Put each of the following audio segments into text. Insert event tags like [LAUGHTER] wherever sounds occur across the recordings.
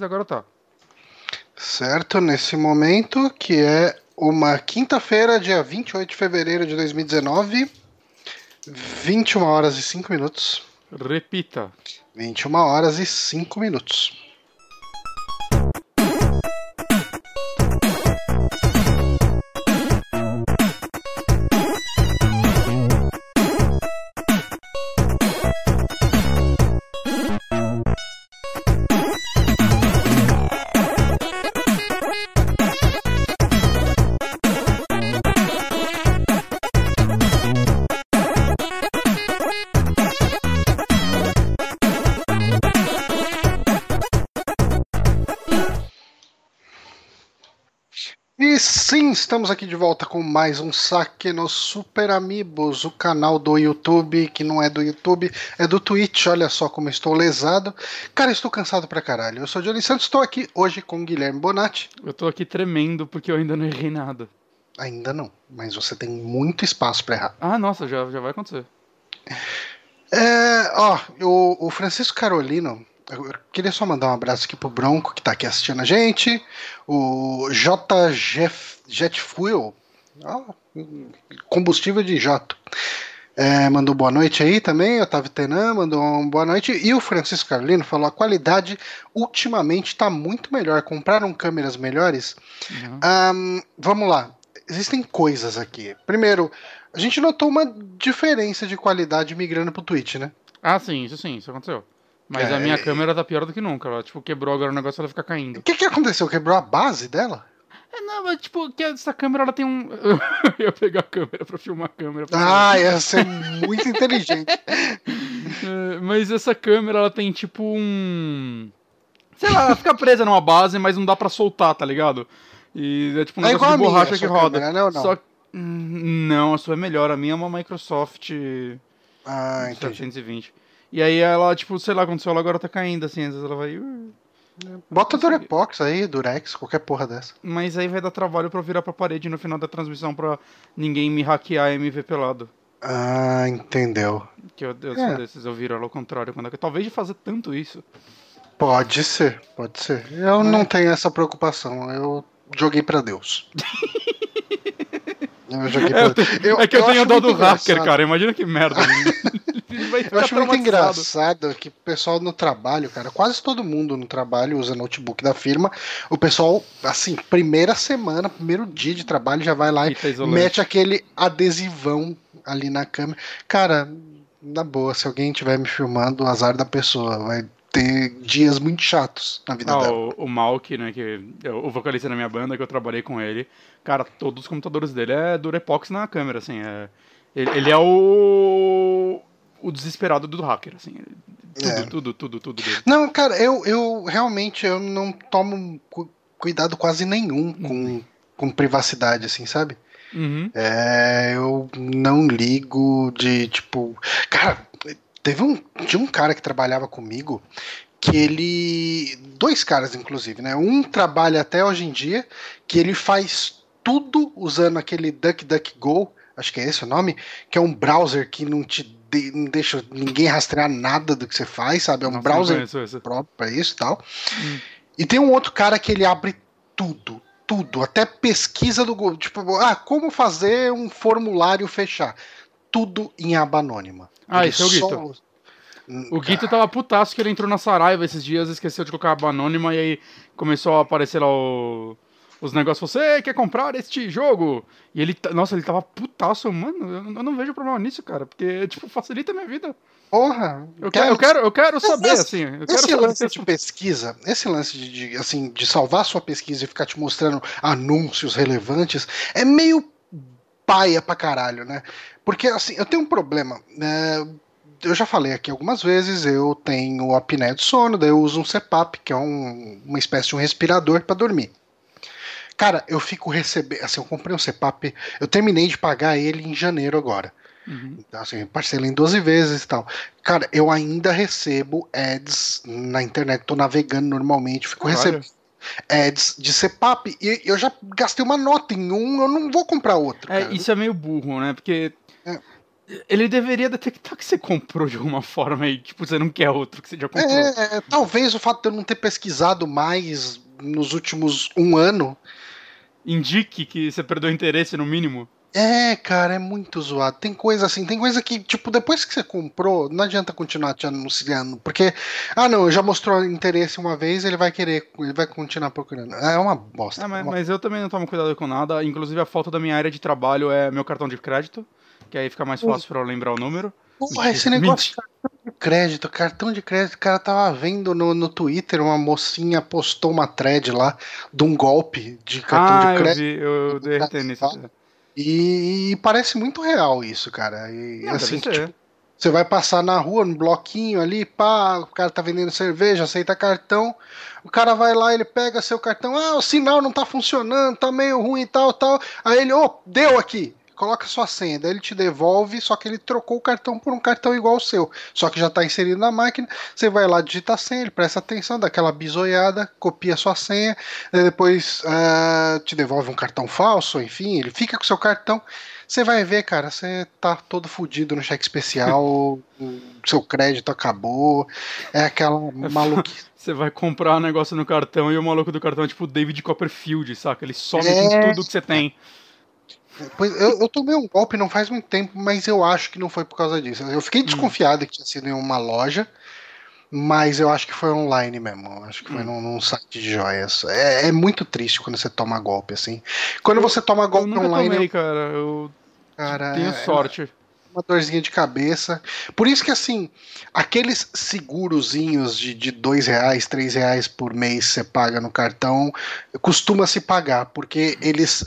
agora tá. Certo, nesse momento, que é uma quinta-feira, dia 28 de fevereiro de 2019, 21 horas e 5 minutos. Repita. 21 horas e 5 minutos. Estamos aqui de volta com mais um saque no Super Amigos, o canal do YouTube, que não é do YouTube, é do Twitch. Olha só como estou lesado. Cara, estou cansado pra caralho. Eu sou o Johnny Santos, estou aqui hoje com o Guilherme Bonatti. Eu tô aqui tremendo porque eu ainda não errei nada. Ainda não, mas você tem muito espaço pra errar. Ah, nossa, já, já vai acontecer. É, ó, o, o Francisco Carolino, eu queria só mandar um abraço aqui pro Bronco, que tá aqui assistindo a gente. O J Jet Fuel, ó, combustível de J. É, mandou boa noite aí também. Otávio Tenan mandou uma boa noite. E o Francisco Carolino falou: a qualidade ultimamente tá muito melhor. Compraram câmeras melhores? Uhum. Ahn, vamos lá. Existem coisas aqui. Primeiro, a gente notou uma diferença de qualidade migrando pro Twitch, né? Ah, sim, isso sim, isso aconteceu. Mas É, a minha câmera tá pior do que nunca. Ela, tipo, quebrou agora o negócio ela fica caindo. O que, que aconteceu? Quebrou a base dela? É, não, mas tipo, que essa câmera ela tem um. [LAUGHS] eu ia pegar a câmera pra filmar a câmera. pra Ah, ia ser muito inteligente. [LAUGHS] É, mas essa câmera, ela tem tipo um. Sei lá, ela fica presa numa base, mas não dá pra soltar, tá ligado? E é tipo um É negócio de minha, borracha a que roda. câmera, né, ou não? Só Hum, Não, a sua é melhor. A minha é uma Microsoft Ah, entendi. 720. E aí ela, tipo, sei lá, aconteceu, ela agora tá caindo, assim, às vezes ela vai. "Uh", Bota Durepox aí, Durex, qualquer porra dessa. Mas aí vai dar trabalho pra eu virar pra parede no final da transmissão pra ninguém me hackear e me ver pelado. Ah, entendeu. Que eu, eu É. desses, eu viro ela ao contrário. Quando... Talvez de fazer tanto isso. Pode ser, pode ser. Eu não tenho essa preocupação. Eu joguei pra Deus. [LAUGHS] Eu joguei É, eu tenho- é que eu, tenho acho dó do hacker, cara. Imagina que merda. [LAUGHS] Eu acho muito engraçado que o pessoal no trabalho, cara, quase todo mundo no trabalho usa notebook da firma. O pessoal, assim, primeira semana, primeiro dia de trabalho, já vai lá e Fita isolante. mete aquele adesivão ali na câmera. Cara, na boa, se alguém estiver me filmando, o azar da pessoa vai ter dias muito chatos na vida Ah, dela. o, o Malk, né, que é o vocalista da minha banda, que eu trabalhei com ele, cara, todos os computadores dele é Durepox na câmera, assim, é, ele, ele é o o desesperado do hacker, assim, tudo, É. tudo, tudo, tudo dele. Não, cara, eu, eu realmente eu não tomo cu- cuidado quase nenhum com, com privacidade, assim, sabe? Uhum. É, eu não ligo de tipo. Cara, teve um. Tinha um cara que trabalhava comigo que ele. Dois caras, inclusive, né? Um trabalha até hoje em dia, que ele faz tudo usando aquele DuckDuckGo, acho que é esse o nome, que é um browser que não te de- não deixa ninguém rastrear nada do que você faz, sabe? É um Nossa, browser próprio para isso e tal. Hum. E tem um outro cara que ele abre tudo, tudo, até pesquisa do Google, tipo, ah, como fazer um formulário fechar? Tudo em aba anônima. Ah, esse é o só- Guito. O Guito tava putaço que ele entrou na Saraiva esses dias, esqueceu de colocar a anônima e aí começou a aparecer lá o- os negócios. Você quer comprar este jogo? E ele, nossa, ele tava putaço, mano. Eu, não- vejo problema nisso, cara, porque, tipo, facilita a minha vida. Porra, Eu quero, eu quero, eu quero saber, esse- assim. Eu quero Esse saber. lance de pesquisa, esse lance de, de, assim, de salvar sua pesquisa e ficar te mostrando anúncios relevantes, é meio paia pra caralho, né? Porque, assim, eu tenho um problema. né? Eu já falei aqui algumas vezes, eu tenho apneia de sono, daí eu uso um CPAP, que é um- uma espécie de um respirador pra dormir. Cara, eu fico recebendo. Assim, eu comprei um CPAP, eu terminei de pagar ele em janeiro agora. Uhum. Então, assim, parcela em 12 vezes e tal. Cara, eu ainda recebo ads na internet, tô navegando normalmente, fico Caralho. recebendo ads de CPAP e eu já gastei uma nota em um, eu não vou comprar outro. É, isso é meio burro, né? Porque. É. Ele deveria detectar que você comprou de alguma forma e, tipo, você não quer outro que você já comprou. É, talvez o fato de eu não ter pesquisado mais nos últimos um ano. Indique que você perdeu interesse no mínimo. É, cara, é muito zoado. Tem coisa assim, tem coisa que, tipo, depois que você comprou, não adianta continuar te anunciando. Porque, ah, não, já mostrou interesse uma vez, ele vai querer, ele vai continuar procurando. É uma bosta. É, mas, uma... mas eu também não tomo cuidado com nada. Inclusive, a foto da minha área de trabalho é meu cartão de crédito, que aí fica mais fácil pra eu lembrar o número. Porra, esse negócio de cartão de crédito, cartão de crédito, o cara tava vendo no, no Twitter, uma mocinha postou uma thread lá de um golpe de cartão ah, de crédito. Eu vi, eu dei RT nisso. E, e, parece muito real isso, cara. E, Não, assim, deve ser. tipo, você vai passar na rua, no bloquinho ali, pá, o cara tá vendendo cerveja, aceita cartão. O cara vai lá, ele pega seu cartão, ah, o sinal não tá funcionando, tá meio ruim e tal, tal. Aí ele, ô, oh, deu aqui. Coloca sua senha, daí ele te devolve, só que ele trocou o cartão por um cartão igual ao seu, só que já está inserido na máquina. Você vai lá, digita a senha, ele presta atenção, dá aquela bisoiada, copia sua senha, depois uh, te devolve um cartão falso, enfim, ele fica com seu cartão. Você vai ver, cara, você tá todo fudido no cheque especial, [LAUGHS] seu crédito acabou, é aquela maluquice. [LAUGHS] Você vai comprar um negócio no cartão e o maluco do cartão é tipo o David Copperfield, saca? Ele some É. com tudo que você tem. Pois, eu, eu tomei um golpe não faz muito tempo, mas eu acho que não foi por causa disso. Eu fiquei desconfiado que tinha sido em uma loja, mas eu acho que foi online mesmo. Eu acho que foi Hum. num, num site de joias. É, é muito triste quando você toma golpe assim. Quando você toma Eu golpe nunca online, tomei, cara. Eu cara, tenho é- sorte. uma dorzinha de cabeça. Por isso que, assim, aqueles segurozinhos de, de dois reais, três reais por mês você paga no cartão, costuma se pagar, porque eles.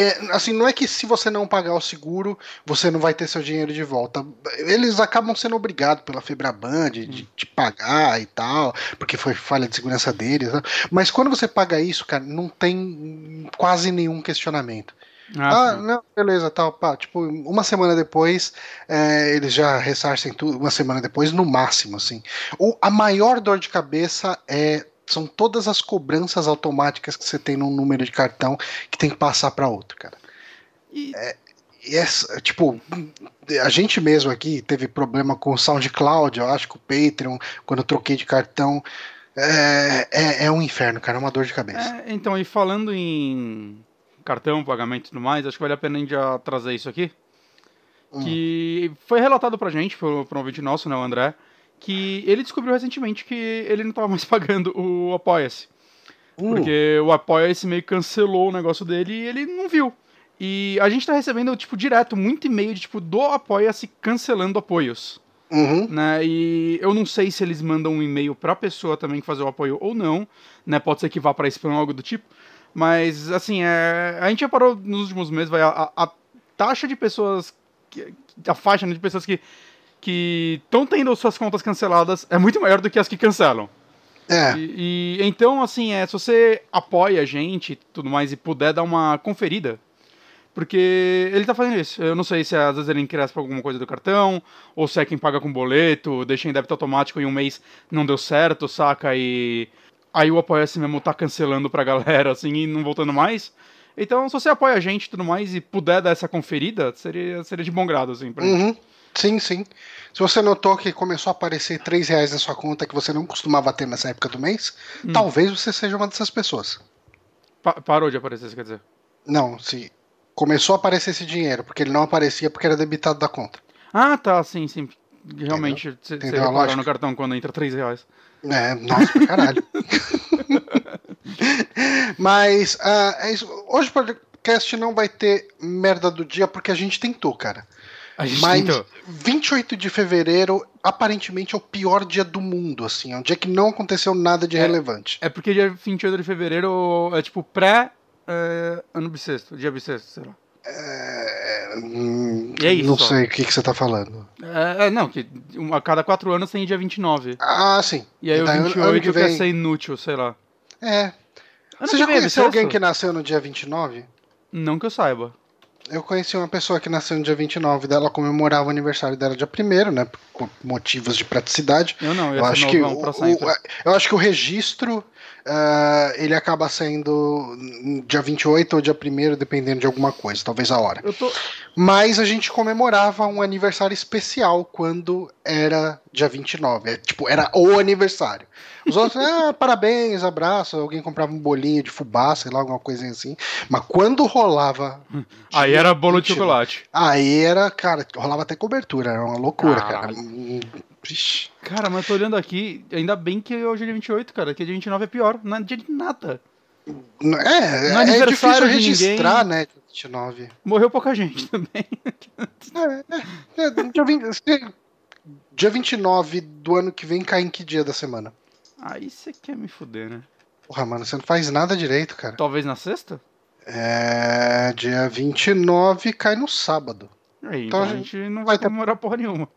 É, assim, não é que se você não pagar o seguro, você não vai ter seu dinheiro de volta. Eles acabam sendo obrigados pela Febraban de, de, de pagar e tal, porque foi falha de segurança deles. né? Mas quando você paga isso, cara, não tem quase nenhum questionamento. Ah, Ah, não, beleza, tal, pá. Tipo, uma semana depois, é, eles já ressarcem tudo, uma semana depois, no máximo, assim. O, a maior dor de cabeça é são todas as cobranças automáticas que você tem num número de cartão que tem que passar para outro, cara. E- E essa, tipo, a gente mesmo aqui teve problema com o SoundCloud, eu acho que o Patreon, quando eu troquei de cartão. É, é, é um inferno, cara, é uma dor de cabeça. É, então, e falando em cartão, pagamento e tudo mais, acho que vale a pena a gente já trazer isso aqui. Hum. Que foi relatado pra gente, por, por um ouvinte nosso, né, o André, que ele descobriu recentemente que ele não tava mais [LAUGHS] pagando o Apoia-se. Hum. Porque o Apoia-se meio que cancelou o negócio dele e ele não viu. E a gente tá recebendo, tipo, direto, muito e-mail de, tipo, do Apoia-se cancelando apoios. Uhum. né? E eu não sei se eles mandam um e-mail pra pessoa também fazer o apoio ou não, né? Pode ser que vá pra spam ou algo do tipo. Mas, assim, é... a gente já parou nos últimos meses, vai, a, a taxa de pessoas, que, a faixa né, de pessoas que que estão tendo suas contas canceladas é muito maior do que as que cancelam. É. E, e- então, assim, é, se você apoia a gente e tudo mais e puder dar uma conferida, porque ele tá fazendo isso. Eu não sei se às vezes ele encrespa alguma coisa do cartão, ou se é quem paga com boleto, deixa em débito automático e um mês não deu certo, saca? E aí o apoia-se mesmo tá cancelando pra galera, assim, e não voltando mais. Então, se você apoia a gente e tudo mais e puder dar essa conferida, seria, seria de bom grado, assim, pra gente. Uhum. Sim, sim. Se você notou que começou a aparecer 3 reais na sua conta que você não costumava ter nessa época do mês, Hum. talvez você seja uma dessas pessoas. Pa- parou de aparecer, isso quer dizer. Não, se começou a aparecer esse dinheiro, porque ele não aparecia porque era debitado da conta. Ah, tá, sim, sim. Realmente, você Entendeu repara lógica? no cartão quando entra 3 reais. É, nossa, pra caralho. [LAUGHS] Mas ah, é isso. hoje o podcast não vai ter merda do dia porque a gente tentou, cara. A gente Mas tentou. 28 de fevereiro aparentemente é o pior dia do mundo, assim. É um dia que não aconteceu nada de É. relevante. É porque dia 28 de fevereiro é tipo pré é, ano bissexto, dia bissexto, sei lá. É, hum, E é isso, Não só. sei o que, que você tá falando. É, é, não, que a cada quatro anos tem dia 29. Ah, sim. E aí o Daí, ano- 28 ano que quer vem- ser inútil, sei lá. É. Ano você já é conheceu alguém que nasceu no dia 29? Não que eu saiba. Eu conheci uma pessoa que nasceu no dia 29 dela, comemorava o aniversário dela dia 1 né? Por motivos de praticidade. Eu não, eu, Eu acho, que o, o, eu acho que o registro uh, ele acaba sendo dia 28 ou dia 1 dependendo de alguma coisa, talvez a hora. Tô... Mas a gente comemorava um aniversário especial quando era dia 29. É, tipo, era o aniversário. Os outros, [LAUGHS] ah, parabéns, abraço, alguém comprava um bolinho de fubá, sei lá, alguma coisinha assim. Mas quando rolava. Aí era bolo de chocolate. Aí era, cara, rolava até cobertura, era uma loucura, cara. Vixe. Cara, mas eu tô olhando aqui, ainda bem que hoje é dia 28, cara, que dia 29 é pior, não é dia de nada. É, não é, é difícil registrar, ninguém. né, dia 29. Morreu pouca gente também. é, é, é dia, 20, dia 29 do ano que vem cai em que dia da semana? Aí você quer me fuder, né? Porra, mano, você não faz nada direito, cara. Talvez na sexta? É. Dia 29 cai no sábado. Aí, então, então a gente não vai, vai comemorar ter... porra nenhuma.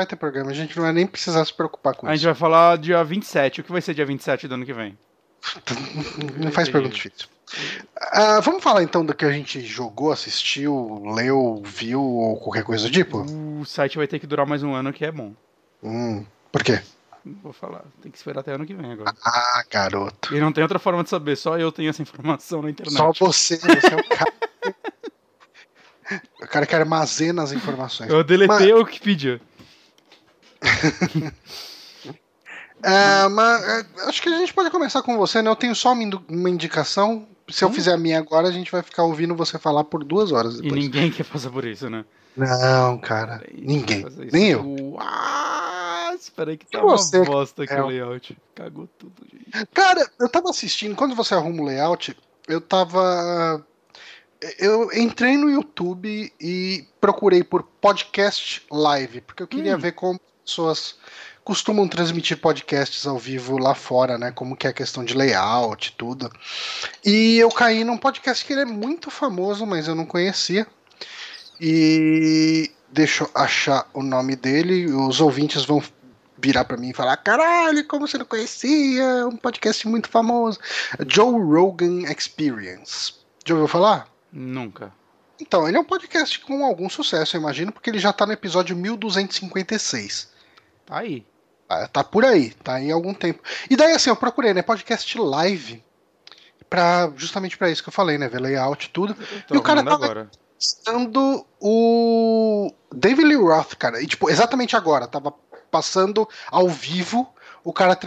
Vai ter programa, a gente não vai nem precisar se preocupar com a isso. A gente vai falar dia 27. O que vai ser dia 27 do ano que vem? [LAUGHS] não faz pergunta difícil. Uh, vamos falar então do que a gente jogou, assistiu, leu, viu ou qualquer coisa do tipo? O site vai ter que durar mais um ano, que é bom. Hum, por quê? Vou falar. Tem que esperar até ano que vem agora. Ah, garoto. E não tem outra forma de saber, só eu tenho essa informação na internet. Só você, você é o cara. [LAUGHS] o cara que armazena as informações. Eu deletei mas... a Wikipedia. [LAUGHS] é, mas é, acho que a gente pode começar com você, né? Eu tenho só uma indicação. Se eu hum? fizer a minha agora, a gente vai ficar ouvindo você falar por duas horas depois. E ninguém quer passar por isso, né? Não, cara. ninguém. Nem eu. Ah, espera aí que tá você, uma bosta aqui é. o layout. Cagou tudo, gente. Cara, eu tava assistindo, quando você arruma o layout, eu tava. Eu entrei no YouTube e procurei por podcast live, porque eu queria hum. ver como pessoas costumam transmitir podcasts ao vivo lá fora, né? Como que é a questão de layout e tudo. E eu caí num podcast que ele é muito famoso, mas eu não conhecia. E deixa eu achar o nome dele. Os ouvintes vão virar para mim e falar: caralho, como você não conhecia? É um podcast muito famoso. Joe Rogan Experience. Já ouviu falar? Nunca. Então, ele é um podcast com algum sucesso, eu imagino, porque ele já tá no episódio 1256. Tá aí. Ah, tá por aí, tá aí há algum tempo. E daí, assim, eu procurei, né? Podcast live. Pra, justamente para isso que eu falei, né? Ver layout e tudo. E o cara tava, agora entrevistando o David Lee Roth, cara. E, tipo, exatamente agora. Tava passando ao vivo o cara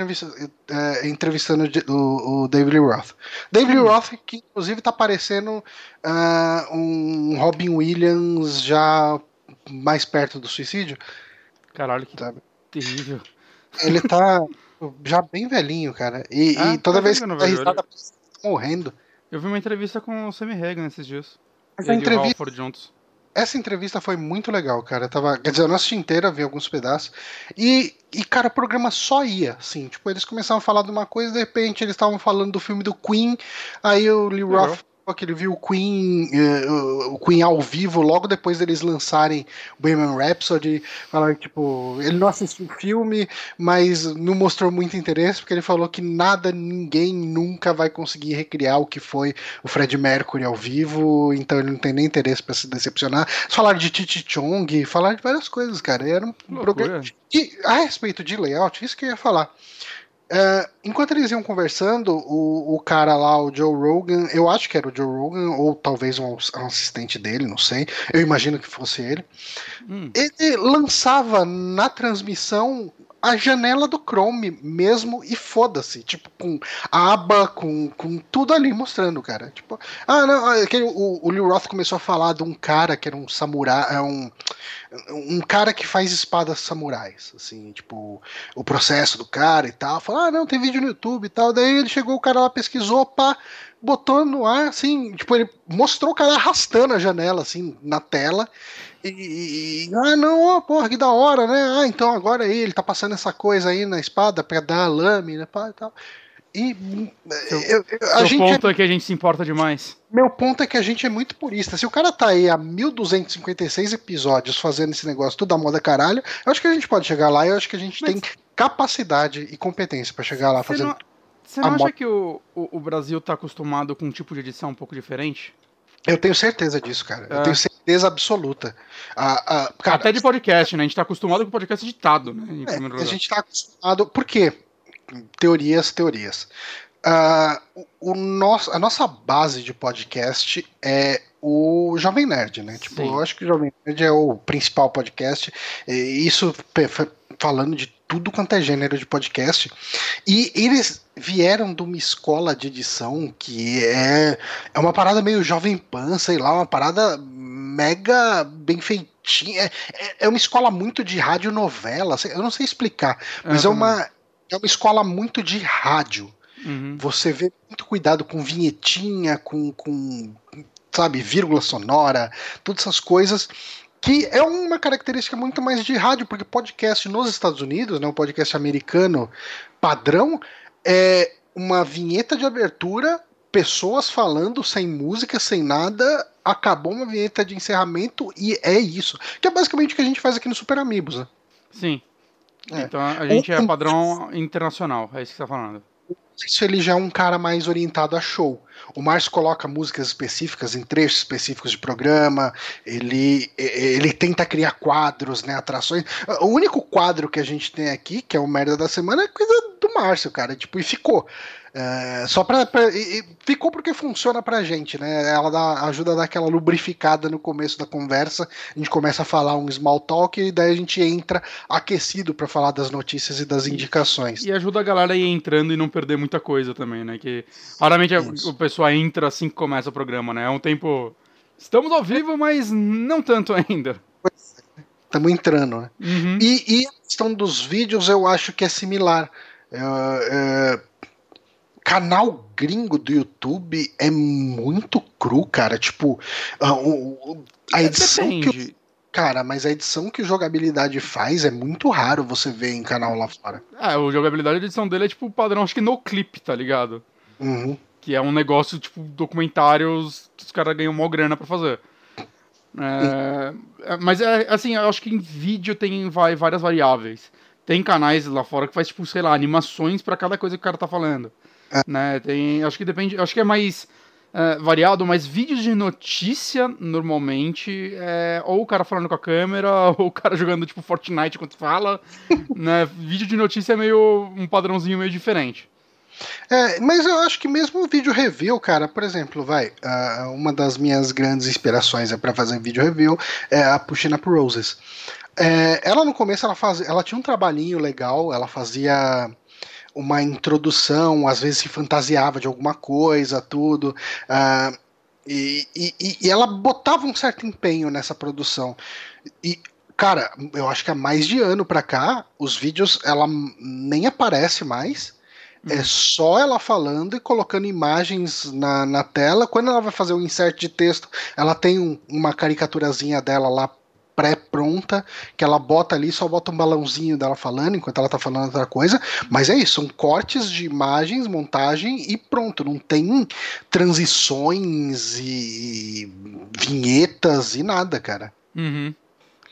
é, entrevistando o, o David Lee Roth. David Lee hum. Roth, que inclusive tá parecendo uh, um Robin Williams já mais perto do suicídio. Caralho, que sabe? Terrível. Ele tá já bem velhinho, cara. E, ah, e toda vez que tá risada, tá morrendo. Eu vi uma entrevista com o Sammy Hagan esses dias. Essa entrevista, essa entrevista foi muito legal, cara. Eu tava, quer dizer, eu não assisti inteira, vi alguns pedaços. E, e, cara, o programa só ia, assim. Tipo, eles começavam a falar de uma coisa, de repente eles estavam falando do filme do Queen, aí o Lee Roth que ele viu o Queen, uh, o Queen ao vivo logo depois deles lançarem Bohemian Rhapsody, falar tipo, ele não assistiu o filme, mas não mostrou muito interesse porque ele falou que nada, ninguém nunca vai conseguir recriar o que foi o Fred Mercury ao vivo, então ele não tem nem interesse para se decepcionar. Falaram de Titi Chong, falaram de várias coisas, cara. Era um programa. E a respeito de layout, isso que eu ia falar. Uh, enquanto eles iam conversando, o, o cara lá, o Joe Rogan, eu acho que era o Joe Rogan, ou talvez um, um assistente dele, não sei. Eu imagino que fosse ele. Hum. Ele lançava na transmissão a janela do Chrome mesmo e foda-se, tipo, com aba, com, com tudo ali mostrando, cara. Tipo, ah, não, aquele, o, o Lil Roth começou a falar de um cara que era um samurai, é um, um cara que faz espadas samurais, assim, tipo, o processo do cara e tal. Falou, ah, não, tem vídeo no YouTube e tal. Daí ele chegou, o cara lá pesquisou, pá, botou no ar, assim, tipo, ele mostrou o cara arrastando a janela, assim, na tela. E, e, ah, não, ó, porra, que da hora, né? Ah, então agora aí ele tá passando essa coisa aí na espada pra dar a lâmina pá, e tal. E seu, eu, eu, a gente ponto é, é, que a gente se importa demais. Meu ponto é que a gente é muito purista. Se o cara tá aí há 1256 episódios fazendo esse negócio tudo da moda caralho, eu acho que a gente pode chegar lá e eu acho que a gente Mas... tem capacidade e competência para chegar lá fazendo. Você não, você não acha que o, o, o Brasil tá acostumado com um tipo de edição um pouco diferente? Eu tenho certeza disso, cara. É. Eu tenho certeza absoluta. Cara, Até de podcast, né? A gente tá acostumado com podcast editado, né? É, a gente tá acostumado. Por quê? Teorias, teorias. Uh, o nosso, a nossa base de podcast é o Jovem Nerd, né? Tipo, eu acho que o Jovem Nerd é o principal podcast. isso falando de tudo quanto é gênero de podcast. E eles vieram de uma escola de edição que é, é uma parada meio Jovem Pan, sei lá, uma parada mega bem feitinha. É, é uma escola muito de radionovela, eu não sei explicar, mas uhum. é, uma, é uma escola muito de rádio. Uhum. Você vê muito cuidado com vinhetinha, com, com sabe, vírgula sonora, todas essas coisas que é uma característica muito mais de rádio, porque podcast nos Estados Unidos, né, um podcast americano padrão, é uma vinheta de abertura, pessoas falando sem música, sem nada, acabou uma vinheta de encerramento e é isso. Que é basicamente o que a gente faz aqui no Super Amigos, né? Sim. É. Então a gente é padrão internacional, é isso que você tá falando isso ele já é um cara mais orientado a show. O Márcio coloca músicas específicas em trechos específicos de programa, ele, ele tenta criar quadros, né, atrações. O único quadro que a gente tem aqui, que é o Merda da Semana, é coisa Márcio, cara, tipo, e ficou. É, só pra, pra e, e ficou porque funciona pra gente, né? Ela dá, ajuda a dar aquela lubrificada no começo da conversa. A gente começa a falar um small talk e daí a gente entra aquecido para falar das notícias e das indicações. E ajuda a galera a ir entrando e não perder muita coisa também, né? Que raramente Isso. o pessoal entra assim que começa o programa, né? É um tempo. Estamos ao vivo, mas não tanto ainda. Estamos entrando, né? Uhum. E, e, a questão dos vídeos eu acho que é similar. É, é, canal gringo do YouTube é muito cru, cara. Tipo, a, a edição Depende. que. Cara, mas a edição que o jogabilidade faz é muito raro você ver em canal lá fora. É, o jogabilidade, a edição dele é tipo padrão, acho que no clip, tá ligado? Uhum. Que é um negócio, tipo, documentários que os caras ganham mó grana pra fazer. É, é, mas é assim, eu acho que em vídeo tem várias variáveis. Tem canais lá fora que faz, tipo, sei lá, animações para cada coisa que o cara tá falando. Né? Tem, acho que depende, acho que é mais é, variado, mas vídeos de notícia, normalmente, é ou o cara falando com a câmera, [LAUGHS] ou o cara jogando tipo Fortnite enquanto fala, [LAUGHS] né? Vídeo de notícia é meio um padrãozinho meio diferente. É, mas eu acho que mesmo o vídeo review, cara, por exemplo, vai, uh, uma das minhas grandes inspirações é para fazer vídeo review é a Pushing Up Roses. É, ela no começo ela fazia, ela tinha um trabalhinho legal, ela fazia uma introdução, às vezes se fantasiava de alguma coisa, tudo. Uh, e, e, e, ela botava um certo empenho nessa produção. E, cara, eu acho que há mais de ano pra cá, os vídeos ela nem aparece mais. É uhum. só ela falando e colocando imagens na, na tela. Quando ela vai fazer um insert de texto, ela tem um, uma caricaturazinha dela lá pré-pronta, que ela bota ali, só bota um balãozinho dela falando, enquanto ela tá falando outra coisa, mas é isso, são cortes de imagens, montagem e pronto, não tem transições e vinhetas e nada, cara. Uhum.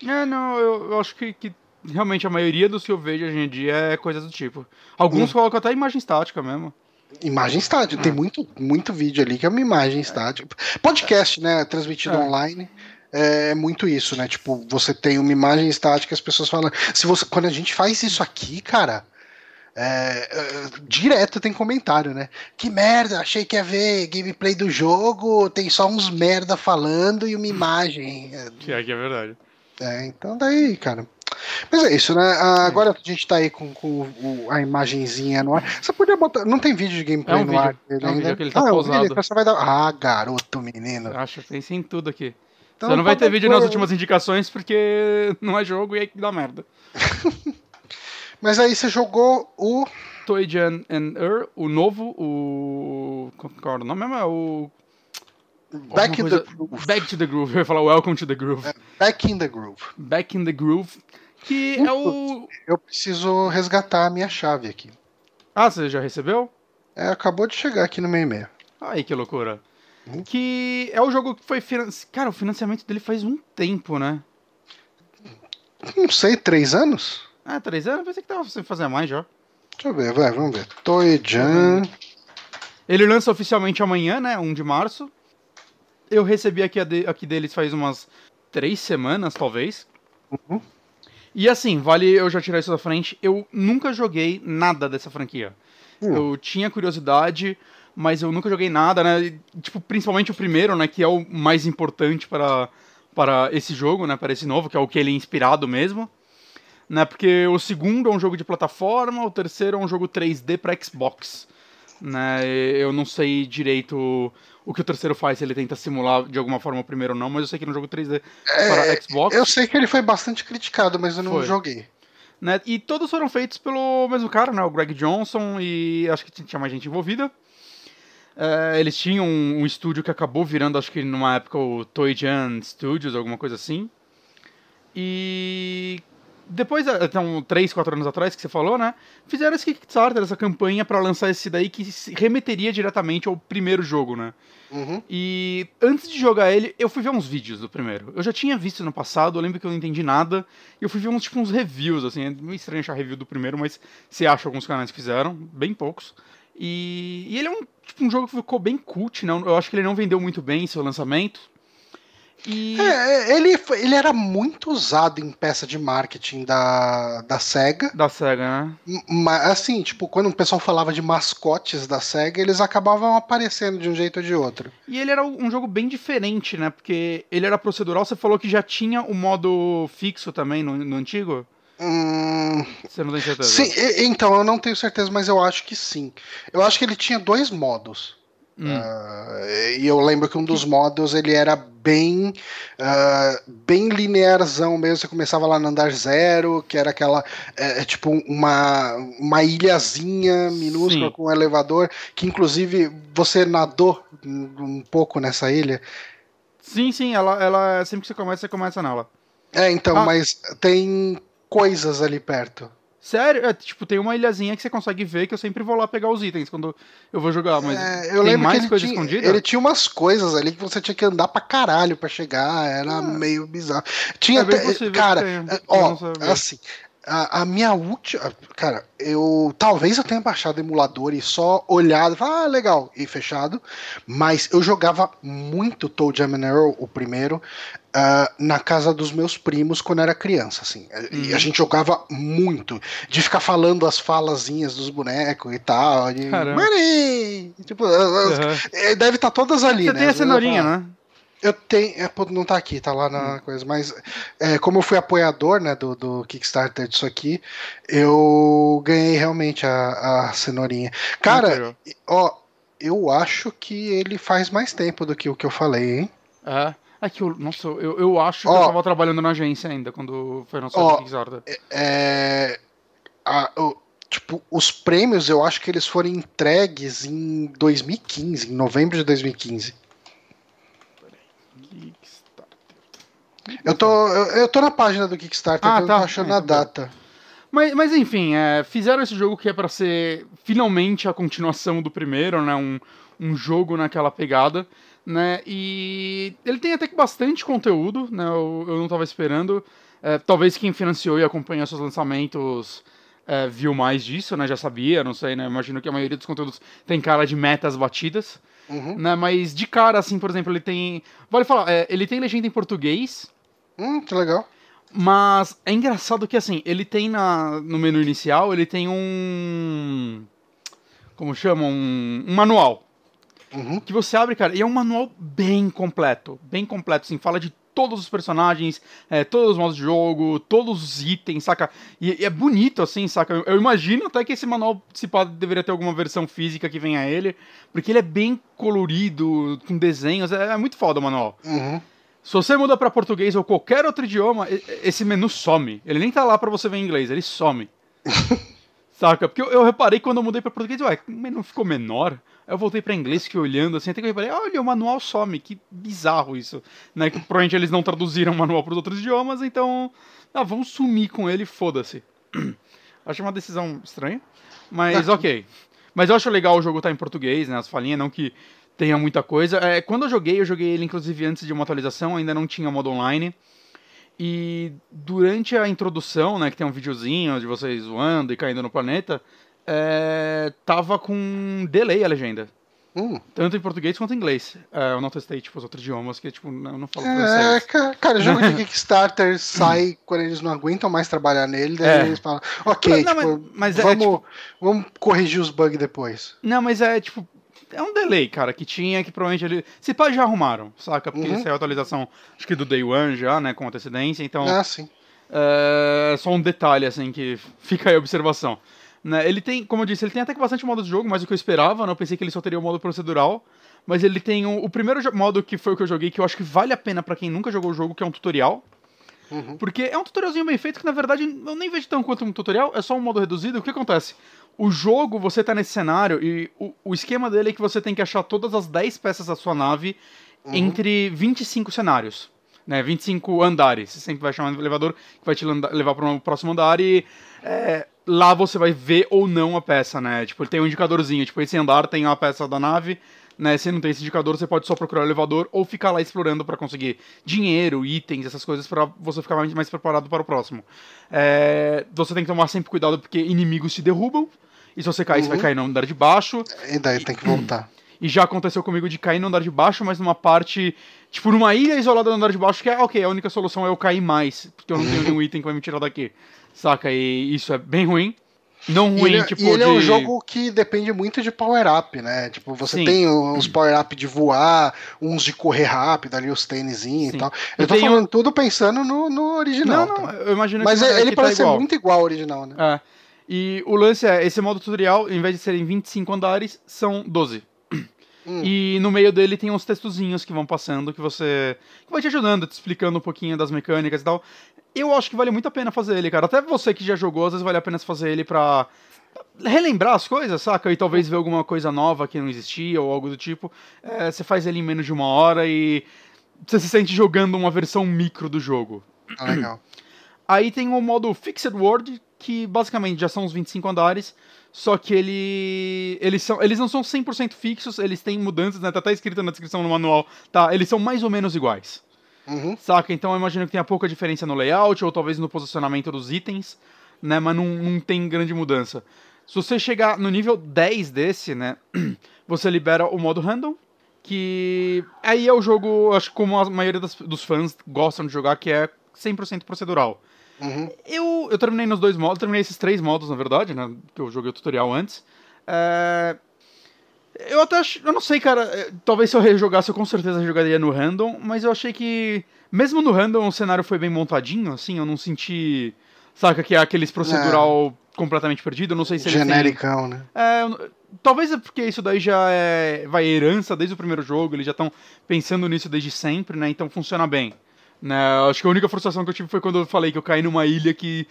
É, não, eu, eu acho que, que, realmente a maioria dos que eu vejo hoje em dia é coisa do tipo. Alguns hum. colocam até imagem estática mesmo. Imagem estática, tem muito, muito vídeo ali que é uma imagem estática. Podcast, né? Transmitido é. online é muito isso, né? Tipo, você tem uma imagem estática, as pessoas falam. Se você, quando a gente faz isso aqui, cara, é, é, direto tem comentário, né? Que merda, achei que ia ver gameplay do jogo, tem só uns merda falando e uma imagem. Que é, que é verdade. É, então daí, cara. Mas é isso, né? Ah, agora a gente tá aí com, com a imagenzinha no ar. Você podia botar. Não tem vídeo de gameplay é um no vídeo, ar? É um vídeo que ele tá ah. É vídeo, então você vai dar... Ah, garoto, menino. Acho que tem sim tudo aqui. Então, Você não vai ter vídeo nas últimas indicações porque [LAUGHS] não é jogo e aí dá merda. [LAUGHS] Mas aí você jogou o. Toyjan and Er, o novo, o. Qual era o nome mesmo? É o. Back in coisa... the Groove. Back to the Groove. Eu ia falar Welcome to the Groove. É, back in the Groove. Back in the Groove. Que é o. Eu preciso resgatar a minha chave aqui. Ah, você já recebeu? É, acabou de chegar aqui no meu e-mail. Ai, que loucura. Que é o jogo que foi. Cara, o financiamento dele faz um tempo, né? Não sei, três anos? Ah, três anos? Pensei que tava sem fazer mais já. Deixa eu ver, vai, vamos ver. Toy-Jan. Ele lança oficialmente amanhã, né? 1 de março. Eu recebi aqui, de, aqui deles faz umas três semanas, talvez. Uhum. E assim, vale eu já tirar isso da frente. Eu nunca joguei nada dessa franquia. Hum. Eu tinha curiosidade, mas eu nunca joguei nada, né? E, Tipo, principalmente o primeiro, né? Que é o mais importante para, para esse jogo, né? Para esse novo, que é o que ele é inspirado mesmo. Né? Porque o segundo é um jogo de plataforma, o terceiro é um jogo 3D para Xbox. Né? Eu não sei direito o que o terceiro faz, se ele tenta simular de alguma forma o primeiro ou não, mas eu sei que no jogo 3D para Xbox. É, Eu sei que ele foi bastante criticado, mas eu não Foi. joguei. né? E todos foram feitos pelo mesmo cara, né? O Greg Johnson e acho que tinha mais gente envolvida. É, eles tinham um, um estúdio que acabou virando, acho que numa época, o Toy Jan Studios, alguma coisa assim. E depois, é, então, 3, 4 anos atrás que você falou, né? Fizeram esse Kickstarter, essa campanha pra lançar esse daí que se remeteria diretamente ao primeiro jogo, né? Uhum. E antes de jogar ele, eu fui ver uns vídeos do primeiro. Eu já tinha visto no passado, eu lembro que eu não entendi nada. E eu fui ver uns, tipo, uns reviews, assim. É meio estranho achar review do primeiro, mas você acha alguns canais que fizeram, bem poucos. E, e ele é um, tipo, um jogo que ficou bem cult, né? Eu acho que ele não vendeu muito bem em seu lançamento. E. É, ele, foi- ele era muito usado em peça de marketing da, da SEGA. Da SEGA, né? Mas, assim, tipo, quando o pessoal falava de mascotes da SEGA, eles acabavam aparecendo de um jeito ou de outro. E ele era um jogo bem diferente, né? Porque ele era procedural. Você falou que já tinha o modo fixo também no, no antigo? Hum, Você não tem certeza? sim, então, eu não tenho certeza, mas eu acho que sim. Eu acho que ele tinha dois modos. Hum. Ah, e eu lembro que um dos modos ele era bem ah, bem linearzão mesmo. Você começava lá no andar zero, que era aquela é, é tipo uma, uma ilhazinha minúscula Sim. com um elevador, que inclusive você nadou um um pouco nessa ilha. Sim, sim, ela, ela sempre que você começa, você começa nela. É, então, Ah. mas tem coisas ali perto. Sério? É, tipo, tem uma ilhazinha que você consegue ver que eu sempre vou lá pegar os itens quando eu vou jogar, mas É, eu tem lembro mais coisa tinha, escondida? ele tinha umas coisas ali que você tinha que andar pra caralho pra chegar, era meio bizarro. Tinha É até- cara, ó, assim, a, a minha última, cara, eu talvez eu tenha baixado o emulador e só olhado, ah, legal, e fechado, mas eu jogava muito Toe Jam Earl, o primeiro, ah, na casa dos meus primos quando era criança, assim. E a Uhum. gente jogava muito, de ficar falando as falazinhas dos bonecos e tal, de Caramba. Money! Tipo, é, deve estar todas ali, Você né? tem a cenourinha, né? Eu tenho. É, não tá aqui, tá lá na coisa. Mas é, como eu fui apoiador né, do, do Kickstarter disso aqui, eu ganhei realmente a, a cenourinha. Cara, ó, eu acho que ele faz mais tempo do que o que eu falei, hein? É. É que eu, nossa, eu, eu acho que Ó. eu tava trabalhando na agência ainda quando foi lançado o Kickstarter. É, a- o- tipo, os prêmios eu acho que eles foram entregues em 2015, em novembro de 2015. Kickstarter. Eu tô, eu, eu tô na página do Kickstarter, Ah, que eu tá. tô achando Ah, a então tá. data. Mas, mas enfim, é, fizeram esse jogo que é pra ser finalmente a continuação do primeiro, né? Um, um jogo naquela pegada, né? E ele tem até que bastante conteúdo, né? Eu, eu não tava esperando. É, talvez quem financiou e acompanhou seus lançamentos é, viu mais disso, né? Já sabia, não sei, né? Imagino que a maioria dos conteúdos tem cara de metas batidas, Uhum. né? Mas de cara, assim, por exemplo, ele tem. Vale falar, é, ele tem legenda em português. Hum, que legal. Mas é engraçado que assim, ele tem na, no menu inicial, ele tem um. Como chama? Um, um manual. Uhum. Que você abre, cara, e é um manual bem completo. Bem completo, assim, fala de todos os personagens, é, todos os modos de jogo, todos os itens, saca? E, e é bonito, assim, saca? Eu, eu imagino até que esse manual, se pá, deveria ter alguma versão física que venha a ele, porque ele é bem colorido, com desenhos, é, é muito foda o manual. Uhum. Se você muda pra português ou qualquer outro idioma, esse menu some. Ele nem tá lá pra você ver em inglês, ele some. [LAUGHS] Saca? Porque eu, eu reparei quando eu mudei pra português, ué, o menu ficou menor. Aí eu voltei pra inglês, fiquei olhando assim, até que eu reparei, olha, o manual some, que bizarro isso. Né? Que provavelmente eles não traduziram o manual pros outros idiomas, então. Ah, vamos sumir com ele, foda-se. [CLEARS THROAT] Acho uma decisão estranha, mas [LAUGHS] ok. Mas eu acho legal o jogo estar em português, né? As falinhas, não que tenha muita coisa. É, quando eu joguei, eu joguei ele inclusive antes de uma atualização, ainda não tinha modo online. E durante a introdução, né, que tem um videozinho de vocês voando e caindo no planeta, é, tava com delay a legenda. Hum. Tanto em português quanto em inglês. É, eu não testei, tipo, os outros idiomas, que, tipo, eu não falo É, francês. ca- cara, jogo de [LAUGHS] Kickstarter sai quando eles não aguentam mais trabalhar nele, daí É. eles falam, ok, Não, tipo, mas- mas é, vamos, tipo- vamos corrigir os bugs depois. Não, mas é, tipo, é um delay, cara, que tinha, que provavelmente ele... Se pá, já arrumaram, saca? Porque Uhum. saiu a atualização, acho que do Day One já, né, com antecedência, então... Ah, sim. É só um detalhe, assim, que fica aí a observação. Né, ele tem, como eu disse, ele tem até que bastante modo de jogo, mais do que eu esperava, né? Eu pensei que ele só teria o modo procedural. Mas ele tem um- o primeiro modo que foi o que eu joguei, que eu acho que vale a pena pra quem nunca jogou o jogo, que é um tutorial. Uhum. Porque é um tutorialzinho bem feito que, na verdade, eu nem vejo tão quanto um tutorial, é só um modo reduzido. O que acontece? O jogo, você tá nesse cenário e o, o esquema dele é que você tem que achar todas as 10 peças da sua nave Uhum. entre 25 cenários. Né, 25 andares. Você sempre vai chamar um elevador que vai te levar para um próximo andar e é, lá você vai ver ou não a peça, né? Tipo, ele tem um indicadorzinho. Tipo, esse andar tem a peça da nave, né? Se não tem esse indicador, você pode só procurar o elevador ou ficar lá explorando para conseguir dinheiro, itens, essas coisas para você ficar mais, mais preparado para o próximo. É, você tem que tomar sempre cuidado porque inimigos te derrubam. E se você cair, você vai Uhum. cair no andar de baixo. E daí tem que voltar. E já aconteceu comigo de cair no andar de baixo, mas numa parte, tipo, numa ilha isolada no andar de baixo, que é, ok, a única solução é eu cair mais, porque eu não tenho [LAUGHS] nenhum item que vai me tirar daqui. Saca? E isso é bem ruim. Não E ruim, ele, tipo, e ele de... é um jogo que depende muito de power-up, né? Tipo, você Sim. tem uns power-up de voar, uns de correr rápido, ali os tênisinhos e tal. Eu Eu tô tenho- falando tudo pensando no, no original. Não, não, tá? eu imagino Mas que, é- ele que tá parece ser igual. muito igual ao original, né? É. E o lance é, esse modo tutorial, em vez de serem 25 andares, são 12. [CLEARS THROAT] Hum. E no meio dele tem uns textozinhos que vão passando, que você. que vai te ajudando, te explicando um pouquinho das mecânicas e tal. Eu acho que vale muito a pena fazer ele, cara. Até você que já jogou, às vezes vale a pena fazer ele pra relembrar as coisas, saca? E talvez ver alguma coisa nova que não existia ou algo do tipo. É, você faz ele em menos de uma hora e você se sente jogando uma versão micro do jogo. Ah, legal. Aí tem o modo Fixed World, que basicamente já são os 25 andares, só que ele, eles, são, eles não são 100% fixos, eles têm mudanças, né? Tá até escrito na descrição no manual, tá? Eles são mais ou menos iguais, Uhum. saca? Então eu imagino que tenha pouca diferença no layout, ou talvez no posicionamento dos itens, né? Mas não, não tem grande mudança. Se você chegar no nível 10 desse, né? [CLEARS THROAT] Você libera o modo random, que aí é o jogo, acho que como a maioria das- dos fãs gostam de jogar, que é 100% procedural. Uhum. Eu, eu terminei nos dois modos, terminei esses três modos, na verdade, né? Que eu joguei o tutorial antes. É, Eu até acho, eu não sei, cara. é, Talvez se eu rejogasse, eu com certeza jogaria no random, mas eu achei que. Mesmo no random, o cenário foi bem montadinho, assim, eu não senti. Saca que é aqueles procedural completamente perdido. Eu não sei se eles têm- Genericão, né? é, talvez é porque isso daí já é vai herança desde o primeiro jogo, eles já estão pensando nisso desde sempre, né? Então funciona bem. Né? Acho que a única frustração que eu tive foi quando eu falei que eu caí numa ilha que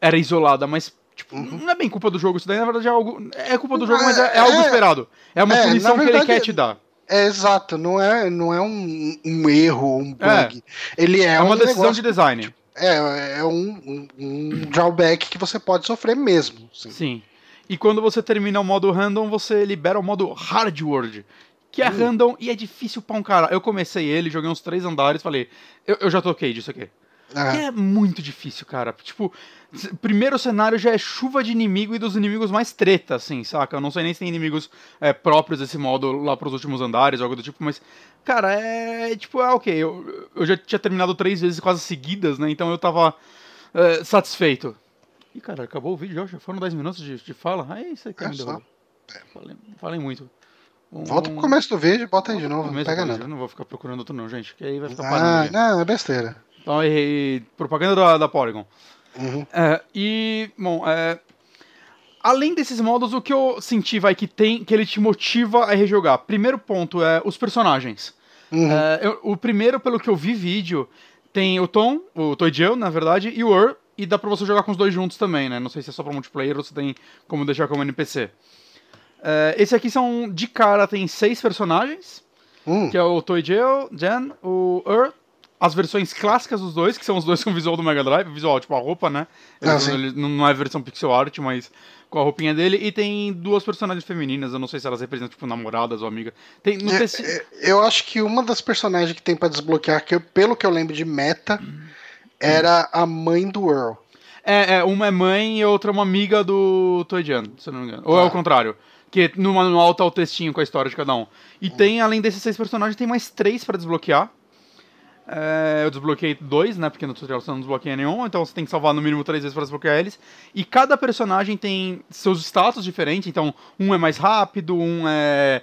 era isolada, mas tipo, Uhum. não é bem culpa do jogo, isso daí na verdade é algo é culpa do jogo, mas é, é É, algo é. esperado. É uma É, punição na que ele verdade, quer te dar. É exato, não é, não é um, um erro, um bug. Ele é, É, uma um decisão negócio- de design. É, é um, um, drawback que você pode sofrer mesmo. assim. Sim. E quando você termina o modo random, você libera o modo hard world. Que é Hum. random e é difícil pra um cara. Eu comecei ele, joguei uns três andares, falei, eu, eu já toquei disso aqui. Ah, Que é muito difícil, cara. Tipo, primeiro cenário já é chuva de inimigo e dos inimigos mais treta, assim, saca? Eu não sei nem se tem inimigos é, próprios desse modo lá pros últimos andares, algo do tipo, mas, cara, é. Tipo, é ok. Eu, eu já tinha terminado três vezes quase seguidas, né? Então eu tava é, satisfeito. E, cara, acabou o vídeo já, foram 10 minutos de, de fala. Aí você quer É me derrubar. Falei, falei muito. Um- Volta pro começo do vídeo e bota aí de novo, não pega nada. Eu não vou ficar procurando outro, não, gente, que aí vai ficar parando. Ah, não, é besteira. Então, errei. Propaganda da, da Polygon. Uhum. É, e, bom, é, além desses modos, o que eu senti, vai, que tem, que ele te motiva a rejogar. Primeiro ponto é os personagens. Uhum. É, eu- o primeiro, pelo que eu vi vídeo, tem o Tom, o Toijeu, na verdade, e o Ur, e dá pra você jogar com os dois juntos também, né? Não sei se é só pra multiplayer ou se tem como deixar como NPC. É, esse aqui são, de cara, tem seis personagens, Hum. que é o Toijeu, Jen, o Ur, as versões clássicas dos dois, que são os dois com o visual do Mega Drive, visual, tipo a roupa, né? Ah, Ele- sim. ele não é versão pixel art, mas com a roupinha dele. E tem duas personagens femininas, eu não sei se elas representam, tipo, namoradas ou amigas. Tem, É, teci- é, eu acho que uma das personagens que tem pra desbloquear, que eu- pelo que eu lembro de meta, era a mãe do Earl. É, é, uma é mãe e outra é uma amiga do Toijan, se eu não me engano. Ou é Tá. o contrário. Que no manual tá o textinho com a história de cada um. E tem, além desses seis personagens, tem mais três pra desbloquear. É, eu desbloqueei dois, né? Porque no tutorial você não desbloqueia nenhum, então você tem que salvar no mínimo três vezes para desbloquear eles. E cada personagem tem seus status diferentes, então um é mais rápido, um é.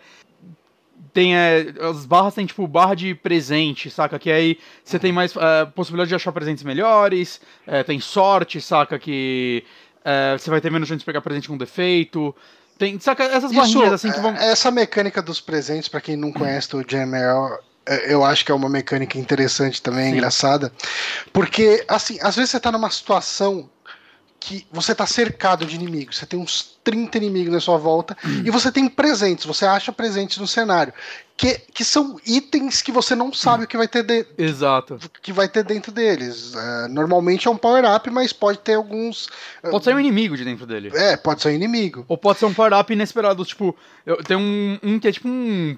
Tem. É, as barras tem tipo barra de presente, saca? Que aí você tem mais é, possibilidade de achar presentes melhores, é, tem sorte, saca? Que é, você vai ter menos chance de pegar presente com defeito. Tem, saca? Essas Isso, barrinhas assim que vão. Essa mecânica dos presentes, pra quem não conhece o GML, é, eu acho que é uma mecânica interessante também, Sim. engraçada. Porque, assim, às vezes você tá numa situação que você tá cercado de inimigos, você tem uns 30 inimigos na sua volta e você tem presentes, você acha presentes no cenário, que, que são itens que você não sabe o que vai ter, de- Exato. que vai ter dentro deles. É, normalmente é um power-up, mas pode ter alguns. Pode sair um inimigo de dentro dele. É, pode ser um inimigo. Ou pode ser um power-up inesperado, tipo, eu, tem um, um que é tipo um,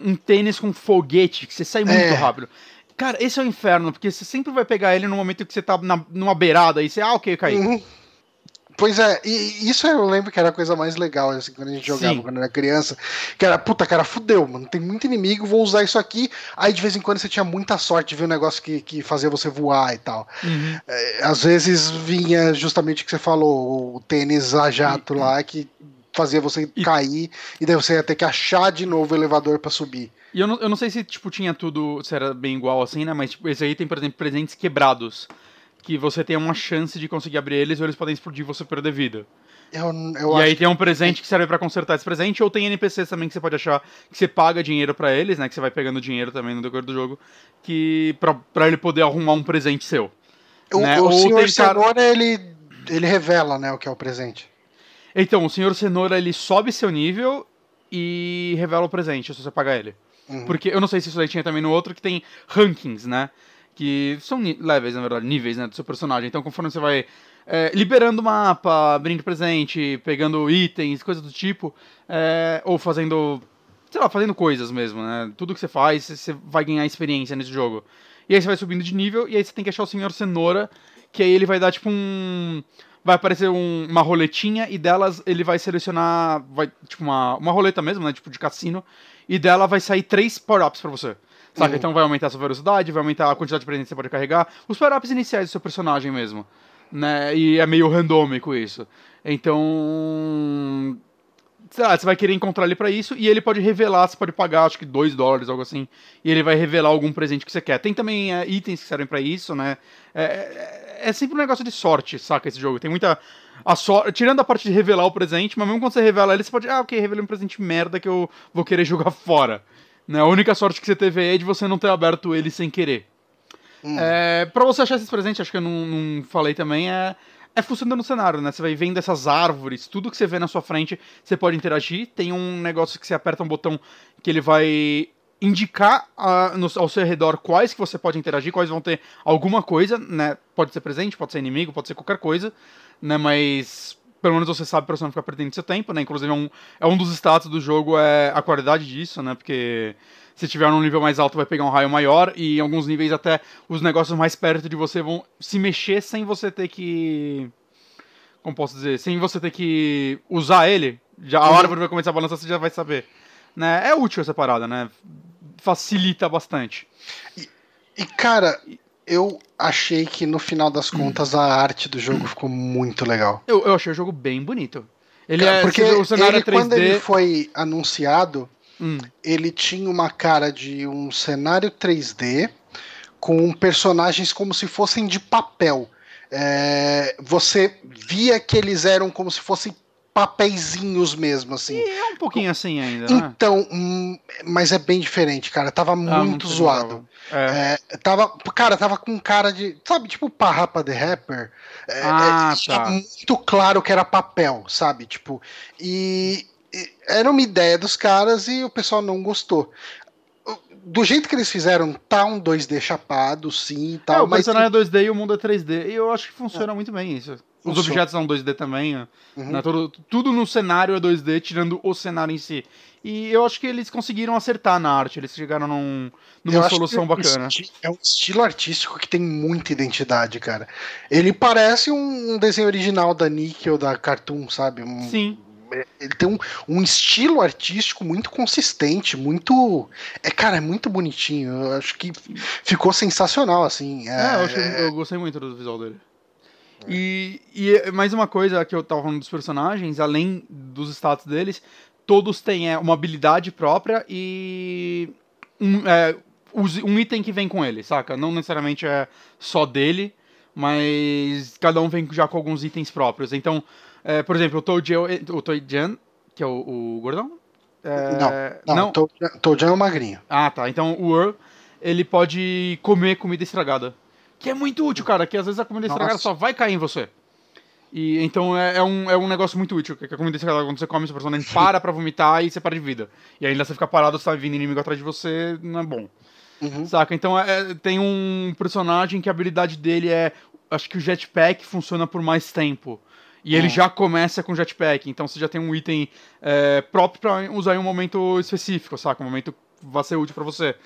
um tênis com foguete, que você sai muito É. rápido. Cara, esse é o inferno, porque você sempre vai pegar ele no momento que você tá na, numa beirada e você, ah, ok, eu caí. Uhum. Pois é, e isso eu lembro que era a coisa mais legal, assim, quando a gente jogava Sim. quando era criança. Que era, puta, cara, fudeu, mano. Tem muito inimigo, vou usar isso aqui. Aí de vez em quando você tinha muita sorte de ver um negócio que, que fazia você voar e tal. Uhum. É, às vezes vinha justamente o que você falou, o tênis a jato lá, que fazia você cair, e daí você ia ter que achar de novo o elevador pra subir. E eu não, eu não sei se, tipo, tinha tudo, se era bem igual assim, né? Mas, tipo, esse aí tem, por exemplo, presentes quebrados. Que você tem uma chance de conseguir abrir eles ou eles podem explodir e você perder vida. Eu, eu e aí tem um presente que serve pra consertar esse presente, ou tem NPCs também que você pode achar que você paga dinheiro pra eles, né? Que você vai pegando dinheiro também no decorrer do jogo, que pra, pra ele poder arrumar um presente seu. O, né? o Ou senhor cara- Cenoura, ele, ele revela, né, o que é o presente. Então, o Senhor Cenoura, ele sobe seu nível e revela o presente, se você pagar ele. Uhum. Porque eu não sei se isso aí tinha também no outro, que tem rankings, né? Que são levels, na verdade, níveis, né, do seu personagem. Então, conforme você vai é, liberando o mapa, abrindo presente, pegando itens, coisas do tipo, é, ou fazendo, sei lá, fazendo coisas mesmo, né? Tudo que você faz, você vai ganhar experiência nesse jogo. E aí você vai subindo de nível, e aí você tem que achar o Senhor Cenoura, que aí ele vai dar tipo um. Vai aparecer um- uma roletinha e delas ele vai selecionar. Vai, tipo, uma, uma roleta mesmo, né? Tipo de cassino. E dela vai sair três power-ups pra você. Saca? Uhum. Então vai aumentar a sua velocidade, vai aumentar a quantidade de presentes que você pode carregar. Os power-ups iniciais do seu personagem mesmo. Né? E é meio randômico isso. Então. Sei lá, você vai querer encontrar ele pra isso e ele pode revelar, você pode pagar acho que 2 dólares, algo assim, e ele vai revelar algum presente que você quer. Tem também é, itens que servem pra isso, né? É, é, é sempre um negócio de sorte, saca, esse jogo. Tem muita. A sor... Tirando a parte de revelar o presente, mas mesmo quando você revela ele, você pode. Ah, ok, revelei um presente merda que eu vou querer jogar fora. Né? A única sorte que você teve é de você não ter aberto ele sem querer. Hum. É, pra você achar esses presentes, acho que eu não, não falei também, é, é funcionando no cenário, né? Você vai vendo essas árvores, tudo que você vê na sua frente, você pode interagir. Tem um negócio que você aperta um botão que ele vai indicar ah, no- ao seu redor quais que você pode interagir, quais vão ter alguma coisa, né? Pode ser presente, pode ser inimigo, pode ser qualquer coisa, né? Mas pelo menos você sabe pra você não ficar perdendo seu tempo, né? Inclusive é um, é um dos status do jogo é a qualidade disso, né? Porque se tiver num nível mais alto vai pegar um raio maior e em alguns níveis até os negócios mais perto de você vão se mexer sem você ter que como posso dizer, sem você ter que usar ele, já a Uhum. árvore vai começar a balançar, você já vai saber. Né? É útil essa parada, né? Facilita bastante. E, cara, eu achei que no final das contas a arte do jogo ficou muito legal. Eu, eu achei o jogo bem bonito. Ele é, porque o cenário ele, é 3D. quando ele foi anunciado, Hum, ele tinha uma cara de um cenário 3D com personagens como se fossem de papel. É, você via que eles eram como se fossem papeizinhos mesmo, assim. e é um pouquinho assim ainda, né? Então, hum, mas é bem diferente, cara. Tava Ah, muito zoado. É. É, tava, cara, tava com cara de. Sabe, tipo Parrapa the Rapper? É, Ah, é, tinha tá. muito claro que era papel, sabe? Tipo, e, e era uma ideia dos caras e o pessoal não gostou. Do jeito que eles fizeram, tá um 2D chapado, sim, É, tal, o mas personagem é 2D e o mundo é 3D. E eu acho que funciona muito bem isso. Os objetos são 2D também. né? Uhum. Né? Tudo, tudo no cenário é 2D, tirando o cenário em si. E eu acho que eles conseguiram acertar na arte. Eles chegaram num, Eu numa acho solução é bacana. É um estilo artístico que tem muita identidade, cara. Ele parece um, desenho original da Nickel, da Cartoon, sabe? Um- Sim. ele tem um, um, estilo artístico muito consistente, muito. É, cara, é muito bonitinho. Eu acho que ficou sensacional, assim. É, é eu, achei, eu, gostei muito do visual dele. E, e mais uma coisa que eu tava falando dos personagens, além dos status deles, todos têm é, uma habilidade própria e um, é, um item que vem com ele, saca? Não necessariamente é só dele, mas cada um vem já com alguns itens próprios. Então, é, por exemplo, o Toadjan, o Toadjan que é o, o gordão? É, não, não, não? Toadjan é o magrinho. Ah, tá. Então o Earl, ele pode comer comida estragada. Que é muito útil, cara, que às vezes a comida Nossa. estragada só vai cair em você. E, então é, é, um, é um negócio muito útil, que a comida estragada, quando você come, seu personagem [LAUGHS] para pra vomitar e você para de vida. E ainda você fica parado, você tá vindo inimigo atrás de você, não é bom. Uhum. Saca? Então é, tem um personagem que a habilidade dele é. Acho que o jetpack funciona por mais tempo. E ele é. já começa com jetpack, então você já tem um item é, próprio para usar em um momento específico, saca? Um momento que vai ser útil para você.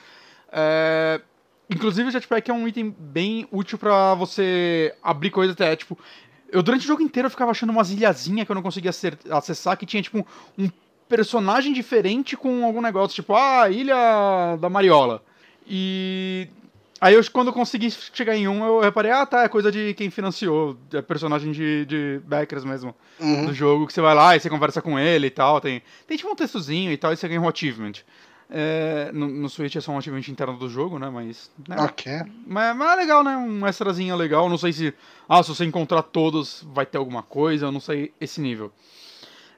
É, inclusive o jetpack é um item bem útil para você abrir coisas até, tipo... Eu durante o jogo inteiro eu ficava achando umas ilhazinhas que eu não conseguia acessar, que tinha tipo um personagem diferente com algum negócio, tipo, ah, Ilha da Mariola. E Aí eu, quando eu consegui chegar em um, eu reparei, ah tá, é coisa de quem financiou, é personagem de, de backers mesmo uhum. do jogo, que você vai lá e você conversa com ele e tal, tem, tem tipo um textozinho e tal, e você ganha um achievement. É, no, no Switch é só um achievement interno do jogo, né, mas... Né, ok. Mas, mas é legal, né, um extrazinho legal, não sei se... Ah, se você encontrar todos vai ter alguma coisa, eu não sei esse nível.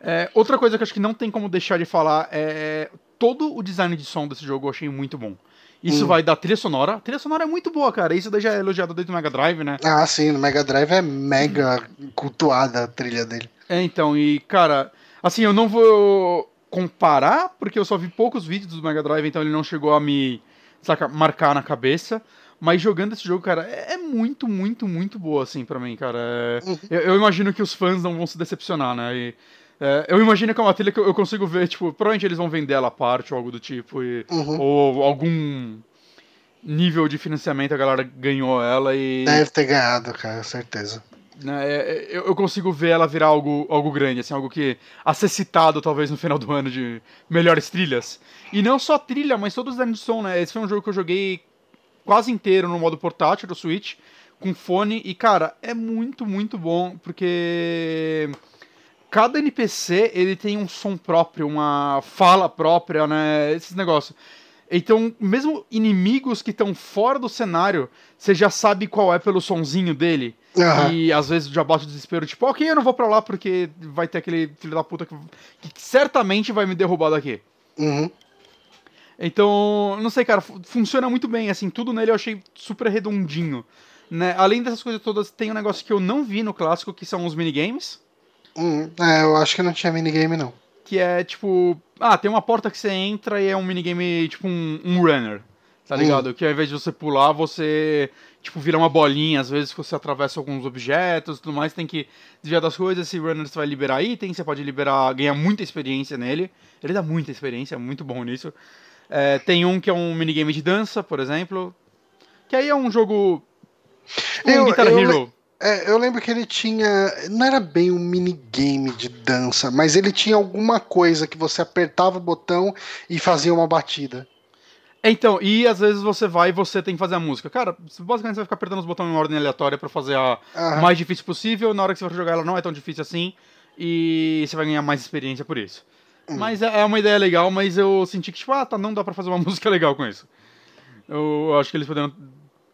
É, outra coisa que eu acho que não tem como deixar de falar é... Todo o design de som desse jogo eu achei muito bom. Isso hum. vai dar trilha sonora. A trilha sonora é muito boa, cara. Isso daí já é elogiado desde o Mega Drive, né? Ah, sim, no Mega Drive é mega cultuada a trilha dele. É, então, e, cara, assim, eu não vou comparar, porque eu só vi poucos vídeos do Mega Drive, então ele não chegou a me, saca, marcar na cabeça. Mas jogando esse jogo, cara, é, é muito, muito, muito boa, assim, para mim, cara. É... Uhum. Eu, eu, imagino que os fãs não vão se decepcionar, né? E é, eu imagino que é uma trilha que eu consigo ver, tipo, provavelmente eles vão vender ela à parte ou algo do tipo, e, uhum. ou algum nível de financiamento a galera ganhou ela e. Deve ter ganhado, cara, certeza. Né, é, é, eu, eu, consigo ver ela virar algo, algo grande, assim, algo que a ser citado talvez no final do ano de melhores trilhas. E não só trilha, mas todos os danos de som, né? Esse foi um jogo que eu joguei quase inteiro no modo portátil do Switch, com fone, e cara, é muito, muito bom, porque cada NPC ele tem um som próprio, uma fala própria, né? Esses negócios. Então, mesmo inimigos que estão fora do cenário, você já sabe qual é pelo sonzinho dele. Uhum. E às vezes já bate o desespero, tipo, ok, eu não vou pra lá porque vai ter aquele filho da puta que, que certamente vai me derrubar daqui. Uhum. Então, não sei, cara, funciona muito bem, assim, tudo nele eu achei super redondinho. Né? Além dessas coisas todas, tem um negócio que eu não vi no clássico, que são os minigames. Hum, é, eu acho que não tinha minigame, não. Que é tipo. Ah, tem uma porta que você entra e é um minigame tipo um, um runner. Tá ligado? Hum. Que ao invés de você pular, você tipo, vira uma bolinha, às vezes você atravessa alguns objetos e tudo mais, tem que desviar das coisas, esse runner você vai liberar itens, você pode liberar, ganhar muita experiência nele. Ele dá muita experiência, é muito bom nisso. É, tem um que é um minigame de dança, por exemplo. Que aí é um jogo. Tipo, eu, um Guitar eu, Hero. É, eu lembro que ele tinha. Não era bem um minigame de dança, mas ele tinha alguma coisa que você apertava o botão e fazia uma batida. Então, e às vezes você vai e você tem que fazer a música. Cara, basicamente você vai ficar apertando os botões em ordem aleatória para fazer a Aham. mais difícil possível. Na hora que você for jogar ela não é tão difícil assim. E você vai ganhar mais experiência por isso. Hum. Mas é, é uma ideia legal, mas eu senti que, tipo, ah, tá, não dá pra fazer uma [LAUGHS] música legal com isso. Eu acho que eles poderiam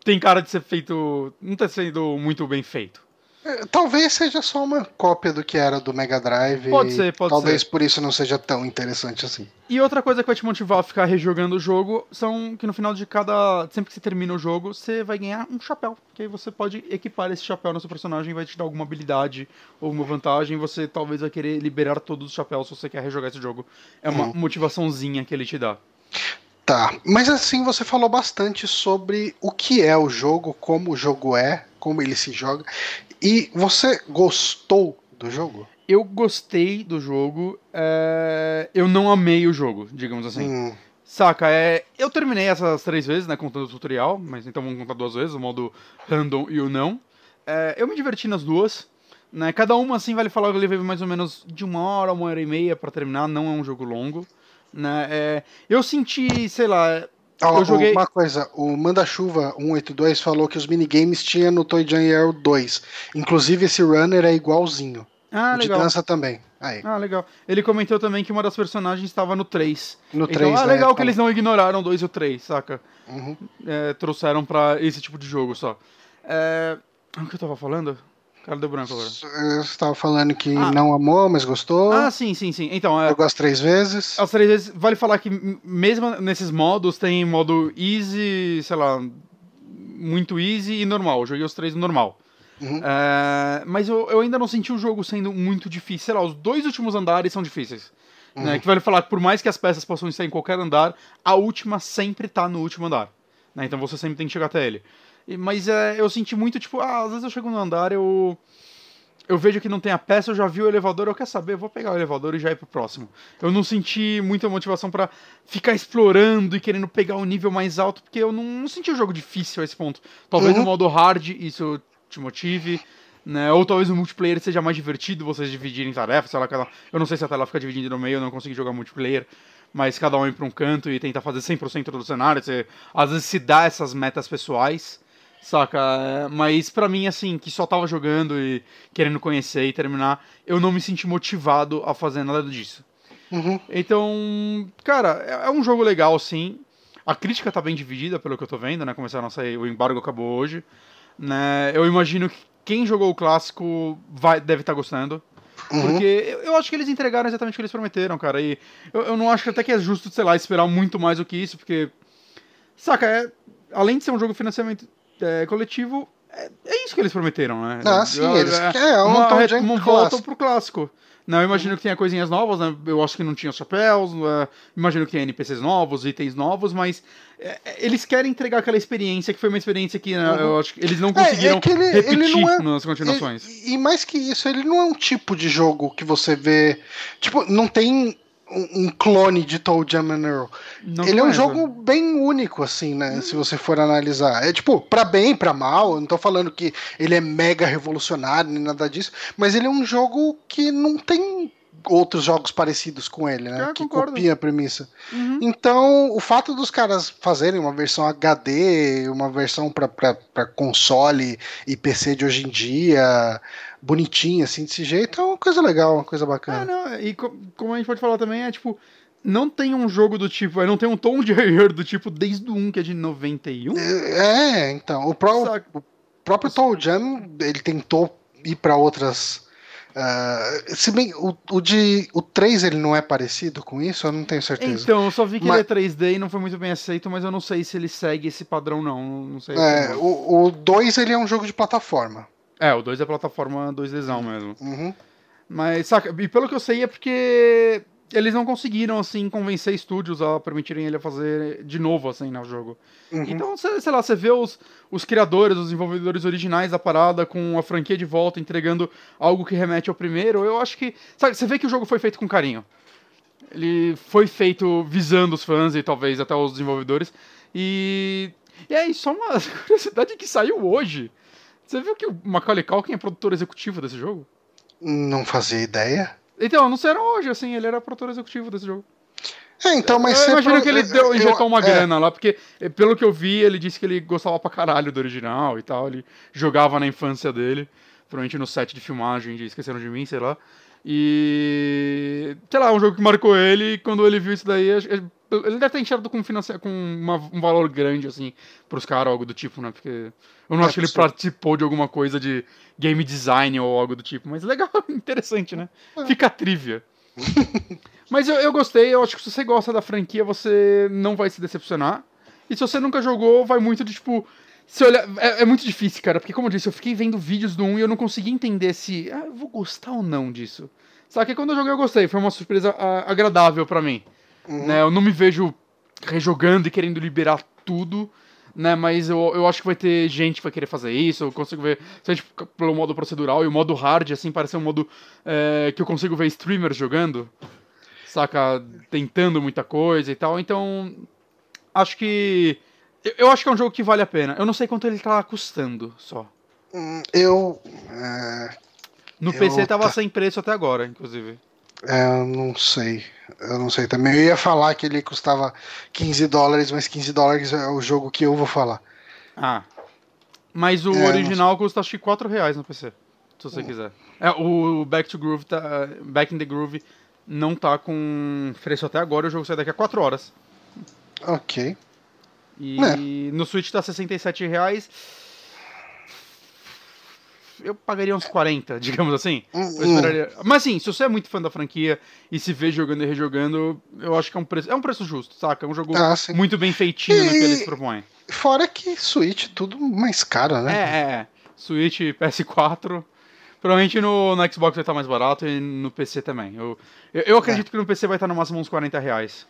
tem cara de ser feito. não ter sido muito bem feito. É, talvez seja só uma cópia do que era do Mega Drive. Pode ser, pode talvez ser. por isso não seja tão interessante assim. E outra coisa que vai te motivar a ficar rejogando o jogo são que no final de cada. Sempre que você termina o jogo, você vai ganhar um chapéu. Que aí você pode equipar esse chapéu no seu personagem vai te dar alguma habilidade ou alguma vantagem. Você talvez vai querer liberar todos os chapéus se você quer rejogar esse jogo. É uma hum. motivaçãozinha que ele te dá. Tá, mas assim você falou bastante sobre o que é o jogo, como o jogo é, como ele se joga. E você gostou do jogo? Eu gostei do jogo, é... eu não amei o jogo, digamos assim. Hum. Saca, é... eu terminei essas três vezes, né, contando o tutorial, mas então vamos contar duas vezes, o modo random e o não. É... Eu me diverti nas duas. Né? Cada uma, assim, vale falar que eu levei mais ou menos de uma hora, uma hora e meia pra terminar, não é um jogo longo. Né? É, eu senti, sei lá, Ó, eu joguei... Uma coisa, o Manda-Chuva 182 falou que os minigames tinha no Toy Jam Air 2. Inclusive esse runner é igualzinho. Ah, o de legal. dança também. Aí. Ah, legal. Ele comentou também que uma das personagens estava no 3. No Então, 3, ah, né, legal que fala. eles não ignoraram o 2 e o 3, saca? Uhum. É, trouxeram pra esse tipo de jogo só. É... O que eu tava falando? Cara, deu branco agora. Você estava falando que Ah. não amou, mas gostou. Ah, sim, sim, sim. Então, é, Jogou as três vezes. as três vezes, vale falar que mesmo nesses modos, tem modo easy, sei lá, muito easy e normal. Eu joguei os três no normal. Uhum. É, mas eu, eu ainda não senti o jogo sendo muito difícil. Sei lá, os dois últimos andares são difíceis. Uhum. Né, que vale falar que por mais que as peças possam estar em qualquer andar, a última sempre tá no último andar. né, então você sempre tem que chegar até ele. Mas é, eu senti muito, tipo, ah, às vezes eu chego no andar, eu. Eu vejo que não tem a peça, eu já vi o elevador, eu quero saber, eu vou pegar o elevador e já ir pro próximo. Eu não senti muita motivação pra ficar explorando e querendo pegar um nível mais alto, porque eu não, não senti o jogo difícil a esse ponto. Talvez Uhum. no modo hard isso te motive, né? Ou talvez o multiplayer seja mais divertido, vocês dividirem tarefas, sei lá, cada... eu não sei se a tela fica dividida no meio, eu não consegui jogar multiplayer, mas cada um ir pra um canto e tentar fazer 100% do cenário, você às vezes se dá essas metas pessoais, saca? É, Mas pra mim, assim, que só tava jogando e querendo conhecer e terminar, eu não me senti motivado a fazer nada disso. Uhum. Então, cara, é é um jogo legal, sim. A crítica tá bem dividida, pelo que eu tô vendo, né? Começaram a sair, o embargo acabou hoje. Né? Eu imagino que quem jogou o clássico vai, deve estar gostando. Uhum. Porque eu, acho que eles entregaram exatamente o que eles prometeram, cara. E eu, eu não acho que até que é justo, sei lá, esperar muito mais do que isso, porque. Saca, é, além de ser um jogo financiamento é, coletivo, é, é isso que eles prometeram, né? Ah, sim, eles é, é, um uma, re- uma volta pro clássico. Não, eu imagino que tenha coisinhas novas, né? Eu acho que não tinha chapéus, é, imagino que tenha NPCs novos, itens novos, mas é, é, eles querem entregar aquela experiência que foi uma experiência que né, eu acho que eles não conseguiram é que ele- repetir ele não é- nas continuações. E, e mais que isso, ele não é um tipo de jogo que você vê. Tipo, não tem um, um clone de Toe Jam and Earl. Não ele é um jogo bem único, assim, né? Se você for analisar. É tipo, pra bem, pra mal. Eu não tô falando que ele é mega revolucionário nem nada disso. Mas ele é um jogo que não tem outros jogos parecidos com ele, né? É, que concordo. copia a premissa. Uhum. Então, o fato dos caras fazerem uma versão HD, uma versão pra console e PC de hoje em dia, bonitinha, assim, desse jeito, é uma coisa legal, uma coisa Ah, bacana. não, e co- como a gente pode falar também, é tipo, não tem um jogo do tipo, é, não tem um tom de Rare do tipo desde o 1, que é de 91. É, então, o, Saca? o próprio Toe Jam, ele tentou ir pra outras. ah, se bem, o, o, de, o 3 ele não é parecido com isso, eu não tenho certeza. Então, eu só vi que Mas- ele é 3D e não foi muito bem aceito, mas eu não sei se ele segue esse padrão, não. Não sei. É, o, o 2 ele é um jogo de plataforma. É, o 2 é plataforma 2Dzão mesmo. Uhum. Mas, saca, e pelo que eu sei é porque eles não conseguiram, assim, convencer estúdios a permitirem ele fazer de novo, assim, né, o jogo. Uhum. Então, cê- sei lá, você vê os, os criadores, os desenvolvedores originais da parada com a franquia de volta, entregando algo que remete ao primeiro, eu acho que. Sabe, você vê que o jogo foi feito com carinho. Ele foi feito visando os fãs e talvez até os desenvolvedores. E. E aí, só uma [LAUGHS] curiosidade que saiu hoje. Você viu que o Macaulay Culkin é produtor executivo desse jogo? Não fazia ideia. Então, anunciaram hoje, assim, ele era produtor executivo desse jogo. É, então, mas eu imagino pro- que ele eu- deu, injetou uma é, grana lá, porque eh, pelo que eu vi, ele disse que ele gostava pra caralho do original e tal. Ele jogava na infância dele, provavelmente no set de filmagem de Esqueceram de Mim, sei lá. E. Sei lá, um jogo que marcou ele e quando ele viu isso daí. Ele deve ter enxergado com, com uma- um valor grande, assim, pros caras, algo do tipo, né? Porque eu não É acho que ele participou de alguma coisa de game design ou algo do tipo, mas legal, [LAUGHS] interessante, né? É. Fica a trivia. [LAUGHS] Mas eu, eu gostei, eu acho que se você gosta da franquia, você não vai se decepcionar. E se você nunca jogou, vai muito de tipo. Se olhar, é, é muito difícil, cara, porque como eu disse, eu fiquei vendo vídeos do 1 e eu não consegui entender se. Ah, eu vou gostar ou não disso. Só que quando eu joguei, eu gostei. Foi uma surpresa ah, agradável pra mim. Uhum. Né? Eu não me vejo rejogando e querendo liberar tudo. Né, mas eu, eu acho que vai ter gente que vai querer fazer isso. Eu consigo ver, pelo modo procedural e o modo hard, assim, parece um modo é, que eu consigo ver streamers jogando saca, tentando muita coisa e tal. Então, acho que. eu- Eu acho que é um jogo que vale a pena. Eu não sei quanto ele tá custando só. Hum, Eu. é, No Eu PC tava tá- sem preço até agora, inclusive. É, eu não sei. Eu não sei também. Eu ia falar que ele custava 15 dólares, mas 15 dólares é o jogo que eu vou falar. Ah. Mas o É, original custa acho que 4 reais no PC. Se você quiser. É, o Back to Groove tá. Back in the Groove não tá com preço até agora, o jogo sai daqui a 4 horas. Ok. E É. no Switch tá 67 reais. Eu pagaria uns 40, digamos assim. Hum, hum. Mas assim, se você é muito fã da franquia e se vê jogando e rejogando, eu acho que é um preço. É um preço justo, saca? É um jogo Ah, sim. muito bem feitinho no que E- eles propõem. Fora que Switch tudo mais caro, É, né? é, é. Switch, PS4. Provavelmente no, no Xbox vai estar mais barato e no PC também. Eu, eu, eu acredito que no PC vai estar no máximo uns 40 reais.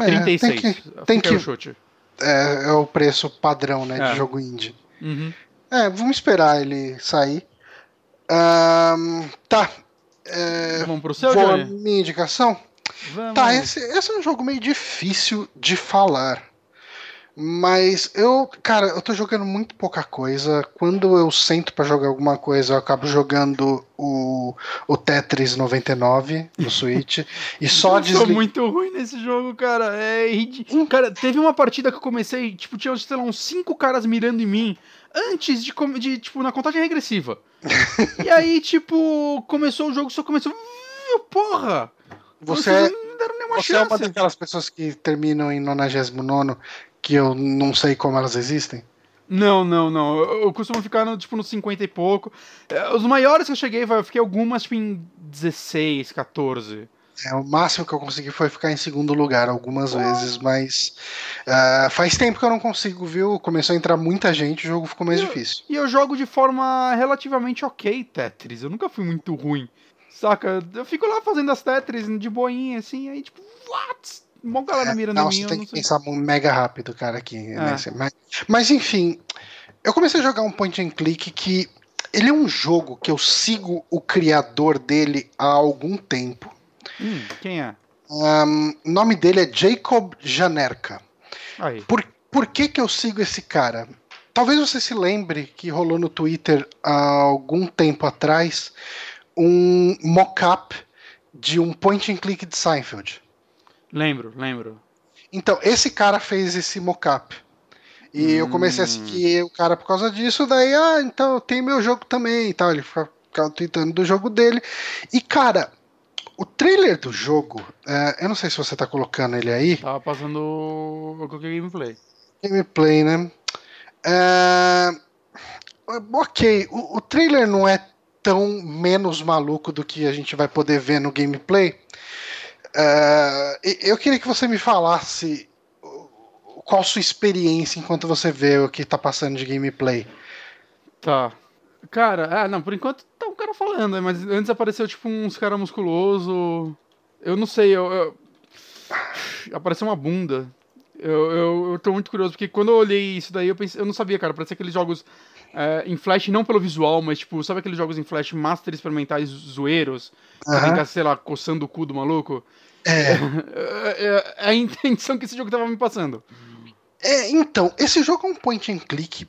É, 36. Tem que, tem que o chute. é, é o preço padrão, né, É. de jogo indie. Uhum. É, vamos esperar ele sair. Ahn, tá. É, Vamos pro seu, vou Johnny? minha indicação. Vamos. Tá, esse, esse é um jogo meio difícil de falar. Mas eu, cara, eu tô jogando muito pouca coisa. Quando eu sento pra jogar alguma coisa, eu acabo jogando o, o Tetris 99 no [LAUGHS] Switch. e só eu sou desligo. muito ruim nesse jogo, cara. É ridículo. Cara, teve uma partida que eu comecei, tipo, tinha, sei lá, uns cinco caras mirando em mim antes de, de tipo, na contagem regressiva. e aí, tipo, começou o jogo, só começou. "Ih, Porra! Você, Vocês é- não deram nenhuma você é chance. uma daquelas pessoas que terminam em 99 que eu não sei como elas existem. Não, não, não. Eu, eu costumo ficar no, tipo, nos 50 e pouco. É, Os maiores que eu cheguei, eu fiquei algumas, tipo, em 16, 14. É, o máximo que eu consegui foi ficar em segundo lugar algumas vezes, mas ah, faz tempo que eu não consigo, viu? Começou a entrar muita gente, o jogo ficou mais Eu- difícil. E eu jogo de forma relativamente ok Tetris. Eu nunca fui muito ruim. Saca? Eu fico lá fazendo as Tetris de boinha, assim, aí tipo, what? Mó galera mirando em Não, mim, você eu tem que sei. pensar mega rápido, cara, aqui. É. né? Mas, mas, enfim, eu comecei a jogar um point and click que ele é um jogo que eu sigo o criador dele há algum tempo. Hum, quem é? O nome dele é Jacob Janerka. Aí. Por, por que, que eu sigo esse cara? Talvez você se lembre que rolou no Twitter há algum tempo atrás um mock-up de um point and click de Seinfeld. Lembro, lembro. Então, esse cara fez esse mock-up. E eu comecei a Hum. seguir o cara por causa disso, daí, ah, então tem meu jogo também e tal. Ele ficava tweetando do jogo dele. E, cara, o trailer do jogo, é, eu não sei se você tá colocando ele aí, Tava passando o gameplay. gameplay, né? É, ok, o, o trailer não é tão menos maluco do que a gente vai poder ver no gameplay. É, eu queria que você me falasse qual sua experiência enquanto você vê o que tá passando de gameplay. Tá. Cara, ah, não, por enquanto um cara falando, mas antes apareceu tipo uns cara musculoso. Eu não sei, eu, eu- apareceu uma bunda. Eu, eu, eu tô muito curioso, porque quando eu olhei isso daí, eu pensei, eu não sabia, cara, parecia aqueles jogos é, em flash, não pelo visual, mas tipo, sabe aqueles jogos em flash master experimentais zoeiros? Que Aham. fica, sei lá, coçando o cu do maluco? É, [LAUGHS] É, é- é a intenção que esse jogo tava me passando. é, então, esse jogo é um point and click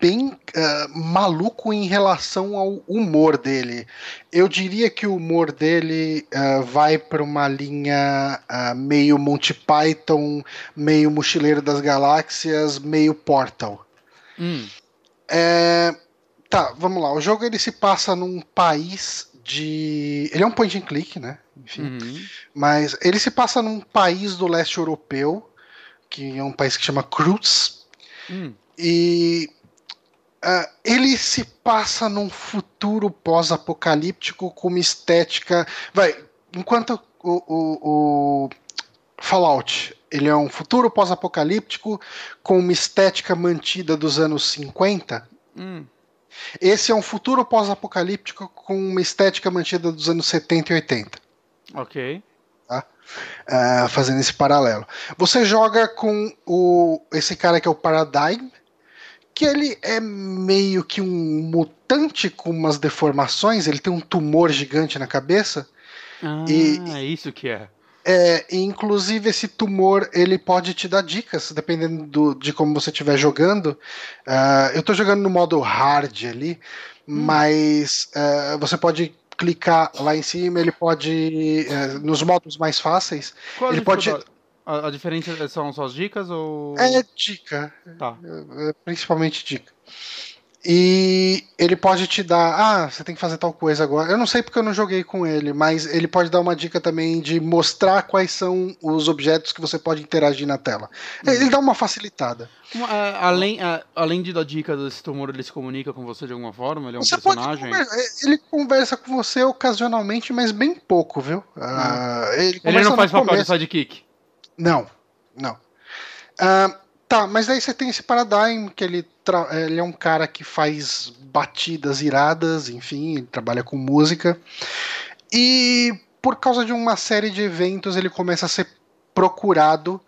bem ah, maluco em relação ao humor dele. Eu diria que o humor dele ah, vai para uma linha ah, meio Monty Python, meio Mochileiro das Galáxias, meio Portal. Hum, É, tá, vamos lá. O jogo ele se passa num país de. Ele é um point and click, né? Enfim. uhum. Mas ele se passa num país do leste europeu, que é um país que chama Cruz. Hum. E ah, ele se passa num futuro pós-apocalíptico com uma estética. Vai, enquanto o, o- o Fallout ele é um futuro pós-apocalíptico com uma estética mantida dos anos 50. Hum. Esse é um futuro pós-apocalíptico com uma estética mantida dos anos 70 e 80. Ok. ah, fazendo esse paralelo. Você joga com o, esse cara que é o Paradigm, que ele é meio que um mutante com umas deformações, ele tem um tumor gigante na cabeça, Ah, E- é isso que é. é, inclusive esse tumor ele pode te dar dicas, dependendo do- de como você estiver jogando. Ah, eu tô jogando no modo hard ali, mas uh, você pode clicar lá em cima, ele pode. Uh, nos modos mais fáceis. Qual ele pode. A, a, diferença são só as dicas ou. É dica. Tá. É, é principalmente dica. E ele pode te dar, ah, você tem que fazer tal coisa agora. Eu não sei porque eu não joguei com ele, mas ele pode dar uma dica também de mostrar quais são os objetos que você pode interagir na tela. Uhum. Ele dá uma facilitada. Uma, além, além de dar dica desse tumor, ele se comunica com você de alguma forma? Ele é um você personagem? ele conversa com você ocasionalmente, mas bem pouco, viu? Uh, ele, ele não faz papel começo. de sidekick? Não, não. Uh, Tá, mas aí você tem esse Paradigm, que ele, ele é um cara que faz batidas iradas, enfim, ele trabalha com música. E por causa de uma série de eventos, ele começa a ser procurado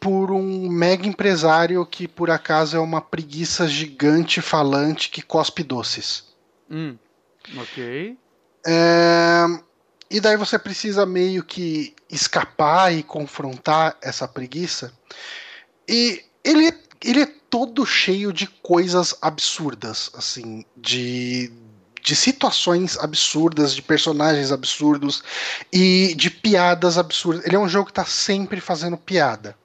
por um mega empresário que por acaso é uma preguiça gigante falante que cospe doces. Hum, ok. É, e daí você precisa meio que escapar e confrontar essa preguiça. E ele, é, ele é todo cheio de coisas absurdas, assim, de, de situações absurdas, de personagens absurdos e de piadas absurdas. Ele é um jogo que está sempre fazendo piada.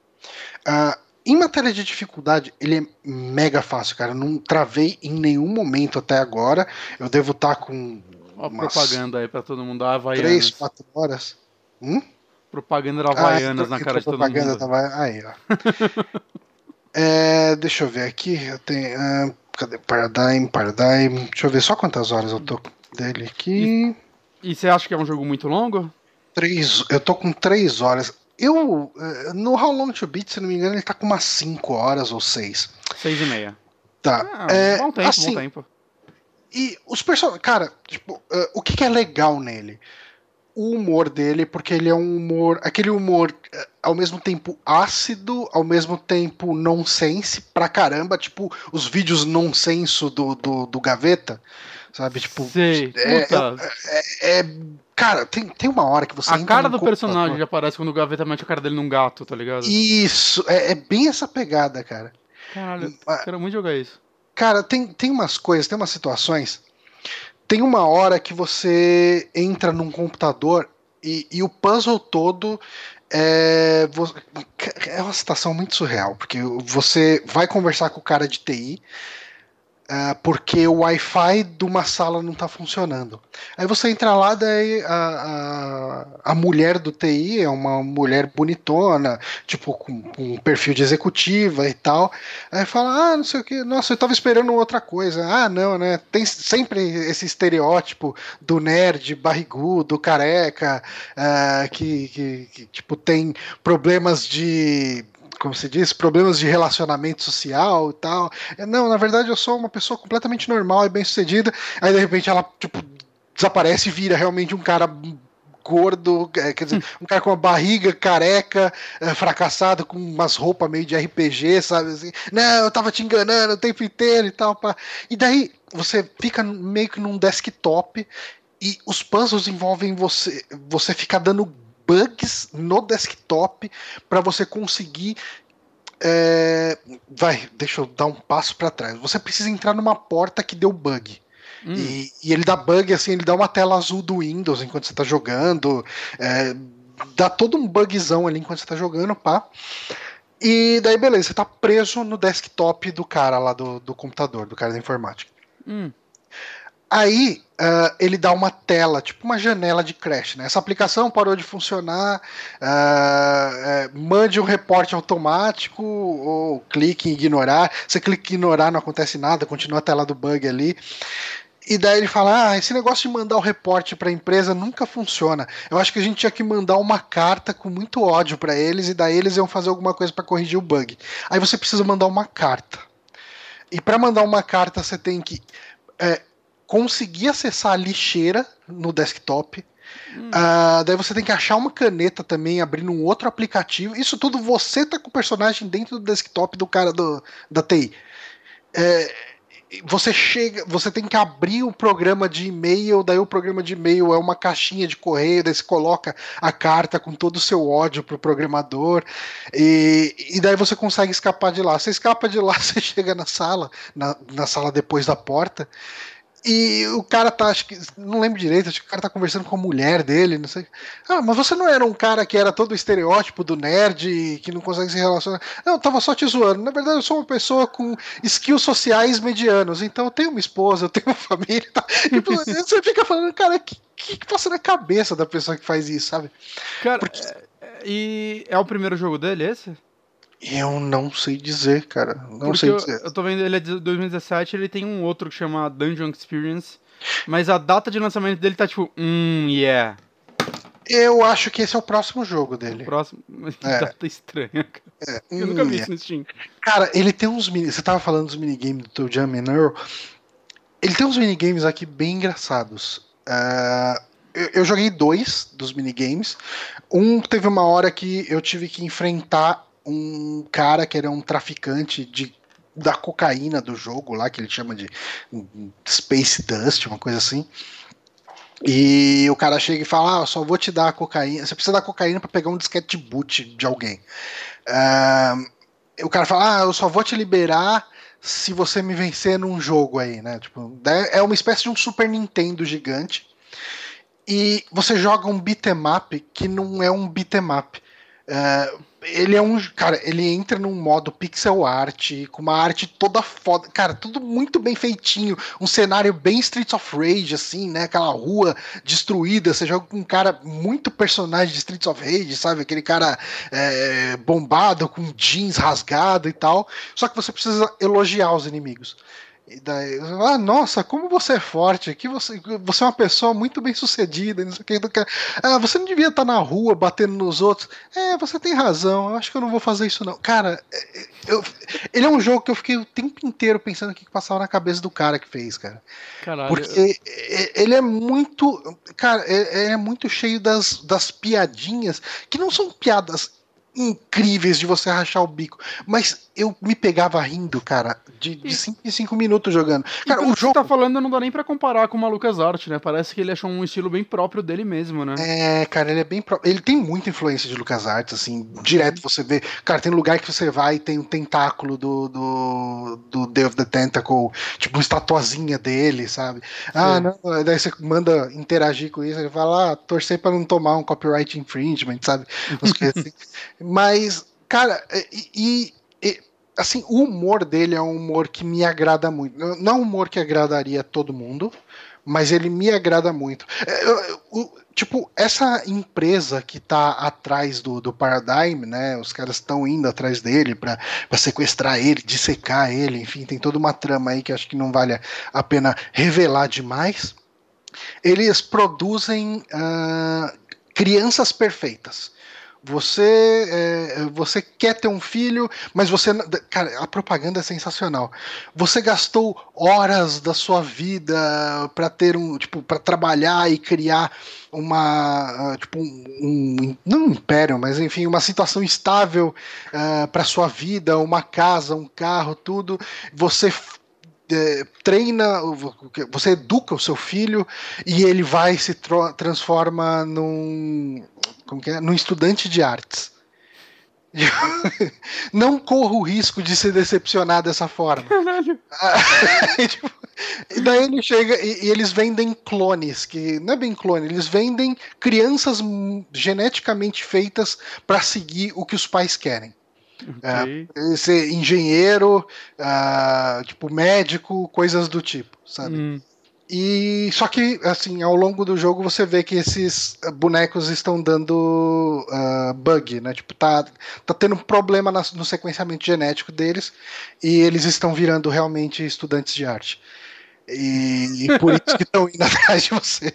Uh, em matéria de dificuldade, ele é mega fácil, cara. Eu não travei em nenhum momento até agora. Eu devo estar tá com. Uma propaganda aí pra todo mundo da Havaianas. 3, 4 horas. Hum? Propaganda da Havaianas ah, na cara de todo mundo. Propaganda da Aí, ó. [LAUGHS] É, deixa eu ver aqui. Eu tenho. Uh, cadê? Paradigm, Paradigm. Deixa eu ver só quantas horas eu tô dele aqui. E, você acha que é um jogo muito longo? Três, eu tô com três horas. Eu. Eh, no How Long to Beat, se não me engano, ele tá com umas cinco horas ou seis. Seis e meia. Tá. Ah, é, bom tempo, assim, bom tempo. E os personagens. Cara, tipo, uh, o que, que é legal nele? o humor dele, porque ele é um humor, aquele humor eh, ao mesmo tempo ácido, ao mesmo tempo nonsense pra caramba, tipo os vídeos nonsenso do, do, do Gaveta, sabe? Tipo, Sei, é, é, é, é, cara, tem, tem uma hora que você. A cara do personagem já aparece quando o Gaveta mete a cara dele num gato, tá ligado? Isso, é, é bem essa pegada, cara. Caralho, eu quero muito jogar isso. Cara, tem, tem umas coisas, tem umas situações. Tem uma hora que você entra num computador e, e o puzzle todo é, é uma situação muito surreal, porque você vai conversar com o cara de TI, Uh, porque o Wi-Fi de uma sala não está funcionando. Aí você entra lá, daí a, a, a, mulher do TI é uma mulher bonitona, tipo, com, com, um perfil de executiva e tal. Aí fala, ah, não sei o que, nossa, eu estava esperando outra coisa. Ah, não, né? Tem sempre esse estereótipo do nerd barrigudo, careca, uh, que, que, que, tipo, tem problemas de como se diz, problemas de relacionamento social e tal. É, não, na verdade eu sou uma pessoa completamente normal e bem sucedida. Aí de repente ela, tipo, desaparece e vira realmente um cara gordo, é, quer dizer, um cara com uma barriga careca, é, fracassado, com umas roupas meio de RPG, sabe assim? Não, eu tava te enganando o tempo inteiro e tal. Pá. E daí você fica meio que num desktop e os puzzles envolvem você, você ficar dando bugs no desktop para você conseguir é, vai, deixa eu dar um passo para trás. Você precisa entrar numa porta que deu bug. Hum. E, e, ele dá bug assim, ele dá uma tela azul do Windows enquanto você tá jogando. É, dá todo um bugzão ali enquanto você tá jogando, pá. E daí, beleza, você tá preso no desktop do cara lá do, do computador, do cara da informática. Hum. Aí uh, ele dá uma tela, tipo uma janela de crash. Né? Essa aplicação parou de funcionar, uh, mande um reporte automático ou clique em ignorar. Você clica em ignorar, não acontece nada, continua a tela do bug ali. E daí ele fala: Ah, esse negócio de mandar o reporte para a empresa nunca funciona. Eu acho que a gente tinha que mandar uma carta com muito ódio para eles e daí eles iam fazer alguma coisa para corrigir o bug. Aí você precisa mandar uma carta. E para mandar uma carta você tem que é, conseguir acessar a lixeira no desktop. Hum. Uh, daí você tem que achar uma caneta também, abrindo um outro aplicativo. Isso tudo você tá com o personagem dentro do desktop do cara do, da TI. É, você chega, você tem que abrir o programa de e-mail, daí o programa de e-mail é uma caixinha de correio, daí você coloca a carta com todo o seu ódio pro programador, e, e daí você consegue escapar de lá. Você escapa de lá, [LAUGHS] você chega na sala, na, na sala depois da porta, E o cara tá, acho que, não lembro direito, acho que o cara tá conversando com a mulher dele, não sei. Ah, mas você não era um cara que era todo o estereótipo do nerd, que não consegue se relacionar. Não, eu tava só te zoando. Na verdade, eu sou uma pessoa com skills sociais medianos, então eu tenho uma esposa, eu tenho uma [LAUGHS] família. Tá? E [LAUGHS] você fica falando, cara, o que, que, que passa na cabeça da pessoa que faz isso, sabe? Cara, Porque... é, e é o primeiro jogo dele, esse? Eu não sei dizer, cara. Não Porque sei dizer. Eu, eu tô vendo ele é de 2017, ele tem um outro que chama Dungeon Experience. Mas a data de lançamento dele tá tipo, hum, yeah. Eu acho que esse é o próximo jogo dele. O próximo. É. [LAUGHS] Data estranha, cara. É. Eu nunca vi isso no Steam. Cara, ele tem uns mini. Você tava falando dos minigames do teu Jam Earl. Ele tem uns minigames aqui bem engraçados. Uh, eu, eu joguei dois dos minigames. Um teve uma hora que eu tive que enfrentar um cara que era um traficante de da cocaína do jogo lá, que ele chama de Space Dust, uma coisa assim. E o cara chega e fala: Ah, só vou te dar a cocaína. Você precisa dar cocaína para pegar um disquete boot de alguém. Uh, o cara fala: Ah, eu só vou te liberar se você me vencer num jogo aí, né? Tipo, é uma espécie de um Super Nintendo gigante. E você joga um beat'em up que não é um beat'em up. Uh, ele é um. Cara, ele entra num modo pixel art, com uma arte toda foda. Cara, tudo muito bem feitinho. Um cenário bem Streets of Rage, assim, né? Aquela rua destruída. Você joga com um cara muito personagem de Streets of Rage, sabe? Aquele cara é, bombado, com jeans rasgado e tal. Só que você precisa elogiar os inimigos. E daí, ah, nossa, como você é forte, que você, você é uma pessoa muito bem sucedida, não sei o que, ah, você não devia estar na rua batendo nos outros. É, você tem razão, eu acho que eu não vou fazer isso não. Cara, é, eu, ele é um jogo que eu fiquei o tempo inteiro pensando o que passava na cabeça do cara que fez, cara. Caralho. Porque ele é muito, cara, ele é muito cheio das, das piadinhas, que não são piadas incríveis de você rachar o bico. Mas eu me pegava rindo, cara, de 5 em 5 minutos jogando. Cara, o jogo. que você tá falando não dá nem pra comparar com o Lucas Art, né? Parece que ele achou um estilo bem próprio dele mesmo, né? É, cara, ele é bem próprio. Ele tem muita influência de Lucas Arts, assim, direto você vê. Cara, tem lugar que você vai e tem um tentáculo do, do, do Day of the Tentacle, tipo uma estatuazinha dele, sabe? Ah, não. Daí você manda interagir com isso, ele fala, ah, torcer pra não tomar um copyright infringement, sabe? [LAUGHS] assim. Mas, cara, e, e, assim, o humor dele é um humor que me agrada muito. Não é um humor que agradaria todo mundo, mas ele me agrada muito. É, eu, eu, tipo, essa empresa que tá atrás do, do Paradigm, né? Os caras estão indo atrás dele para sequestrar ele, dissecar ele, enfim, tem toda uma trama aí que acho que não vale a pena revelar demais. Eles produzem uh, crianças perfeitas. Você, é, você quer ter um filho, mas você. Cara, a propaganda é sensacional. Você gastou horas da sua vida para ter um. Tipo, para trabalhar e criar uma. Tipo, um, um, Não um império, mas enfim, uma situação estável uh, é, para sua vida, uma casa, um carro, tudo. Você é, treina, você educa o seu filho e ele vai se transforma num, como que é? num estudante de artes. [LAUGHS] Não corra o risco de se decepcionar dessa forma. Caralho. [LAUGHS] tipo, e daí ele chega e, e, eles vendem clones, que não é bem clone, eles vendem crianças geneticamente feitas para seguir o que os pais querem. Okay. É, ser engenheiro, uh, tipo médico, coisas do tipo, sabe? Hum. E só que assim, ao longo do jogo você vê que esses bonecos estão dando uh, bug, né? Tipo, tá, tá tendo problema na, no sequenciamento genético deles e eles estão virando realmente estudantes de arte. E, e por isso que estão indo [LAUGHS] atrás de você.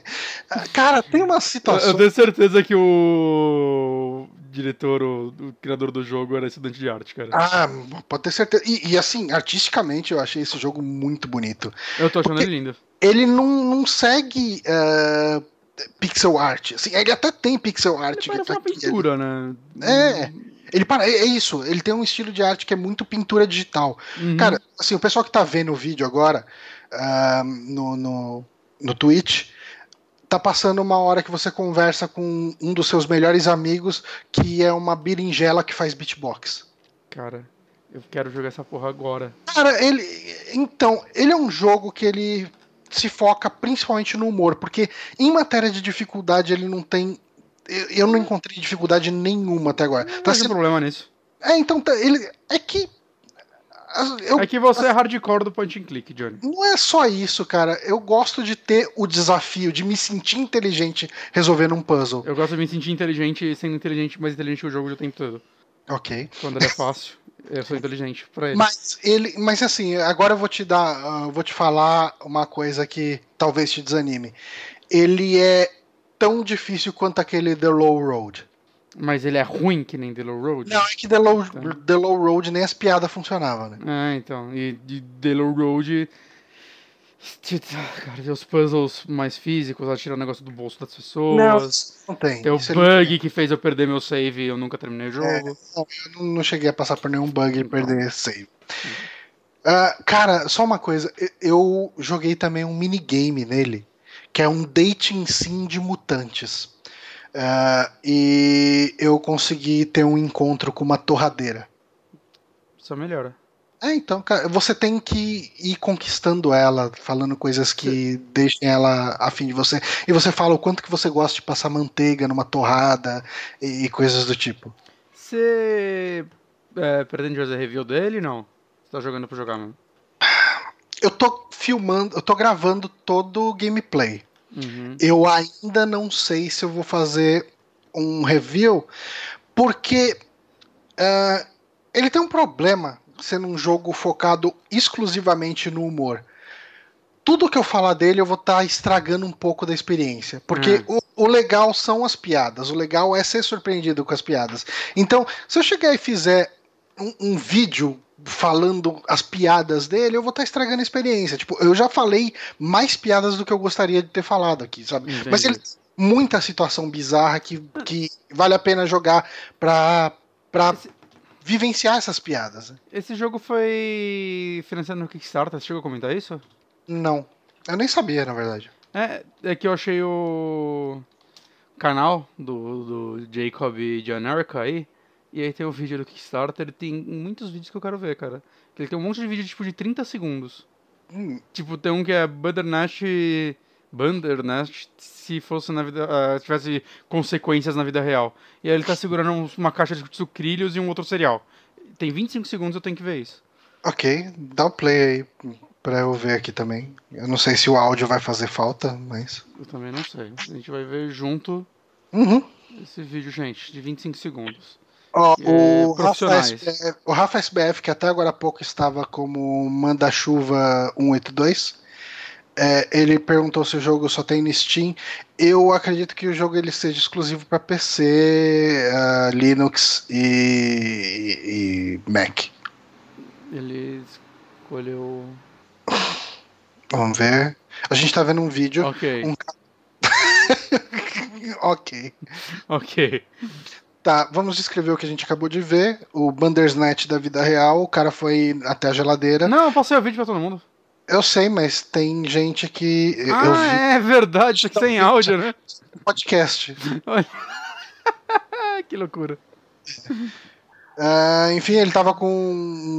Cara, tem uma situação. Eu tenho certeza que o diretor, o, o, criador do jogo era estudante de arte, cara. Ah, pode ter certeza. E, e assim, artisticamente eu achei esse jogo muito bonito. Eu tô achando ele lindo. Ele não, não segue. Uh, pixel art. Assim, ele até tem pixel art. Ele parece uma pintura, né? É. Ele para, é isso, ele tem um estilo de arte que é muito pintura digital. Uhum. Cara, assim, o pessoal que tá vendo o vídeo agora uh, no, no, no Twitch, tá passando uma hora que você conversa com um dos seus melhores amigos, que é uma berinjela que faz beatbox. Cara, eu quero jogar essa porra agora. Cara, ele. Então, ele é um jogo que ele se foca principalmente no humor, porque em matéria de dificuldade ele não tem. Eu, não encontrei dificuldade nenhuma até agora. Não Tá tem sendo- problema nisso. É, então tá- ele é que eu É que você é hardcore do point and click, Johnny. não é só isso, cara. Eu gosto de ter o desafio de me sentir inteligente resolvendo um puzzle. Eu gosto de me sentir inteligente e sendo inteligente, mais inteligente que o jogo o tempo todo. Ok. Quando ele é fácil, eu sou inteligente pra ele. Mas ele, mas assim, agora eu vou te dar, ah, vou te falar uma coisa que talvez te desanime. Ele é tão difícil quanto aquele The Low Road. Mas ele é ruim que nem The Low Road? Não, é que The Low, Tá. The Low Road nem as piadas funcionavam, né? Ah, então. E de The Low Road. Cara, tem os puzzles mais físicos, ela tira o negócio do bolso das pessoas. não tem. Tem o Isso bug que fez eu perder meu save e eu nunca terminei o jogo. Eu não, não cheguei a passar por nenhum bug e perder save. Ah, cara, só uma coisa. Eu joguei também um minigame nele, que é um dating sim de mutantes. Ah, e eu consegui ter um encontro com uma torradeira. Só melhora. É, então, cara, você tem que ir conquistando ela, falando coisas que deixem ela afim de você. E você fala o quanto que você gosta de passar manteiga numa torrada e, e coisas do tipo. Você é, pretende fazer review dele não? Você tá jogando pra jogar mesmo? Eu tô filmando, eu tô gravando todo o gameplay. Uhum. Eu ainda não sei se eu vou fazer um review, porque ah, ele tem um problema sendo um jogo focado exclusivamente no humor. Tudo que eu falar dele eu vou estar estragando um pouco da experiência. Porque o, o legal são as piadas, o legal é ser surpreendido com as piadas. Então, se eu chegar e fizer um, um vídeo falando as piadas dele, eu vou estar estragando a experiência. Tipo, eu já falei mais piadas do que eu gostaria de ter falado aqui, sabe? Mas ele muita situação bizarra que, que vale a pena jogar pra, pra Esse- vivenciar essas piadas. né? Esse jogo foi financiado no Kickstarter, você chegou a comentar isso? Não. Eu nem sabia, na verdade. É, é que eu achei o canal do, do Jacob e John Erica aí, e aí tem o vídeo do Kickstarter, tem muitos vídeos que eu quero ver, cara. Ele tem um monte de vídeo tipo de 30 segundos. Hum, Tipo, tem um que é Butternest Butternest se fosse na vida. ah, tivesse consequências na vida real. E aí ele tá segurando um- uma caixa de sucrilhos e um outro cereal. Tem 25 segundos, eu tenho que ver isso. ok, dá o play aí pra eu ver aqui também. Eu não sei se o áudio vai fazer falta, mas. Eu também não sei. A gente vai ver junto Uhum. esse vídeo, gente, de 25 segundos. É, o, Rafa. SBF, o Rafa SBF, que até agora há pouco estava como Manda-Chuva 182, é, ele perguntou se o jogo só tem no Steam. Eu acredito que o jogo ele seja exclusivo para PC, ah, Linux e, e Mac. Ele escolheu. Vamos ver. A gente tá vendo um vídeo. Ok, Um- [LAUGHS] ok. ok. Tá, vamos descrever o que a gente acabou de ver. O Bandersnatch da vida real. O cara foi até a geladeira. Não, eu passei o vídeo pra todo mundo. Eu sei, mas tem gente que. eu ah, vi é verdade, aqui sem áudio, né? [LAUGHS] podcast. [LAUGHS] Que loucura. Ah, enfim, ele tava com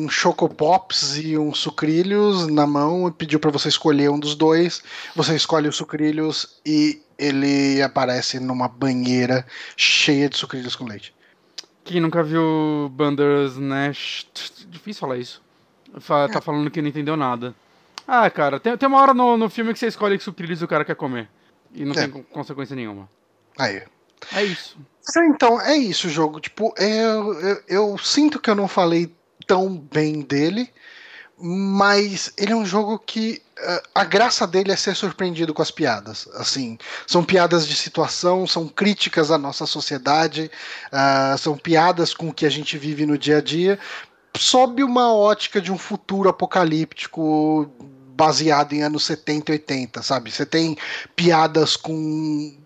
um Choco Pops e um Sucrilhos na mão e pediu pra você escolher um dos dois. Você escolhe o Sucrilhos e ele aparece numa banheira cheia de sucrilhos com leite. Quem nunca viu Bandersnatch. Difícil falar isso. Tá falando que não entendeu nada. Ah, cara, tem, tem uma hora no, no filme que você escolhe que sucrilhos o cara quer comer. E não É. tem con- consequência nenhuma. Aí. É isso. Então, é isso o jogo. Tipo, eu, eu, eu sinto que eu não falei tão bem dele, mas ele é um jogo que eh, a graça dele é ser surpreendido com as piadas. Assim, são piadas de situação, são críticas à nossa sociedade, ah, são piadas com o que a gente vive no dia a dia, sob uma ótica de um futuro apocalíptico baseado em anos 70 e 80, sabe? Você tem piadas com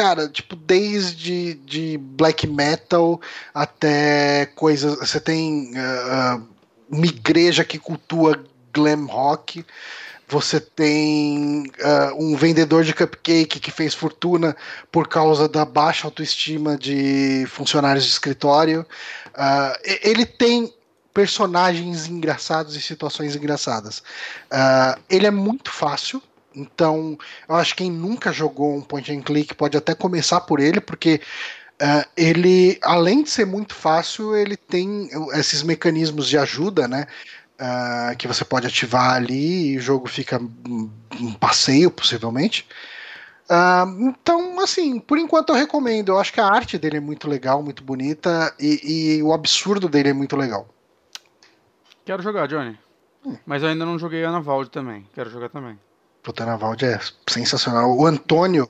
cara, tipo, desde de black metal até coisas. Você tem ah, uma igreja que cultua glam rock. Você tem ah, um vendedor de cupcake que fez fortuna por causa da baixa autoestima de funcionários de escritório. E- ele tem personagens engraçados e situações engraçadas. Ele é muito fácil Então, eu acho que quem nunca jogou um point and click pode até começar por ele, porque uh, ele, além de ser muito fácil, ele tem esses mecanismos de ajuda, né? Uh, que você pode ativar ali e o jogo fica um passeio, possivelmente. Uh, então, assim, por enquanto eu recomendo. Eu acho que a arte dele é muito legal, muito bonita e, e o absurdo dele é muito legal. Quero jogar, Johnny. Hum. Mas eu ainda não joguei a Navalde também. Quero jogar também. Puta, Navalde é sensacional. O Antônio,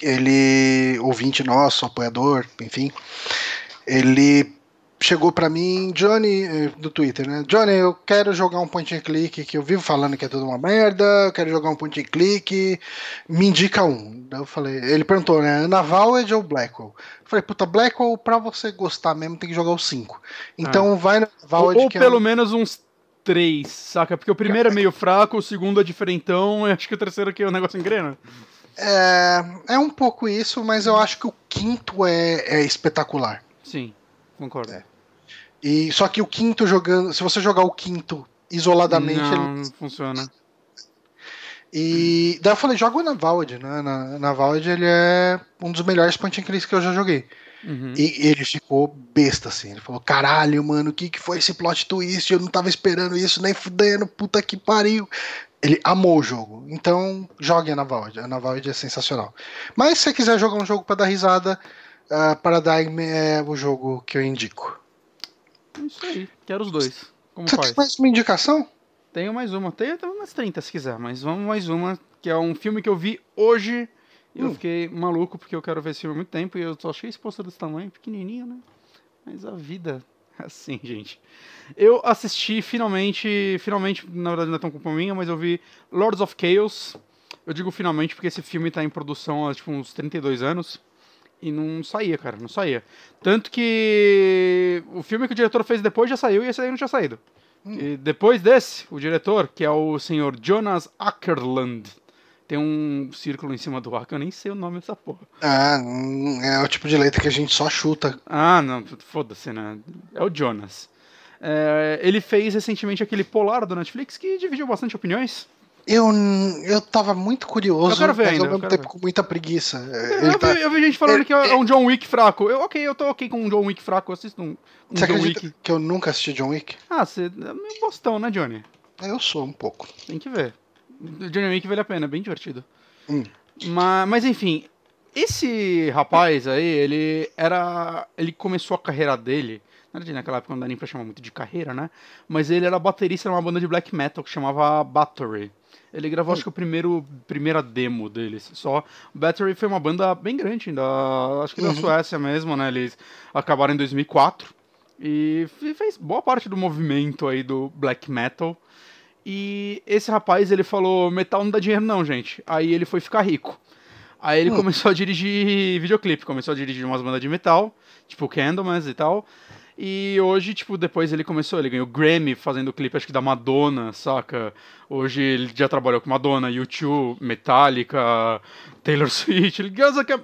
ele, ouvinte nosso, apoiador, enfim, ele chegou para mim, Johnny, eh, do Twitter, né? Johnny, eu quero jogar um point and click que eu vivo falando que é tudo uma merda, eu quero jogar um point and click, me indica um. Eu falei, ele perguntou, né? Navaled ou Blackwell? Eu falei, puta, Blackwell, pra você gostar mesmo, tem que jogar os 5. Então ah. vai no Navaled. Ou, ou pelo é um... menos uns três, saca? Porque o primeiro é meio fraco, o segundo é diferentão, e acho que o terceiro aqui é o negócio engrena. É, é um pouco isso, mas eu acho que o quinto é, é espetacular. Sim, concordo. É. E só que o quinto jogando, se você jogar o quinto isoladamente, não, ele... não funciona. E daí eu falei, joga o Navaled, né? Na, Navaled ele é um dos melhores point and clicks que eu já joguei. Uhum. E ele ficou besta, assim. Ele falou: caralho, mano, o que, que foi esse plot twist? Eu não tava esperando isso, nem fudendo, puta que pariu. Ele amou o jogo. Então, jogue a Navaled. A Navaled é sensacional. Mas se você quiser jogar um jogo para dar risada, uh, Paradigm é o jogo que eu indico. Isso aí, quero os dois. Como Você faz? tem mais uma indicação? Tenho mais uma. Tenho até umas 30 se quiser, mas vamos mais uma, que é um filme que eu vi hoje. E hum. eu fiquei maluco porque eu quero ver esse filme há muito tempo e eu só achei esse pôster desse tamanho, pequenininho, né? Mas a vida é assim, [LAUGHS] gente. Eu assisti finalmente, finalmente, na verdade não é tão culpa minha, mas eu vi Lords of Chaos. Eu digo finalmente porque esse filme tá em produção há tipo uns 32 anos. E não saía, cara, não saía. Tanto que o filme que o diretor fez depois já saiu e esse aí não tinha saído. Hum. E depois desse, o diretor, que é o senhor Jonas Ackerland, tem um círculo em cima do ar que eu nem sei o nome dessa porra. Ah, é o tipo de letra que a gente só chuta. Ah, não, foda-se, né? É o Jonas. É, ele fez recentemente aquele Polar do Netflix que dividiu bastante opiniões. Eu, eu tava muito curioso, eu quero ver mas ainda, ao mesmo tempo ver. com muita preguiça. Eu, tá... vi, eu, vi, gente falando ele, que é um John Wick fraco. Eu, ok, eu tô ok com um John Wick fraco, eu assisto um, um você John Wick. que eu nunca assisti John Wick? Ah, você é meio bostão, né, Johnny? Eu sou um pouco. Tem que ver. Johnny Wick vale a pena, é bem divertido. Hum. Mas, mas enfim, esse rapaz aí, ele era. Ele começou a carreira dele. Naquela época não dá nem pra chamar muito de carreira, né? Mas ele era baterista numa banda de black metal que chamava Battery. Ele gravou, acho que o primeiro primeira demo deles. Só Battery foi uma banda bem grande, ainda, acho que da uhum. Suécia mesmo, né? Eles acabaram em 2004 e fez boa parte do movimento aí do black metal. E esse rapaz, ele falou: metal não dá dinheiro, não, gente. Aí ele foi ficar rico. Aí ele hum. começou a dirigir videoclipe, começou a dirigir umas bandas de metal, tipo Candlemas e tal. E hoje, tipo, depois ele começou, ele ganhou Grammy fazendo clipe, acho que da Madonna, saca? Hoje ele já trabalhou com Madonna, U2, Metallica, Taylor [LAUGHS] Swift. Ele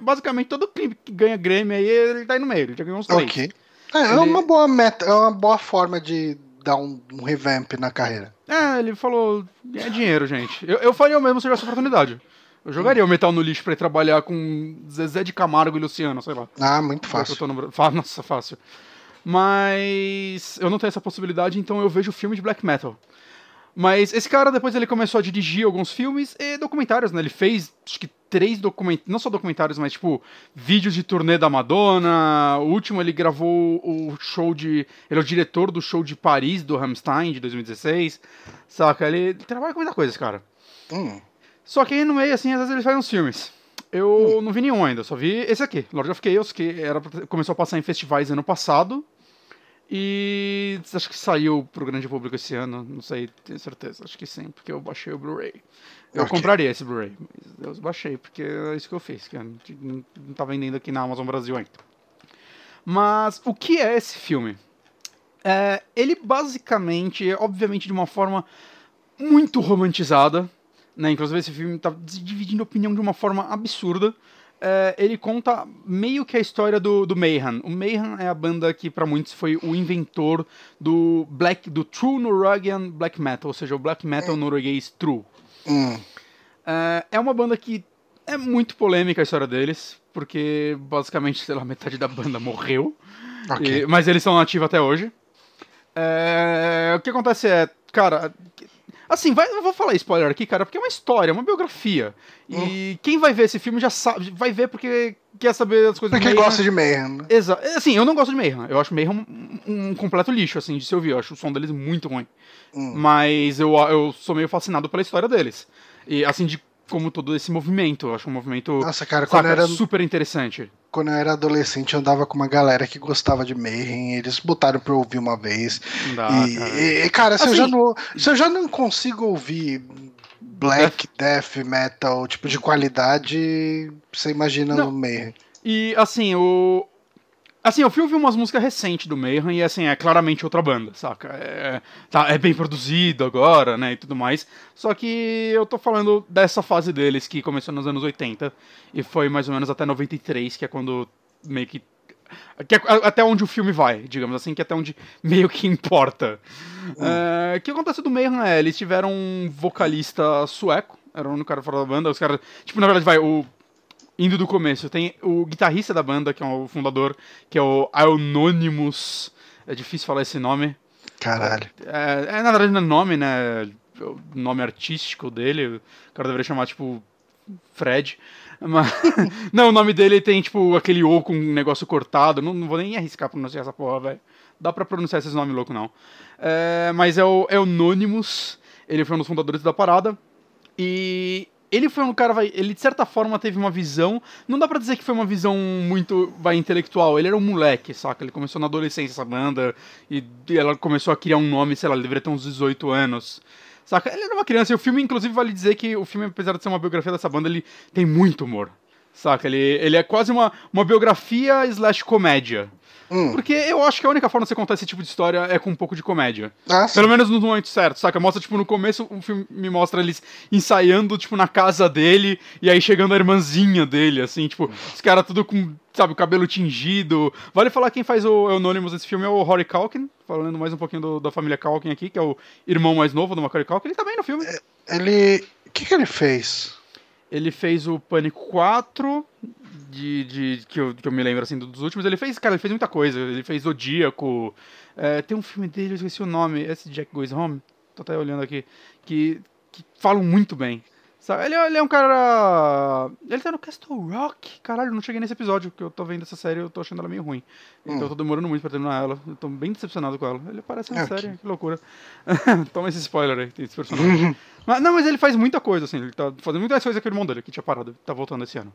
basicamente todo clipe que ganha Grammy aí, ele tá aí no meio, ele já ganhou uns três. Ok. É, é ele... é uma boa meta, é uma boa forma de dar um, um revamp na carreira. É, ele falou, é dinheiro, gente. Eu, eu faria o mesmo se tivesse oportunidade. Eu jogaria o Metal no lixo pra ir trabalhar com Zezé de Camargo e Luciano, sei lá. Ah, muito fácil. No... [LAUGHS] Nossa, fácil. Mas eu não tenho essa possibilidade, então eu vejo filme de black metal. Mas esse cara depois ele começou a dirigir alguns filmes e documentários, né? Ele fez acho que três documentários, não só documentários, mas tipo vídeos de turnê da Madonna. O último ele gravou o show de, ele é o diretor do show de Paris do Rammstein de 2016. Saca? Ele, ele trabalha com muita coisa, cara. Hum. Só que aí no meio assim, às vezes ele faz uns filmes. Eu hum. não vi nenhum ainda, só vi esse aqui, Lord of Chaos, que era, começou a passar em festivais ano passado. E acho que saiu pro grande público esse ano, não sei, tenho certeza, acho que sim, porque eu baixei o Blu-ray. Eu okay. compraria esse Blu-ray, mas eu baixei, porque é isso que eu fiz, que não, não tá vendendo aqui na Amazon Brasil ainda. Mas o que é esse filme? É, ele basicamente, é, obviamente de uma forma muito romantizada, né? Inclusive esse filme tá dividindo opinião de uma forma absurda é, ele conta meio que a história do, do Mayhem. O Mayhem é a banda que para muitos foi o inventor do black, do true Norwegian black metal, ou seja, o black metal norueguês true. Hum. É, é uma banda que é muito polêmica a história deles, porque basicamente, sei lá, metade da banda morreu. Ok. E- mas eles estão ativos até hoje. É, o que acontece é, cara. Assim, vai, eu vou falar spoiler aqui, cara, porque é uma história, é uma biografia. E quem vai ver esse filme já sabe, vai ver porque quer saber as coisas Porque gosta de Mayhem, né? Exa assim, eu não gosto de Mayhem. Eu acho Mayhem um, um completo lixo, assim, de se ouvir. Eu acho o som deles muito ruim. Hum. Mas eu, eu sou meio fascinado pela história deles. E, assim, de como todo esse movimento. Eu acho um movimento Nossa, cara, quando saca, eu, era, super interessante. Quando eu era adolescente, eu andava com uma galera que gostava de Mayhem. Eles botaram pra eu ouvir uma vez. Dá, e, cara. e- e, cara, se, eu Assim- já não, se eu já não consigo ouvir black, death, metal, tipo de qualidade, você imagina Não. no Mayhem. E, assim, o... Assim, eu fui ouvir umas músicas recentes do Mayhem e, assim, é claramente outra banda, saca? É, tá, é bem produzido agora, né, e tudo mais. Só que eu tô falando dessa fase deles que começou nos anos 80 e foi mais ou menos até 93, que é quando meio que... que é até onde o filme vai, digamos assim, que é até onde [LAUGHS] meio que importa. É, o que acontece do Mayhem é, eles tiveram um vocalista sueco, era o único cara fora da banda, os caras... Tipo, na verdade, vai, o indo do começo, tem o guitarrista da banda, que é o fundador, que é o Anonymous. É difícil falar esse nome. Caralho. É, é, na verdade não é nome, né? É O nome artístico dele. O cara deveria chamar, tipo, Fred. Mas, [LAUGHS] não, o nome dele tem, tipo, aquele O com um negócio cortado. Não, não vou nem arriscar pronunciar essa porra, velho. Dá pra pronunciar esses nomes loucos, não. É, mas é o, é o Anonymous. Ele foi um dos fundadores da parada. E ele foi um cara, vai, ele de certa forma teve uma visão, não dá pra dizer que foi uma visão muito, vai, intelectual, ele era um moleque, saca? Ele começou na adolescência essa banda e ela começou a criar um nome, sei lá, ele deveria ter uns 18 anos. Saca? Ele era uma criança e o filme, inclusive, vale dizer que o filme, apesar de ser uma biografia dessa banda, ele tem muito humor. Saca? Ele, ele é quase uma, uma biografia slash comédia. Hum. Porque eu acho que a única forma de você contar esse tipo de história é com um pouco de comédia. Ah. Pelo menos no momento certo, saca? Mostra, tipo, no começo o filme me mostra eles ensaiando, tipo, na casa dele, e aí chegando a irmãzinha dele, assim, tipo, os caras tudo com, sabe, o cabelo tingido. Vale falar quem faz o Anonymous desse filme é o Rory Culkin, falando mais um pouquinho do- da família Culkin aqui, que é o irmão mais novo do Macaulay Culkin, ele tá bem no filme. Ele. O que, que ele fez? Ele fez o Pânico 4, de, de, que, eu, que eu me lembro, assim, dos últimos. Ele fez, cara, ele fez muita coisa. Ele fez Zodíaco. É, tem um filme dele, eu esqueci o nome. Esse Jack Goes Home. Tô até olhando aqui. Que, que falam muito bem. Sabe? Ele, é- ele é um cara... Ele tá no Castle Rock. Caralho, não cheguei nesse episódio, porque eu tô vendo essa série e eu tô achando ela meio ruim. Então eu tô demorando muito pra terminar ela. Eu tô bem decepcionado com ela. Ele parece uma É, série, que- que loucura. [LAUGHS] Toma esse spoiler aí, tem esse personagem. [LAUGHS] Mas, não, mas ele faz muita coisa, assim. Ele tá fazendo muitas coisas com o irmão dele, que tinha parado. Tá voltando esse ano.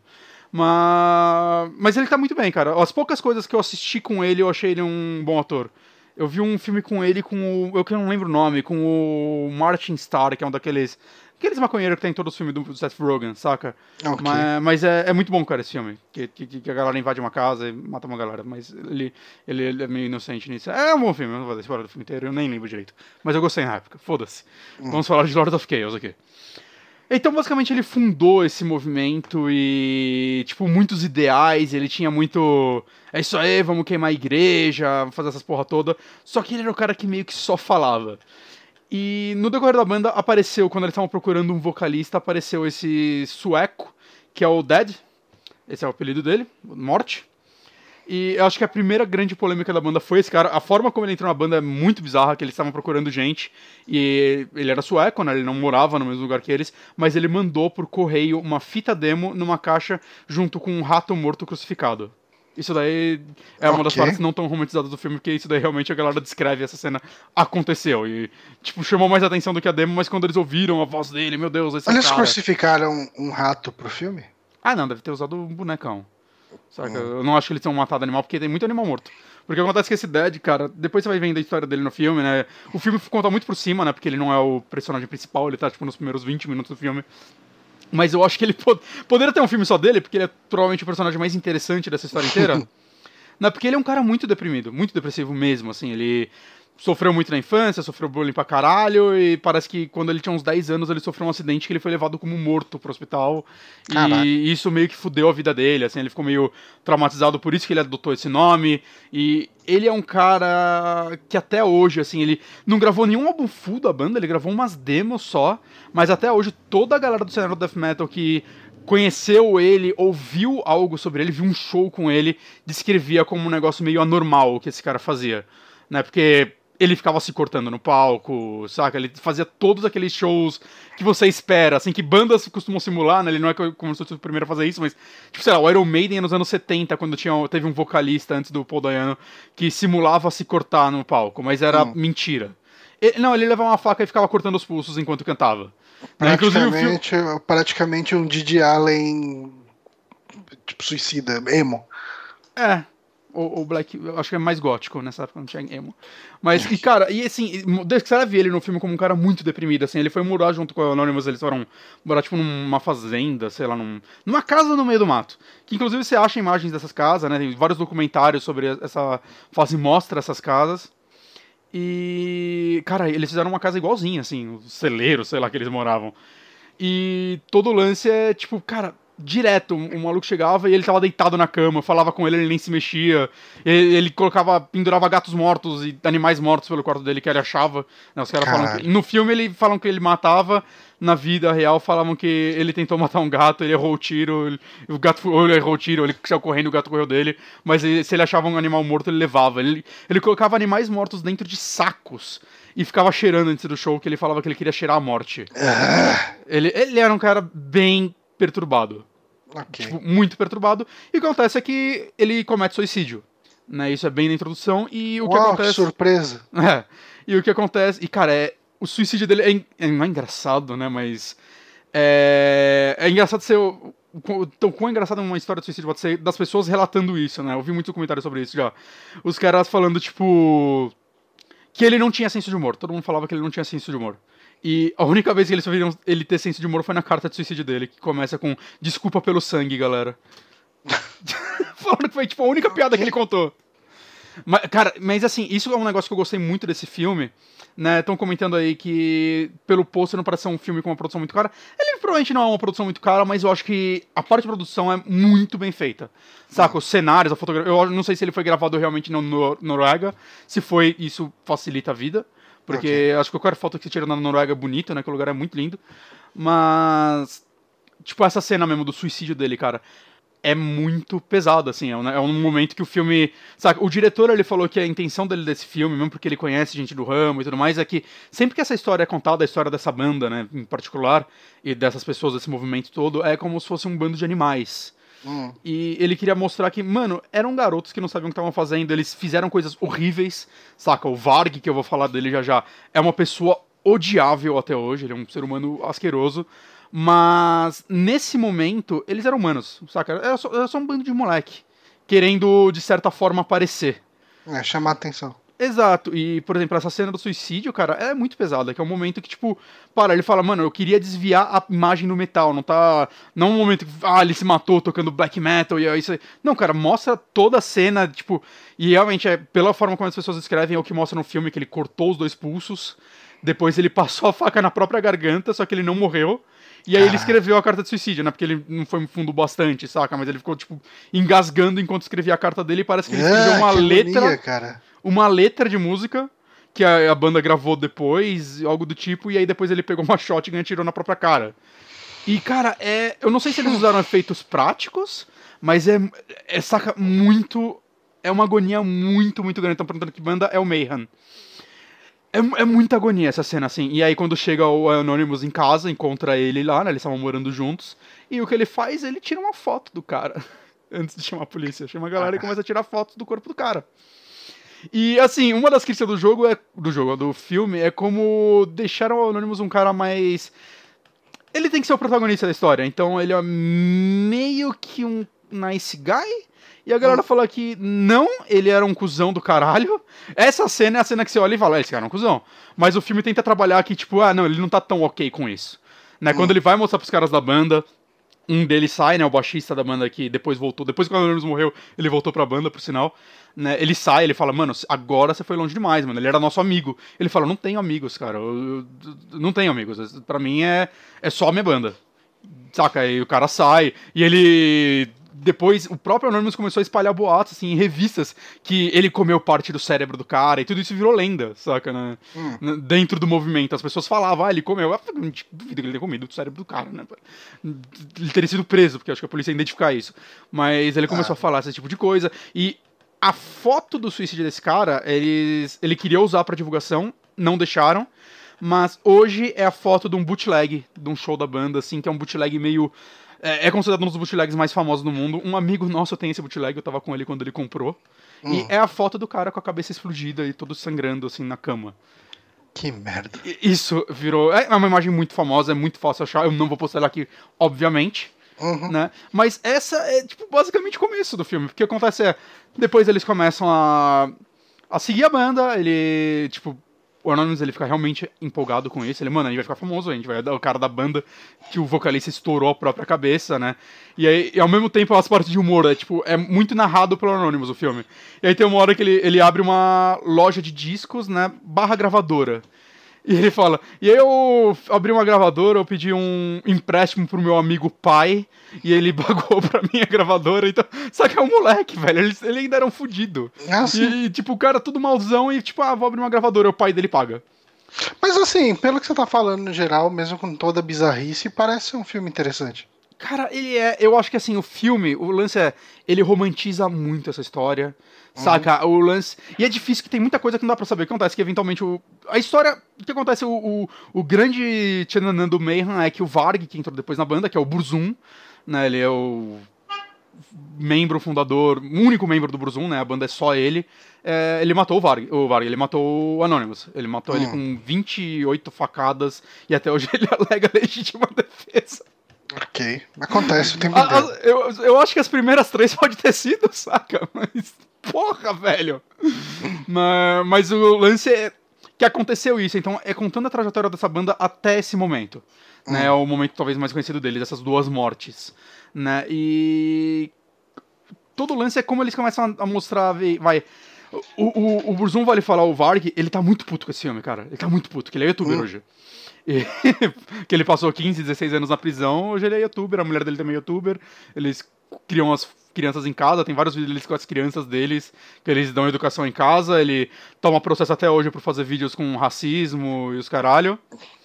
Mas, mas ele tá muito bem, cara. As poucas coisas que eu assisti com ele, eu achei ele um bom ator. Eu vi um filme com ele com o. Eu que não lembro o nome, com o Martin Starr, que é um daqueles. Aqueles maconheiros que tem em todos os filmes do Seth Rogen, saca? Ok. Mas, mas é, é muito bom, cara, esse filme. Que, que, que a galera invade uma casa e mata uma galera. Mas ele, ele, ele é meio inocente nisso. É um bom filme, eu não vou dar spoiler do filme inteiro, eu nem lembro direito. Mas eu gostei na época, foda-se. Vamos falar de Lord of Chaos aqui. Então, basicamente, ele fundou esse movimento e, tipo, muitos ideais. Ele tinha muito. É isso aí, vamos queimar a igreja, fazer essas porra toda. Só que ele era o cara que meio que só falava. E no decorrer da banda apareceu, quando eles estavam procurando um vocalista, apareceu esse sueco, que é o Dead. Esse é o apelido dele, Morte. E eu acho que a primeira grande polêmica da banda foi esse cara. A forma como ele entrou na banda é muito bizarra, que eles estavam procurando gente. E ele era sueco, né? Ele não morava no mesmo lugar que eles. Mas ele mandou por correio uma fita demo numa caixa junto com um rato morto crucificado. Isso daí é uma das Ok. partes não tão romantizadas do filme, porque isso daí realmente a galera descreve essa cena aconteceu. E, tipo, chamou mais atenção do que a demo, mas quando eles ouviram a voz dele, meu Deus, esse Eles cara... crucificaram um rato pro filme? Ah, não, deve ter usado um bonecão. Saca? Eu não acho que eles tenham matado animal, porque tem muito animal morto. Porque acontece que esse Dead, cara, depois você vai vendo a história dele no filme, né? O filme conta muito por cima, né? Porque ele não é o personagem principal, ele tá, tipo, nos primeiros 20 minutos do filme. Mas eu acho que ele [LAUGHS] pod- poderia ter um filme só dele, porque ele é provavelmente o personagem mais interessante dessa história inteira. [LAUGHS] Não, porque ele é um cara muito deprimido, muito depressivo mesmo, assim, ele... sofreu muito na infância, sofreu bullying pra caralho, e parece que quando ele tinha uns 10 anos ele sofreu um acidente que ele foi levado como morto pro hospital. Caraca. E isso meio que fudeu a vida dele, assim, ele ficou meio traumatizado, por isso que ele adotou esse nome. E ele é um cara que até hoje, assim, ele não gravou nenhum álbum full da banda, ele gravou umas demos só, mas até hoje toda a galera do cenário do death metal que conheceu ele, ouviu algo sobre ele, viu um show com ele, descrevia como um negócio meio anormal o que esse cara fazia, né? Porque ele ficava se cortando no palco, saca? Ele fazia todos aqueles shows que você espera, assim, que bandas costumam simular, né? Ele não é como se fosse o primeiro a fazer isso, mas, tipo, sei lá, o Iron Maiden nos anos 70, quando tinha, teve um vocalista antes do Paul Dayano que simulava se cortar no palco, mas era Hum. mentira. Ele- não, ele levava uma faca e ficava cortando os pulsos enquanto cantava. Né? Inclusive, o filme- Praticamente, praticamente um Didi Allen tipo suicida, emo. É. O, o Black, eu acho que é mais gótico, nessa época não tinha emo. Mas, e cara, e assim, você vê ele no filme como um cara muito deprimido, assim, ele foi morar junto com o Anonymous, eles foram morar, tipo, numa fazenda, sei lá, num, numa casa no meio do mato. Que, inclusive, você acha imagens dessas casas, né, tem vários documentários sobre essa fase, mostra essas casas. E, cara, eles fizeram uma casa igualzinha, assim, o celeiro, sei lá, que eles moravam. E todo o lance é, tipo, cara, direto, um, um maluco chegava e ele tava deitado na cama, falava com ele, ele nem se mexia. Ele, ele colocava, pendurava gatos mortos e animais mortos pelo quarto dele que ele achava. Né, os caras falam que, no filme ele falam que ele matava, na vida real falavam que ele tentou matar um gato, ele errou o tiro, ele- o gato ele errou o tiro, ele saiu correndo, o gato correu dele, mas ele- se ele achava um animal morto, ele levava. Ele, ele colocava animais mortos dentro de sacos e ficava cheirando antes do show, que ele falava que ele queria cheirar a morte. Ah, Ele, ele era um cara bem perturbado. Ok. Tipo, muito perturbado. E o que acontece é que ele comete suicídio. Né? Isso é bem na introdução. E o que Uau, que acontece. surpresa. [LAUGHS] É. E o que acontece. E, cara, é, o suicídio dele é, en- é- não é engraçado, né? Mas. É, é engraçado ser. Então, quão engraçado uma história de suicídio pode ser das pessoas relatando isso, né? Eu vi muitos comentários sobre isso já. Os caras falando, tipo. Que ele não tinha senso de humor. Todo mundo falava que ele não tinha senso de humor. E a única vez que eles viram ele ter senso de humor foi na carta de suicídio dele, que começa com desculpa pelo sangue, galera. [LAUGHS] Falando que foi tipo a única piada que ele contou. Mas, cara, mas assim, isso é um negócio que eu gostei muito desse filme. Né, estão comentando aí que pelo pôster não parece ser um filme com uma produção muito cara. Ele provavelmente não é uma produção muito cara, mas eu acho que a parte de produção é muito bem feita. Saca? Os cenários, a fotografia. Eu não sei se ele foi gravado realmente na Nor- Noruega. Se foi, isso facilita a vida. Porque acho que qualquer foto que você tira na Noruega é bonita, né? Que o lugar é muito lindo. Mas. Tipo, essa cena mesmo do suicídio dele, cara. É muito pesado, assim. É um, é um momento que o filme. Saca? O diretor ele falou que a intenção dele desse filme, mesmo porque ele conhece gente do ramo e tudo mais, é que sempre que essa história é contada, a história dessa banda, né, em particular, e dessas pessoas, desse movimento todo, é como se fosse um bando de animais. Hum, E ele queria mostrar que, mano, eram garotos que não sabiam o que estavam fazendo, eles fizeram coisas horríveis, saca? O Varg, que eu vou falar dele já já, é uma pessoa odiável até hoje, ele é um ser humano asqueroso, mas nesse momento eles eram humanos, saca? Era só, era só um bando de moleque, querendo de certa forma aparecer. é, chamar atenção. Exato, e por exemplo, essa cena do suicídio, cara, é muito pesada, que é um momento que, tipo, para, ele fala, mano, eu queria desviar a imagem do metal, não tá. Não um momento que, ah, ele se matou tocando black metal e isso aí. Não, cara, mostra toda a cena, tipo, e realmente é pela forma como as pessoas escrevem, é o que mostra no filme que ele cortou os dois pulsos, depois ele [LAUGHS] passou a faca na própria garganta, só que ele não morreu. E aí ele Ah. escreveu a carta de suicídio, né? Porque ele não foi fundo bastante, saca? Mas ele ficou, tipo, engasgando enquanto escrevia a carta dele e parece que ele escreveu Ah, uma letra agonia, cara. Uma letra de música que a, a banda gravou depois, algo do tipo, e aí depois ele pegou uma shotgun e atirou na própria cara. E, cara, é. Eu não sei se eles usaram efeitos práticos, mas é, é saca muito. É uma agonia muito, muito grande. Estão perguntando que banda é o Mayhem. É, é muita agonia essa cena, assim. E aí, quando chega o Anonymous em casa, encontra ele lá, né? Eles estavam morando juntos. E o que ele faz? Ele tira uma foto do cara. [LAUGHS] Antes de chamar a polícia. Chama a galera e começa a tirar fotos do corpo do cara. E assim, uma das críticas do jogo é. Do jogo, do filme, é como deixaram o Anonymous um cara mais. Ele tem que ser o protagonista da história, então ele é meio que um nice guy. E a galera fala que não, ele era um cuzão do caralho. Essa cena é a cena que você olha e fala, "Ah, esse cara é um cuzão. Mas o filme tenta trabalhar que, tipo, ah, não, ele não tá tão ok com isso. Né? Quando ele vai mostrar pros caras da banda, um deles sai, né? O baixista da banda que depois voltou. Depois que o Anonymous morreu, ele voltou pra banda, por sinal. Né, ele sai, ele fala, mano, agora você foi longe demais, mano. Ele era nosso amigo. Ele fala, não tenho amigos, cara. Eu, eu, não tenho amigos. Pra mim é, é só a minha banda. Saca? Aí o cara sai e ele depois o próprio Anonymous começou a espalhar boatos, assim, em revistas, que ele comeu parte do cérebro do cara, e tudo isso virou lenda, saca, né? Hum. Dentro do movimento. As pessoas falavam, ah, ele comeu. Eu duvido que ele tenha comido o cérebro do cara, né? Ele teria sido preso, porque acho que a polícia ia identificar isso. Mas ele começou ah. a falar esse tipo de coisa, e a foto do suicídio desse cara, eles, ele queria usar para divulgação, não deixaram. Mas hoje é a foto de um bootleg, de um show da banda, assim, que é um bootleg meio é, é, considerado um dos bootlegs mais famosos do mundo. Um amigo nosso tem esse bootleg, eu tava com ele quando ele comprou. Hum. E é a foto do cara com a cabeça explodida e todo sangrando, assim, na cama. Que merda. Isso virou. É uma imagem muito famosa, é muito fácil achar. Eu não vou postar ela aqui, obviamente. Uhum. Né? Mas essa é, tipo, basicamente o começo do filme. Porque acontece é. Depois eles começam a. a seguir a banda, ele, tipo, o Anonymous ele fica realmente empolgado com isso. Ele, mano, a gente vai ficar famoso, a gente vai dar o cara da banda que o vocalista estourou a própria cabeça, né? E aí, e ao mesmo tempo, as partes de humor, é tipo, é muito narrado pelo Anonymous o filme. E aí tem uma hora que ele, ele abre uma loja de discos, né? Barra gravadora. E ele fala: E aí eu abri uma gravadora, eu pedi um empréstimo pro meu amigo pai, e ele [LAUGHS] pagou pra minha gravadora. Então, só que é um moleque, velho. Ele, ele ainda era um fudido. Ah, e, tipo, o cara tudo malzão e, tipo, ah, vou abrir uma gravadora, o pai dele paga. Mas assim, pelo que você tá falando no geral, mesmo com toda a bizarrice, parece um filme interessante. Cara, ele é. Eu acho que assim, o filme, o lance é. Ele romantiza muito essa história. Uhum. Saca? O lance. E é difícil que tem muita coisa que não dá pra saber. O que acontece que eventualmente o. A história. O que acontece? O, o, o grande Tchananã do Mayhem é que o Varg, que entrou depois na banda, que é o Burzum, né? Ele é o membro fundador, único membro do Burzum, né? A banda é só ele. É, ele matou o Varg, o Varg, ele matou o Anonymous. Ele matou ele hum. com 28 facadas e até hoje [LAUGHS] ele alega legítima defesa. Ok. Acontece o tempo inteiro. Eu, eu acho que as primeiras três pode ter sido, saca? Mas. Porra, velho! mas, mas o lance é que aconteceu isso, então é contando a trajetória dessa banda até esse momento. Né? Hum. Né, é o momento talvez mais conhecido deles, essas duas mortes. Né? E. Todo o lance é como eles começam a mostrar. Vai. O, o, o Burzum vale falar, o Varg, ele tá muito puto com esse filme, cara. Ele tá muito puto, que ele é youtuber hum. hoje. E, [LAUGHS] que ele passou 15, 16 anos na prisão, hoje ele é youtuber, a mulher dele também é youtuber. Eles criam as crianças em casa, tem vários vídeos deles com as crianças deles, que eles dão educação em casa, ele toma processo até hoje por fazer vídeos com racismo e os caralho.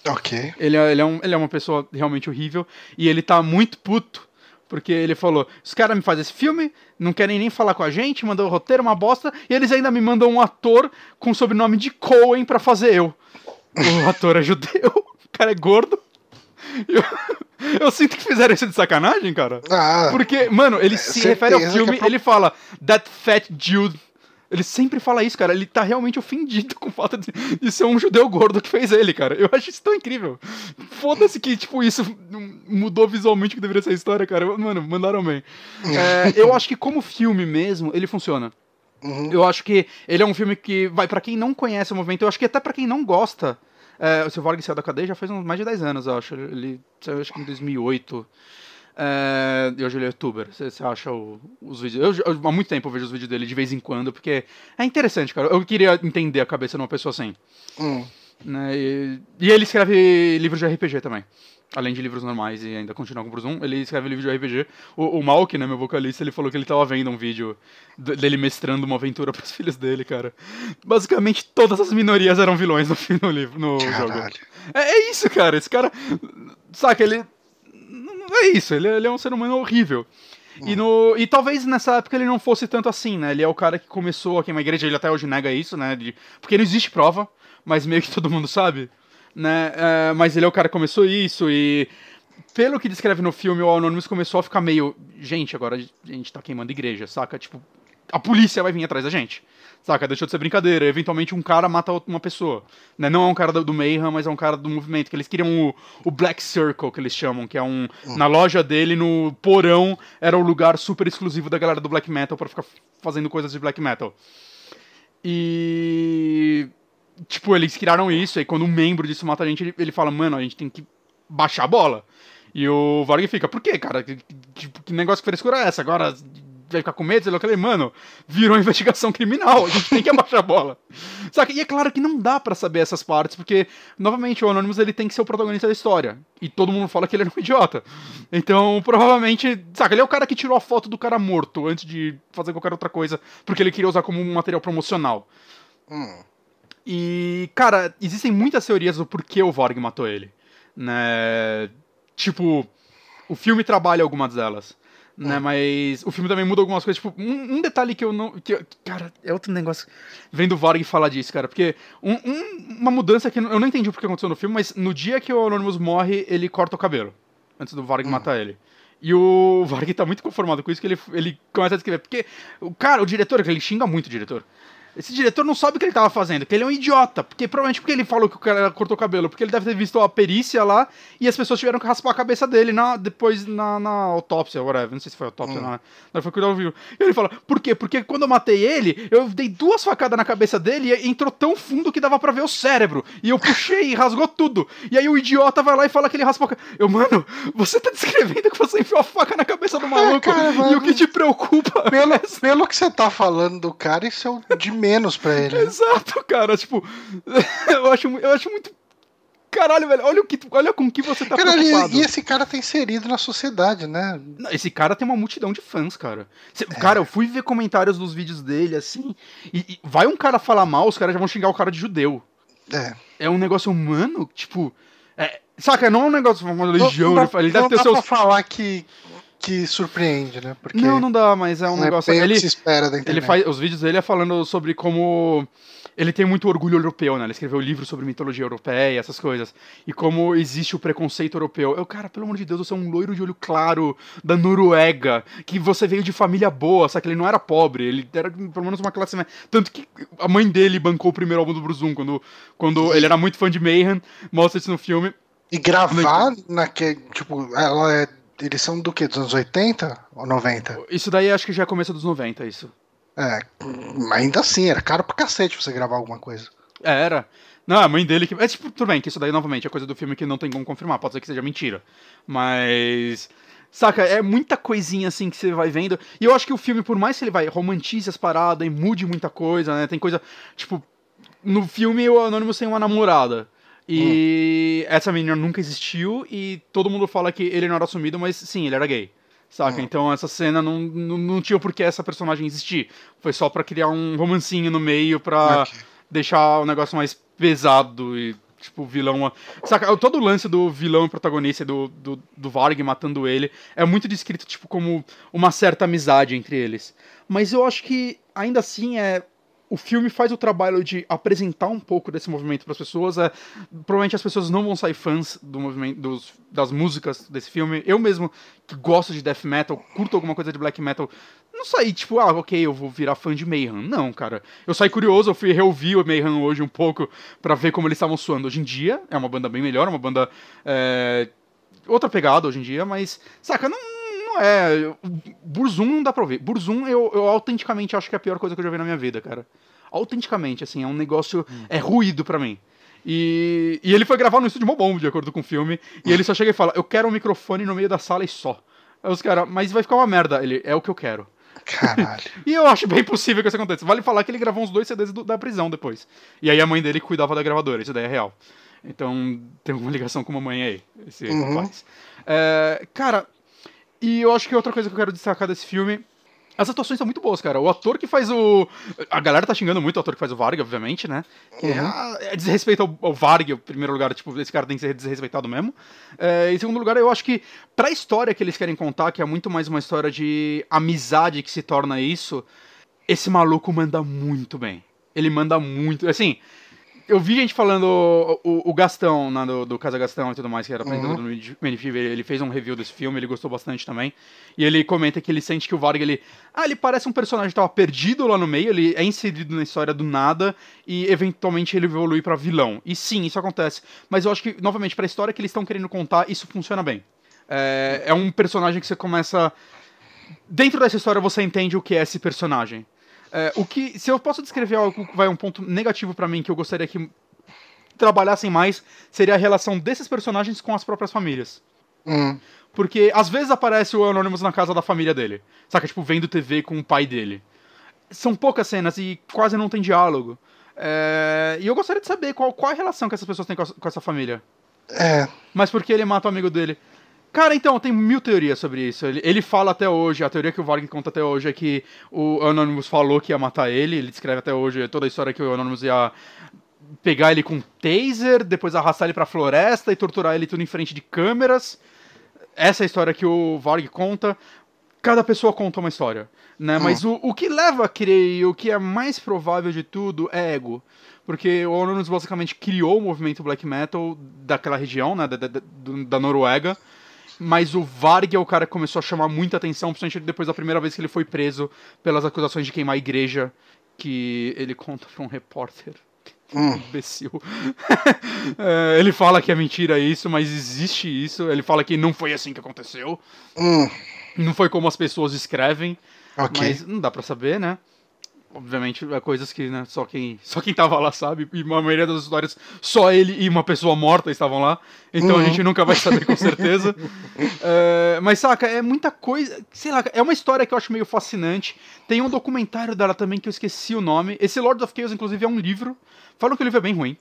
Ok. Ele é, ele é, um, ele é uma pessoa realmente horrível, e ele tá muito puto, porque ele falou, os caras me fazem esse filme, não querem nem falar com a gente, mandou o roteiro, uma bosta, e eles ainda me mandam um ator com o sobrenome de Cohen pra fazer eu. O ator é judeu, [LAUGHS] o cara é gordo, eu, eu, sinto que fizeram isso de sacanagem, cara. Ah, Porque, mano, ele se refere ao filme, é pro... ele fala That Fat Jude. Ele sempre fala isso, cara. Ele tá realmente ofendido [LAUGHS] com o fato de, de ser um judeu gordo que fez ele, cara. Eu acho isso tão incrível. Foda-se que, tipo, isso mudou visualmente o que deveria ser a história, cara. Mano, mandaram bem. É, eu acho que como filme mesmo, ele funciona. Uhum. Eu acho que ele é um filme que vai para quem não conhece o movimento, eu acho que até para quem não gosta é, o Silvarg saiu da cadeia já faz uns, mais de 10 anos, eu acho. Ele saiu acho que em 2008. É, e hoje ele é youtuber. Você acha o, os vídeos. Eu, eu, há muito tempo eu vejo os vídeos dele de vez em quando, porque é interessante, cara. Eu queria entender a cabeça de uma pessoa assim. Hum. Né, e, e, ele escreve livros de RPG também. Além de livros normais e ainda continua com o Bruzum, ele escreve livro de RPG. O, o Malk, né, meu vocalista, ele falou que ele tava vendo um vídeo dele mestrando uma aventura pros filhos dele, cara. Basicamente, todas as minorias eram vilões no, no livro, no jogo. É, é, isso, cara. Esse cara. Saca, ele. É isso, ele, ele é um ser humano horrível. E, no, e talvez nessa época ele não fosse tanto assim, né? Ele é o cara que começou a queimar a igreja, ele até hoje nega isso, né? De, porque não existe prova, mas meio que todo mundo sabe né? É, mas ele é o cara que começou isso e pelo que descreve no filme, o Anonymous começou a ficar meio. Gente, agora a gente tá queimando igreja, saca? Tipo, a polícia vai vir atrás da gente. Saca? Deixou de ser brincadeira. Eventualmente um cara mata uma pessoa. Né? Não é um cara do, do Mayhem, mas é um cara do movimento. Que eles queriam o, o Black Circle, que eles chamam, que é um. Hum. Na loja dele, no porão, era o lugar super exclusivo da galera do Black Metal para ficar fazendo coisas de Black Metal. E tipo, eles criaram isso, aí quando um membro disso mata a gente, ele, ele fala, mano, a gente tem que baixar a bola. E o Varg fica, por quê, cara? Que, que, que negócio que frescura é essa? Agora vai ficar com medo, lá, eu mano, virou [LAUGHS] investigação criminal, a gente tem que abaixar a bola. [LAUGHS] Saca? E é claro que não dá para saber essas partes, porque, novamente, o Anonymous ele tem que ser o protagonista da história. E todo mundo fala que ele é um [LAUGHS] idiota. Então, provavelmente, saca, ele é o cara que tirou a foto do cara morto antes de fazer qualquer outra coisa, porque ele queria usar como um material promocional. Hum. E, cara, existem muitas teorias do porquê o Vorg matou ele. Né? Tipo, o filme trabalha algumas delas né? Hum. Mas o filme também muda algumas coisas. Tipo, um, um detalhe que eu não. Que, cara, é outro negócio. Vendo o Varg falar disso, cara. Porque um, um, uma mudança que eu não entendi o que aconteceu no filme, mas no dia que o Anonymous morre, ele corta o cabelo. Antes do Varg hum. matar ele. E o Varg tá muito conformado com isso que ele, ele começa a escrever. Porque o cara, o diretor, ele xinga muito o diretor. Esse diretor não sabe o que ele tava fazendo, que ele é um idiota. Porque provavelmente porque ele falou que o cara cortou o cabelo, porque ele deve ter visto a perícia lá e as pessoas tiveram que raspar a cabeça dele na, depois na, na autópsia, whatever. Não sei se foi autópsia, hum. não. Não foi cuidar vivo. E ele fala, por quê? Porque quando eu matei ele, eu dei duas facadas na cabeça dele e entrou tão fundo que dava pra ver o cérebro. E eu puxei e rasgou tudo. E aí o idiota vai lá e fala que ele raspou a cabeça. Eu, mano, você tá descrevendo que você enfiou a faca na cabeça do é, maluco. É, cara, e o que te preocupa? Pelo, é... pelo que você tá falando do cara, isso é de menos pra ele. Exato, cara. Tipo, [LAUGHS] eu acho, eu acho muito. Caralho, velho, olha, o que, olha com que você tá cara, preocupado. E esse cara tá inserido na sociedade, né? Esse cara tem uma multidão de fãs, cara. Cê, é. Cara, eu fui ver comentários dos vídeos dele, assim, e, e, vai um cara falar mal, os caras já vão xingar o cara de judeu. É. É um negócio humano, tipo... É, saca, não é um negócio, uma legião, não, não ele, deve ter seus... Falar que que surpreende, né? Porque não, não dá, mas é um negócio. É ele, se espera da ele faz os vídeos dele é falando sobre como ele tem muito orgulho europeu, né? Ele escreveu livros sobre mitologia europeia, essas coisas. E como existe o preconceito europeu. Eu, cara, pelo amor de Deus, você é um loiro de olho claro da Noruega, que você veio de família boa, só que ele não era pobre, ele era pelo menos uma classe Tanto que a mãe dele bancou o primeiro álbum do Bruzum, quando, quando ele era muito fã de Mayhem, mostra isso no filme. E gravar naquele. Tipo, ela é eles são do que? Dos anos 80 ou 90? Isso daí acho que já é começo dos 90, isso. É, ainda assim, era caro pra cacete você gravar alguma coisa. É, era. Não, a mãe dele que. É tipo, tudo bem, que isso daí novamente é coisa do filme que não tem como confirmar, pode ser que seja mentira. Mas. Saca, é muita coisinha assim que você vai vendo. E eu acho que o filme, por mais que ele vai romantize as paradas e mude muita coisa, né? Tem coisa. Tipo, no filme o Anonymous tem uma namorada. E hum. essa menina nunca existiu e todo mundo fala que ele não era assumido, mas sim, ele era gay. Saca? Hum. Então essa cena não, não, não tinha por que essa personagem existir. Foi só para criar um romancinho no meio pra okay. deixar o negócio mais pesado e tipo, vilão. Saca? Todo o lance do vilão e protagonista do, do, do Varg matando ele é muito descrito, tipo, como uma certa amizade entre eles. Mas eu acho que ainda assim é o filme faz o trabalho de apresentar um pouco desse movimento para as pessoas. É, provavelmente as pessoas não vão sair fãs do movimento, dos, das músicas desse filme. Eu mesmo, que gosto de death metal, curto alguma coisa de black metal, não saí tipo, ah, ok, eu vou virar fã de Mayhem. Não, cara. Eu saí curioso, eu fui reouvir o Mayhem hoje um pouco para ver como eles estavam suando. Hoje em dia é uma banda bem melhor, uma banda. É, outra pegada hoje em dia, mas, saca, não é. Burzum não dá pra ouvir. Burzum eu, eu autenticamente acho que é a pior coisa que eu já vi na minha vida, cara. Autenticamente, assim, é um negócio. Hum. É ruído para mim. E, e ele foi gravar no estúdio Mobombo, de acordo com o filme. E ele só chega e fala: Eu quero um microfone no meio da sala e só. Aí os caras, mas vai ficar uma merda. Ele, é o que eu quero. Caralho. [LAUGHS] e eu acho bem possível que isso aconteça. Vale falar que ele gravou uns dois CDs do, da prisão depois. E aí a mãe dele cuidava da gravadora, isso daí é real. Então tem alguma ligação com a mãe aí, esse uhum. rapaz. É, cara, e eu acho que outra coisa que eu quero destacar desse filme. As atuações são muito boas, cara. O ator que faz o. A galera tá xingando muito o ator que faz o Varg, obviamente, né? Uhum. é, é desrespeito ao, ao Varg, em primeiro lugar. Tipo, esse cara tem que ser desrespeitado mesmo. É, em segundo lugar, eu acho que pra história que eles querem contar, que é muito mais uma história de amizade que se torna isso, esse maluco manda muito bem. Ele manda muito. Assim, eu vi gente falando, o, o Gastão, né, do, do Casa Gastão e tudo mais, que era apresentador uhum. do MNFever, ele fez um review desse filme, ele gostou bastante também. E ele comenta que ele sente que o Varg, ele. Ah, ele parece um personagem que tava perdido lá no meio, ele é inserido na história do nada e eventualmente ele evolui para vilão. E sim, isso acontece. Mas eu acho que, novamente, pra história que eles estão querendo contar, isso funciona bem. É, é um personagem que você começa. Dentro dessa história você entende o que é esse personagem. É, o que, se eu posso descrever algo que vai um ponto negativo para mim que eu gostaria que trabalhassem mais, seria a relação desses personagens com as próprias famílias. Hum. Porque às vezes aparece o Anonymous na casa da família dele. Saca? Tipo, vendo TV com o pai dele. São poucas cenas e quase não tem diálogo. É, E eu gostaria de saber qual, qual a relação que essas pessoas têm com, essa- com essa família. É. Mas por que ele mata o amigo dele? Cara, então, tem mil teorias sobre isso. Ele, ele fala até hoje, a teoria que o Varg conta até hoje é que o Anonymous falou que ia matar ele. Ele descreve até hoje toda a história que o Anonymous ia pegar ele com um taser, depois arrastar ele pra floresta e torturar ele tudo em frente de câmeras. Essa é a história que o Varg conta. Cada pessoa conta uma história, né? Mas o, o que leva a crer e o que é mais provável de tudo é ego. Porque o Anonymous basicamente criou o movimento black metal daquela região, né? Da, da- da Noruega. Mas o Varg é o cara que começou a chamar muita atenção, principalmente depois da primeira vez que ele foi preso pelas acusações de queimar a igreja, que ele conta pra um repórter. Hum. [LAUGHS] Imbecil. [LAUGHS] É, ele fala que é mentira isso, mas existe isso. Ele fala que não foi assim que aconteceu. Hum. Não foi como as pessoas escrevem. Ok. Mas não dá pra saber, né? Obviamente, é coisas que né, só, quem, só quem tava lá sabe. E a maioria das histórias, só ele e uma pessoa morta estavam lá. Então a Uhum. gente nunca vai saber com certeza. [LAUGHS] É, mas, saca, é muita coisa. Sei lá, é uma história que eu acho meio fascinante. Tem um documentário dela também que eu esqueci o nome. Esse Lord of Chaos, inclusive, é um livro. Falam que o livro é bem ruim.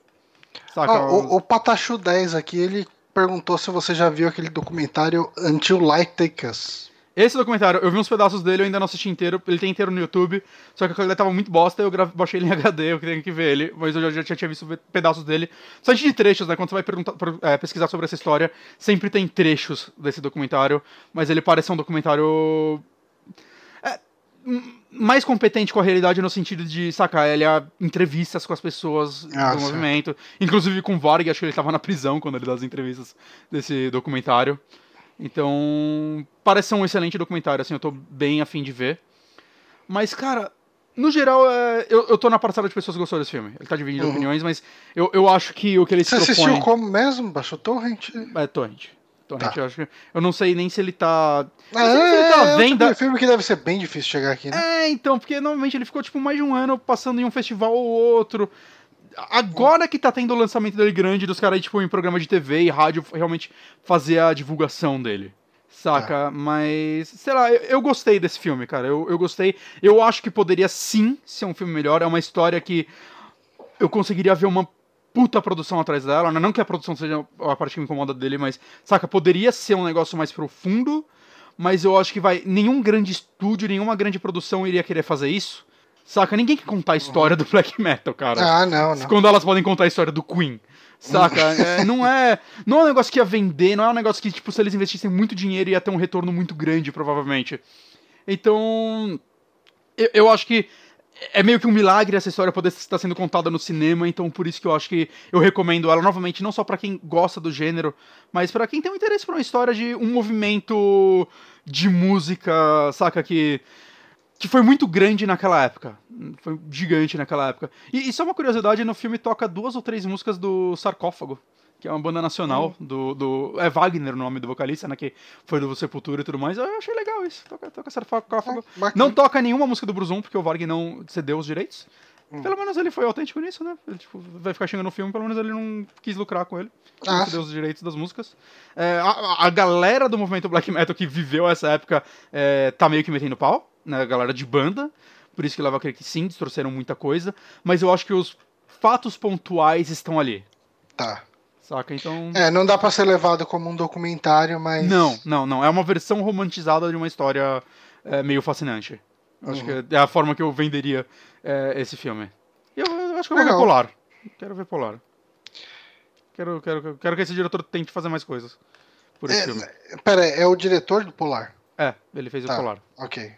Saca? Ó, o, o Patachu 10 aqui, ele perguntou se você já viu aquele documentário Until Light Take Us. Esse documentário, eu vi uns pedaços dele, eu ainda não assisti inteiro. Ele tem inteiro no YouTube, só que a qualidade tava muito bosta, eu baixei ele em [LAUGHS] HD, eu tenho que ver ele, mas eu já, já tinha visto pedaços dele. Só de trechos, né? Quando você vai é, pesquisar sobre essa história, sempre tem trechos desse documentário, mas ele parece um documentário. é, mais competente com a realidade no sentido de, sacar, ele há entrevistas com as pessoas Ah, do certo. movimento. Inclusive com o Varg, acho que ele tava na prisão quando ele dá as entrevistas desse documentário. Então, parece ser um excelente documentário, assim, eu tô bem afim de ver. Mas, cara, no geral, é, eu, eu tô na parcela de pessoas que gostou desse filme. Ele tá dividindo Uhum. opiniões, mas eu, eu acho que o que ele se Você assistiu propõe... como mesmo? Baixou Torrent? É, Torrent. Torrent, Tá. eu acho que... Eu não sei nem se ele tá... Ah, sei se ele tá é, é o tipo venda... de filme que deve ser bem difícil chegar aqui, né? É, então, porque normalmente ele ficou, tipo, mais de um ano passando em um festival ou outro. Agora que tá tendo o lançamento dele grande, dos caras, tipo, em programa de TV e rádio, realmente fazer a divulgação dele. Saca? Mas, sei lá, eu, eu gostei desse filme, cara. Eu, eu gostei. Eu acho que poderia sim ser um filme melhor. É uma história que eu conseguiria ver uma puta produção atrás dela. Não que a produção seja a parte que me incomoda dele, mas, saca, poderia ser um negócio mais profundo. Mas eu acho que vai. Nenhum grande estúdio, nenhuma grande produção iria querer fazer isso. Saca? Ninguém quer contar a história do black metal, cara. Ah, não, não. Quando elas podem contar a história do Queen. Saca? [LAUGHS] É, não, é, não é um negócio que ia vender, não é um negócio que, tipo, se eles investissem muito dinheiro ia ter um retorno muito grande, provavelmente. Então. Eu, eu acho que é meio que um milagre essa história poder estar sendo contada no cinema, então por isso que eu acho que eu recomendo ela novamente, não só pra quem gosta do gênero, mas pra quem tem um interesse por uma história de um movimento de música, saca? Que que foi muito grande naquela época. Foi gigante naquela época. E, e só uma curiosidade, no filme toca duas ou três músicas do Sarcófago, que é uma banda nacional do, do... É Wagner o nome do vocalista, né? Que foi do Sepultura e tudo mais. Eu achei legal isso. Toca, toca Sarcófago. Ah. Não toca nenhuma música do Bruzum, porque o Varg não cedeu os direitos. Hum. Pelo menos ele foi autêntico nisso, né? Ele tipo, vai ficar chegando no filme, pelo menos ele não quis lucrar com ele. Ah, Não cedeu os direitos das músicas. É, a, a galera do movimento black metal que viveu essa época é, tá meio que metendo pau, né? A galera de banda. Por isso que leva a crer que sim, distorceram muita coisa. Mas eu acho que os fatos pontuais estão ali. Tá. Saca? Então. É, não dá pra ser levado como um documentário, mas. Não, não, não. É uma versão romantizada de uma história é, meio fascinante. Acho Uhum. que é a forma que eu venderia é, esse filme. Eu, eu acho que eu vou Legal. ver Polar. Quero ver Polar. Quero, quero, quero que esse diretor tente fazer mais coisas por esse É, filme. Pera aí, é o diretor do Polar. É, ele fez Tá. o Polar. Ok.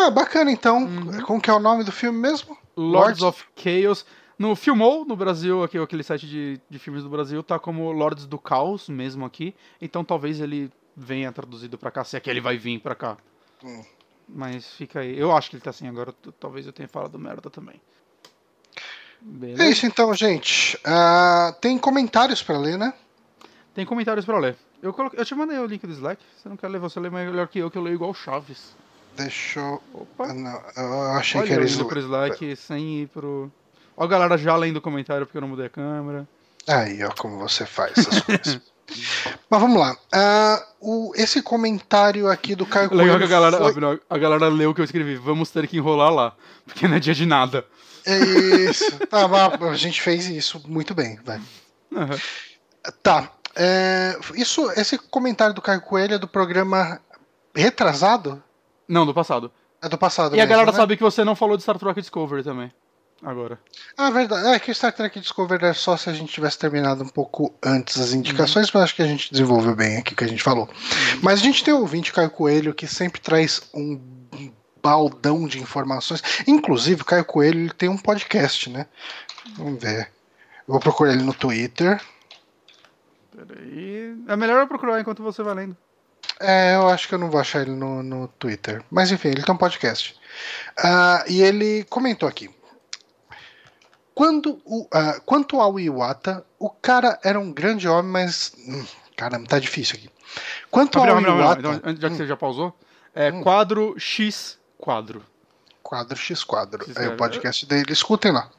Ah, bacana então. Uhum. Como que é o nome do filme mesmo? Lords of Chaos. No Filmou, no Brasil, aqui, aquele site de, de filmes do Brasil, tá como Lords do Caos mesmo aqui. Então talvez ele venha traduzido pra cá, se é que ele vai vir pra cá. Hum. Mas fica aí. Eu acho que ele tá assim agora. Talvez eu tenha falado merda também. Beleza. É isso então, gente. Ah, tem comentários pra ler, né? Tem comentários pra ler. Eu, coloquei, eu te mandei o link do Slack. Você não quer ler? Você lê melhor que eu, que eu leio igual Chaves. Deixa eu. Opa. ah, não, eu achei que Olha, era eu indo isso. pro Slack sem ir pro. Ó, a galera já lendo o comentário porque eu não mudei a câmera. Aí, ó, como você faz essas coisas. [LAUGHS] Mas vamos lá. Uh, o, esse comentário aqui do Caio Legal que a galera, foi... a, galera leu o que eu escrevi. Vamos ter que enrolar lá, porque não é dia de nada. É isso. [LAUGHS] tá, a gente fez isso muito bem. Uhum. Tá. É, isso, esse comentário do Caio Coelho é do programa retrasado? Não, do passado. É do passado. E mesmo, a galera né? sabe que você não falou de Star Trek Discovery também. Agora. Ah, verdade. É que o Star Trek Discovery é só se a gente tivesse terminado um pouco antes as indicações, uhum. mas acho que a gente desenvolveu bem aqui o que a gente falou. Uhum. Mas a gente tem o ouvinte Caio Coelho que sempre traz um baldão de informações. Inclusive, o Caio Coelho ele tem um podcast, né? Vamos ver. Eu vou procurar ele no Twitter. Peraí. É melhor eu procurar enquanto você vai lendo. É, eu acho que eu não vou achar ele no, no Twitter. Mas enfim, ele tem um podcast. Uh, e ele comentou aqui. Quando o, uh, quanto ao Iwata, o cara era um grande homem, mas. Hum, caramba, tá difícil aqui. Quanto ao não, Iwata. Não, não, já que hum, você já pausou, é hum. quadro X quadro. Quadro X quadro. É o podcast dele, escutem lá.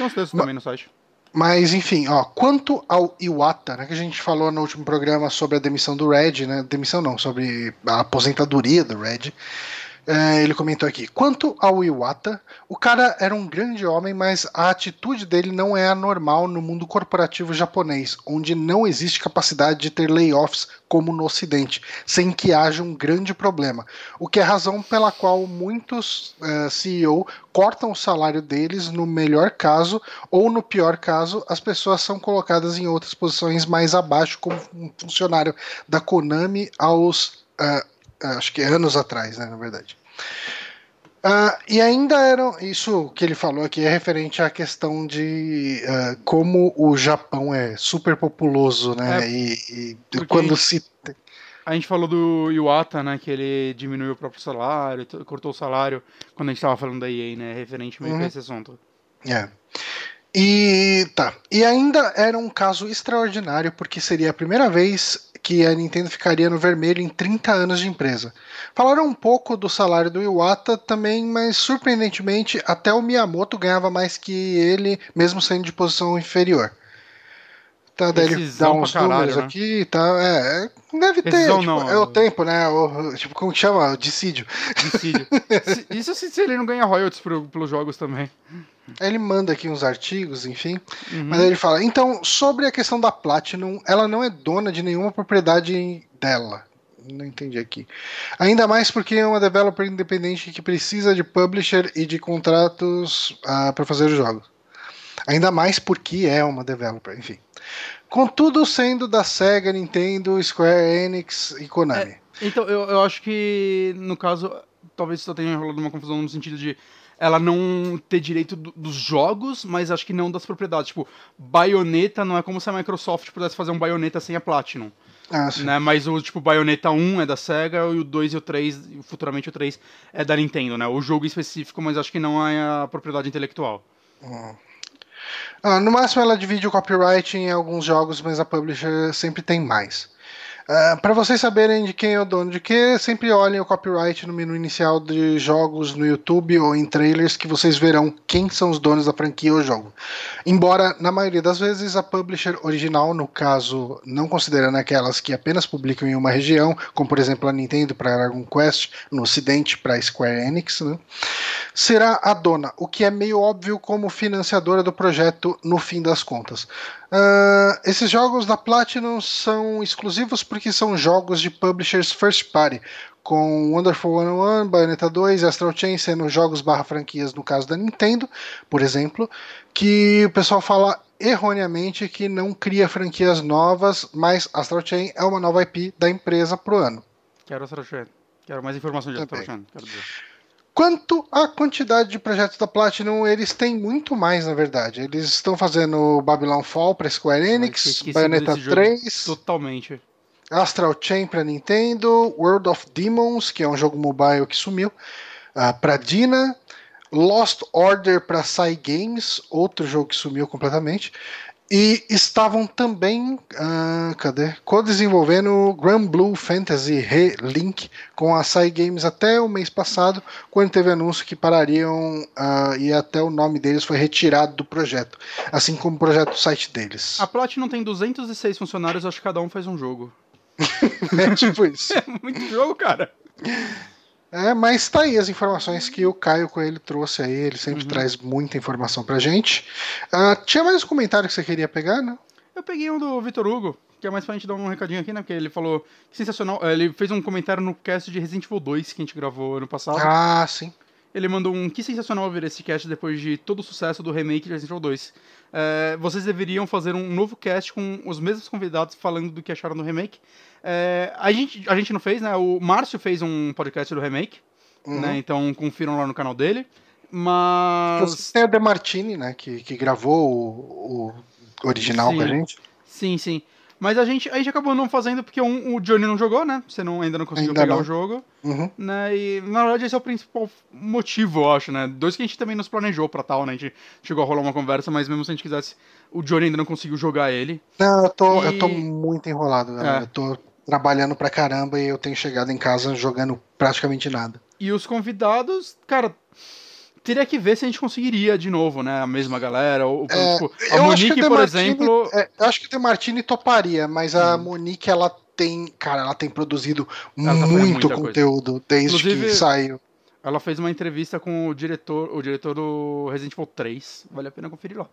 Uns textos também no site. Mas, enfim, ó, quanto ao Iwata, né, que a gente falou no último programa sobre a demissão do Red, né, demissão não, sobre a aposentadoria do Red, é, ele comentou aqui: quanto ao Iwata, o cara era um grande homem, mas a atitude dele não é anormal no mundo corporativo japonês, onde não existe capacidade de ter layoffs como no Ocidente, sem que haja um grande problema. O que é a razão pela qual muitos uh, é, CEO cortam o salário deles no melhor caso, ou no pior caso, as pessoas são colocadas em outras posições mais abaixo, como um funcionário da Konami aos. Uh, acho que anos atrás, né, na verdade. Uh, e ainda eram. Isso que ele falou aqui é referente à questão de uh, como o Japão é super populoso, né? É, e, e quando se. A gente falou do Iwata, né? Que ele diminuiu o próprio salário, cortou o salário quando a gente estava falando da EA, né? Referente meio uhum. a esse assunto. É. E tá. E ainda era um caso extraordinário, porque seria a primeira vez que a Nintendo ficaria no vermelho em 30 anos de empresa. Falaram um pouco do salário do Iwata também, mas surpreendentemente até o Miyamoto ganhava mais que ele, mesmo sendo de posição inferior. Tá, daí ele dá uns caralho, números né? aqui, tá, é, deve ter, tipo, não, é o tempo, né, o, tipo, como que chama? Dissídio. Dissídio. [LAUGHS] Isso se ele não ganha royalties pro, pelos jogos também. Ele manda aqui uns artigos, enfim. Uhum. Mas ele fala: então, sobre a questão da Platinum, ela não é dona de nenhuma propriedade dela. Não entendi aqui. Ainda mais porque é uma developer independente que precisa de publisher e de contratos uh, ah, para fazer os jogos. Ainda mais porque é uma developer, enfim. Contudo, sendo da Sega, Nintendo, Square Enix e Konami. É, então, eu, eu acho que, no caso, talvez só tenha rolado uma confusão no sentido de ela não ter direito do, dos jogos, mas acho que não das propriedades. Tipo, Bayonetta não é como se a Microsoft pudesse fazer um Bayonetta sem a Platinum. Ah, né? Mas o tipo Bayonetta 1 é da Sega e o 2 e o 3, futuramente o 3 é da Nintendo, né? O jogo específico, mas acho que não é a propriedade intelectual. Hum. Ah, no máximo ela divide o copyright em alguns jogos, mas a publisher sempre tem mais. Ah, para vocês saberem de quem é o dono de que, sempre olhem o copyright no menu inicial de jogos no YouTube ou em trailers que vocês verão quem são os donos da franquia ou jogo. Embora, na maioria das vezes, a publisher original, no caso, não considerando aquelas que apenas publicam em uma região, como por exemplo a Nintendo para Dragon Quest, no ocidente para Square Enix, né, será a dona, o que é meio óbvio como financiadora do projeto no fim das contas. Uh, esses jogos da Platinum são exclusivos porque são jogos de publishers first party, com Wonderful 101, Bayonetta 2 Astral Chain sendo jogos barra franquias no caso da Nintendo, por exemplo, que o pessoal fala erroneamente que não cria franquias novas, mas Astral Chain é uma nova IP da empresa pro ano. Quero Astral Chain. Quero mais informações de Astral Chain. Quero dizer. Quanto à quantidade de projetos da Platinum, eles têm muito mais, na verdade. Eles estão fazendo Babylon Fall para Square Enix, Bayonetta 3. Totalmente. Astral Chain para Nintendo, World of Demons, que é um jogo mobile que sumiu, uh, para Dina, Lost Order para Sai Games, outro jogo que sumiu completamente. E estavam também, uh, cadê? Co-desenvolvendo Grand Blue Fantasy Relink com a Sai Games até o mês passado, quando teve anúncio que parariam uh, e até o nome deles foi retirado do projeto, assim como o projeto do site deles. A Platinum tem 206 funcionários, acho que cada um faz um jogo. [LAUGHS] é tipo isso. [LAUGHS] É muito jogo, cara. É, mas tá aí as informações que o Caio Coelho trouxe aí, ele sempre uhum. traz muita informação pra gente. Uh, tinha mais um comentário que você queria pegar, né? Eu peguei um do Vitor Hugo, que é mais pra gente dar um recadinho aqui, né? Porque ele falou que sensacional. Ele fez um comentário no cast de Resident Evil 2 que a gente gravou ano passado. Ah, sim. Ele mandou um que sensacional ver esse cast depois de todo o sucesso do remake de Resident Evil 2. É, vocês deveriam fazer um novo cast com os mesmos convidados falando do que acharam do remake. É, a, gente, a gente não fez, né? O Márcio fez um podcast do remake, uhum. né? Então confiram lá no canal dele. Mas. Tem o De Martini, né? Que, que gravou o, o original sim. com a gente. Sim, sim. Mas a gente, a gente acabou não fazendo porque um, o Johnny não jogou, né? Você não, ainda não conseguiu ainda pegar não. o jogo. Uhum. Né? E na verdade esse é o principal motivo, eu acho, né? Dois que a gente também nos planejou pra tal, né? A gente chegou a rolar uma conversa, mas mesmo se a gente quisesse, o Johnny ainda não conseguiu jogar ele. Não, eu tô, e... eu tô muito enrolado, galera. É. Eu tô trabalhando pra caramba e eu tenho chegado em casa jogando praticamente nada. E os convidados, cara, teria que ver se a gente conseguiria de novo, né? A mesma galera. Ou, é, tipo, a Monique, por Martini, exemplo. É, eu acho que o De Martini toparia, mas a hum. Monique, ela tem. Cara, ela tem produzido ela tá muito conteúdo coisa. desde Inclusive, que saiu. Ela fez uma entrevista com o diretor, o diretor do Resident Evil 3. Vale a pena conferir lá.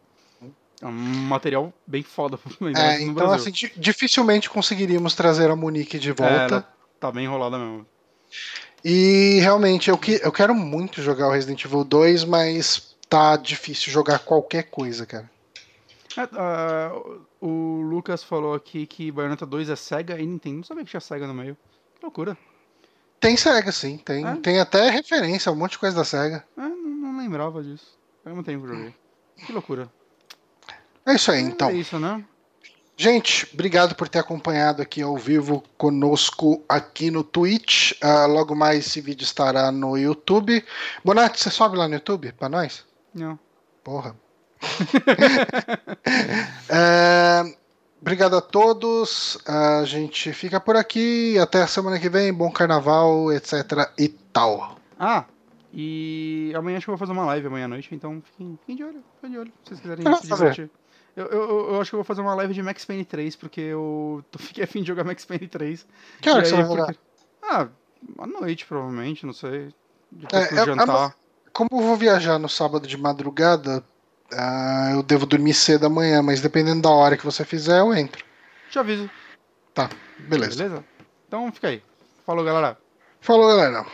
É um material bem foda. [LAUGHS] É, então, assim, dificilmente conseguiríamos trazer a Monique de volta. É, tá bem enrolada mesmo. E realmente, eu, que, eu quero muito jogar o Resident Evil 2, mas tá difícil jogar qualquer coisa, cara. Uh, o Lucas falou aqui que Bayonetta 2 é Sega e Nintendo. Não sabia que tinha Sega no meio. Que loucura. Tem Sega, sim. Tem, é? tem até referência, um monte de coisa da Sega. É, não, não lembrava disso. Faz muito tempo que joguei. Que loucura. É isso aí, é então. É isso, né? Gente, obrigado por ter acompanhado aqui ao vivo conosco aqui no Twitch. Uh, logo mais esse vídeo estará no YouTube. Bonatti, você sobe lá no YouTube para nós? Não. Porra. é, [LAUGHS] obrigado a todos. A gente fica por aqui. Até a semana que vem. Bom carnaval, etc. e tal. Ah, e amanhã acho que eu vou fazer uma live amanhã à noite, então fiquem, fiquem de olho, fiquem de olho, se vocês quiserem se divertir. Eu, eu, eu, acho que eu vou fazer uma live de Max Payne 3, porque eu [LAUGHS] fiquei afim de jogar Max Payne 3. Que hora que você vai jogar? Ah, à noite, provavelmente, não sei. Depois é, do jantar. como eu vou viajar no sábado de madrugada, uh, eu devo dormir cedo amanhã, mas dependendo da hora que você fizer, eu entro. Te aviso. Tá, beleza. Beleza? Então fica aí. Falou, galera. Falou, galera.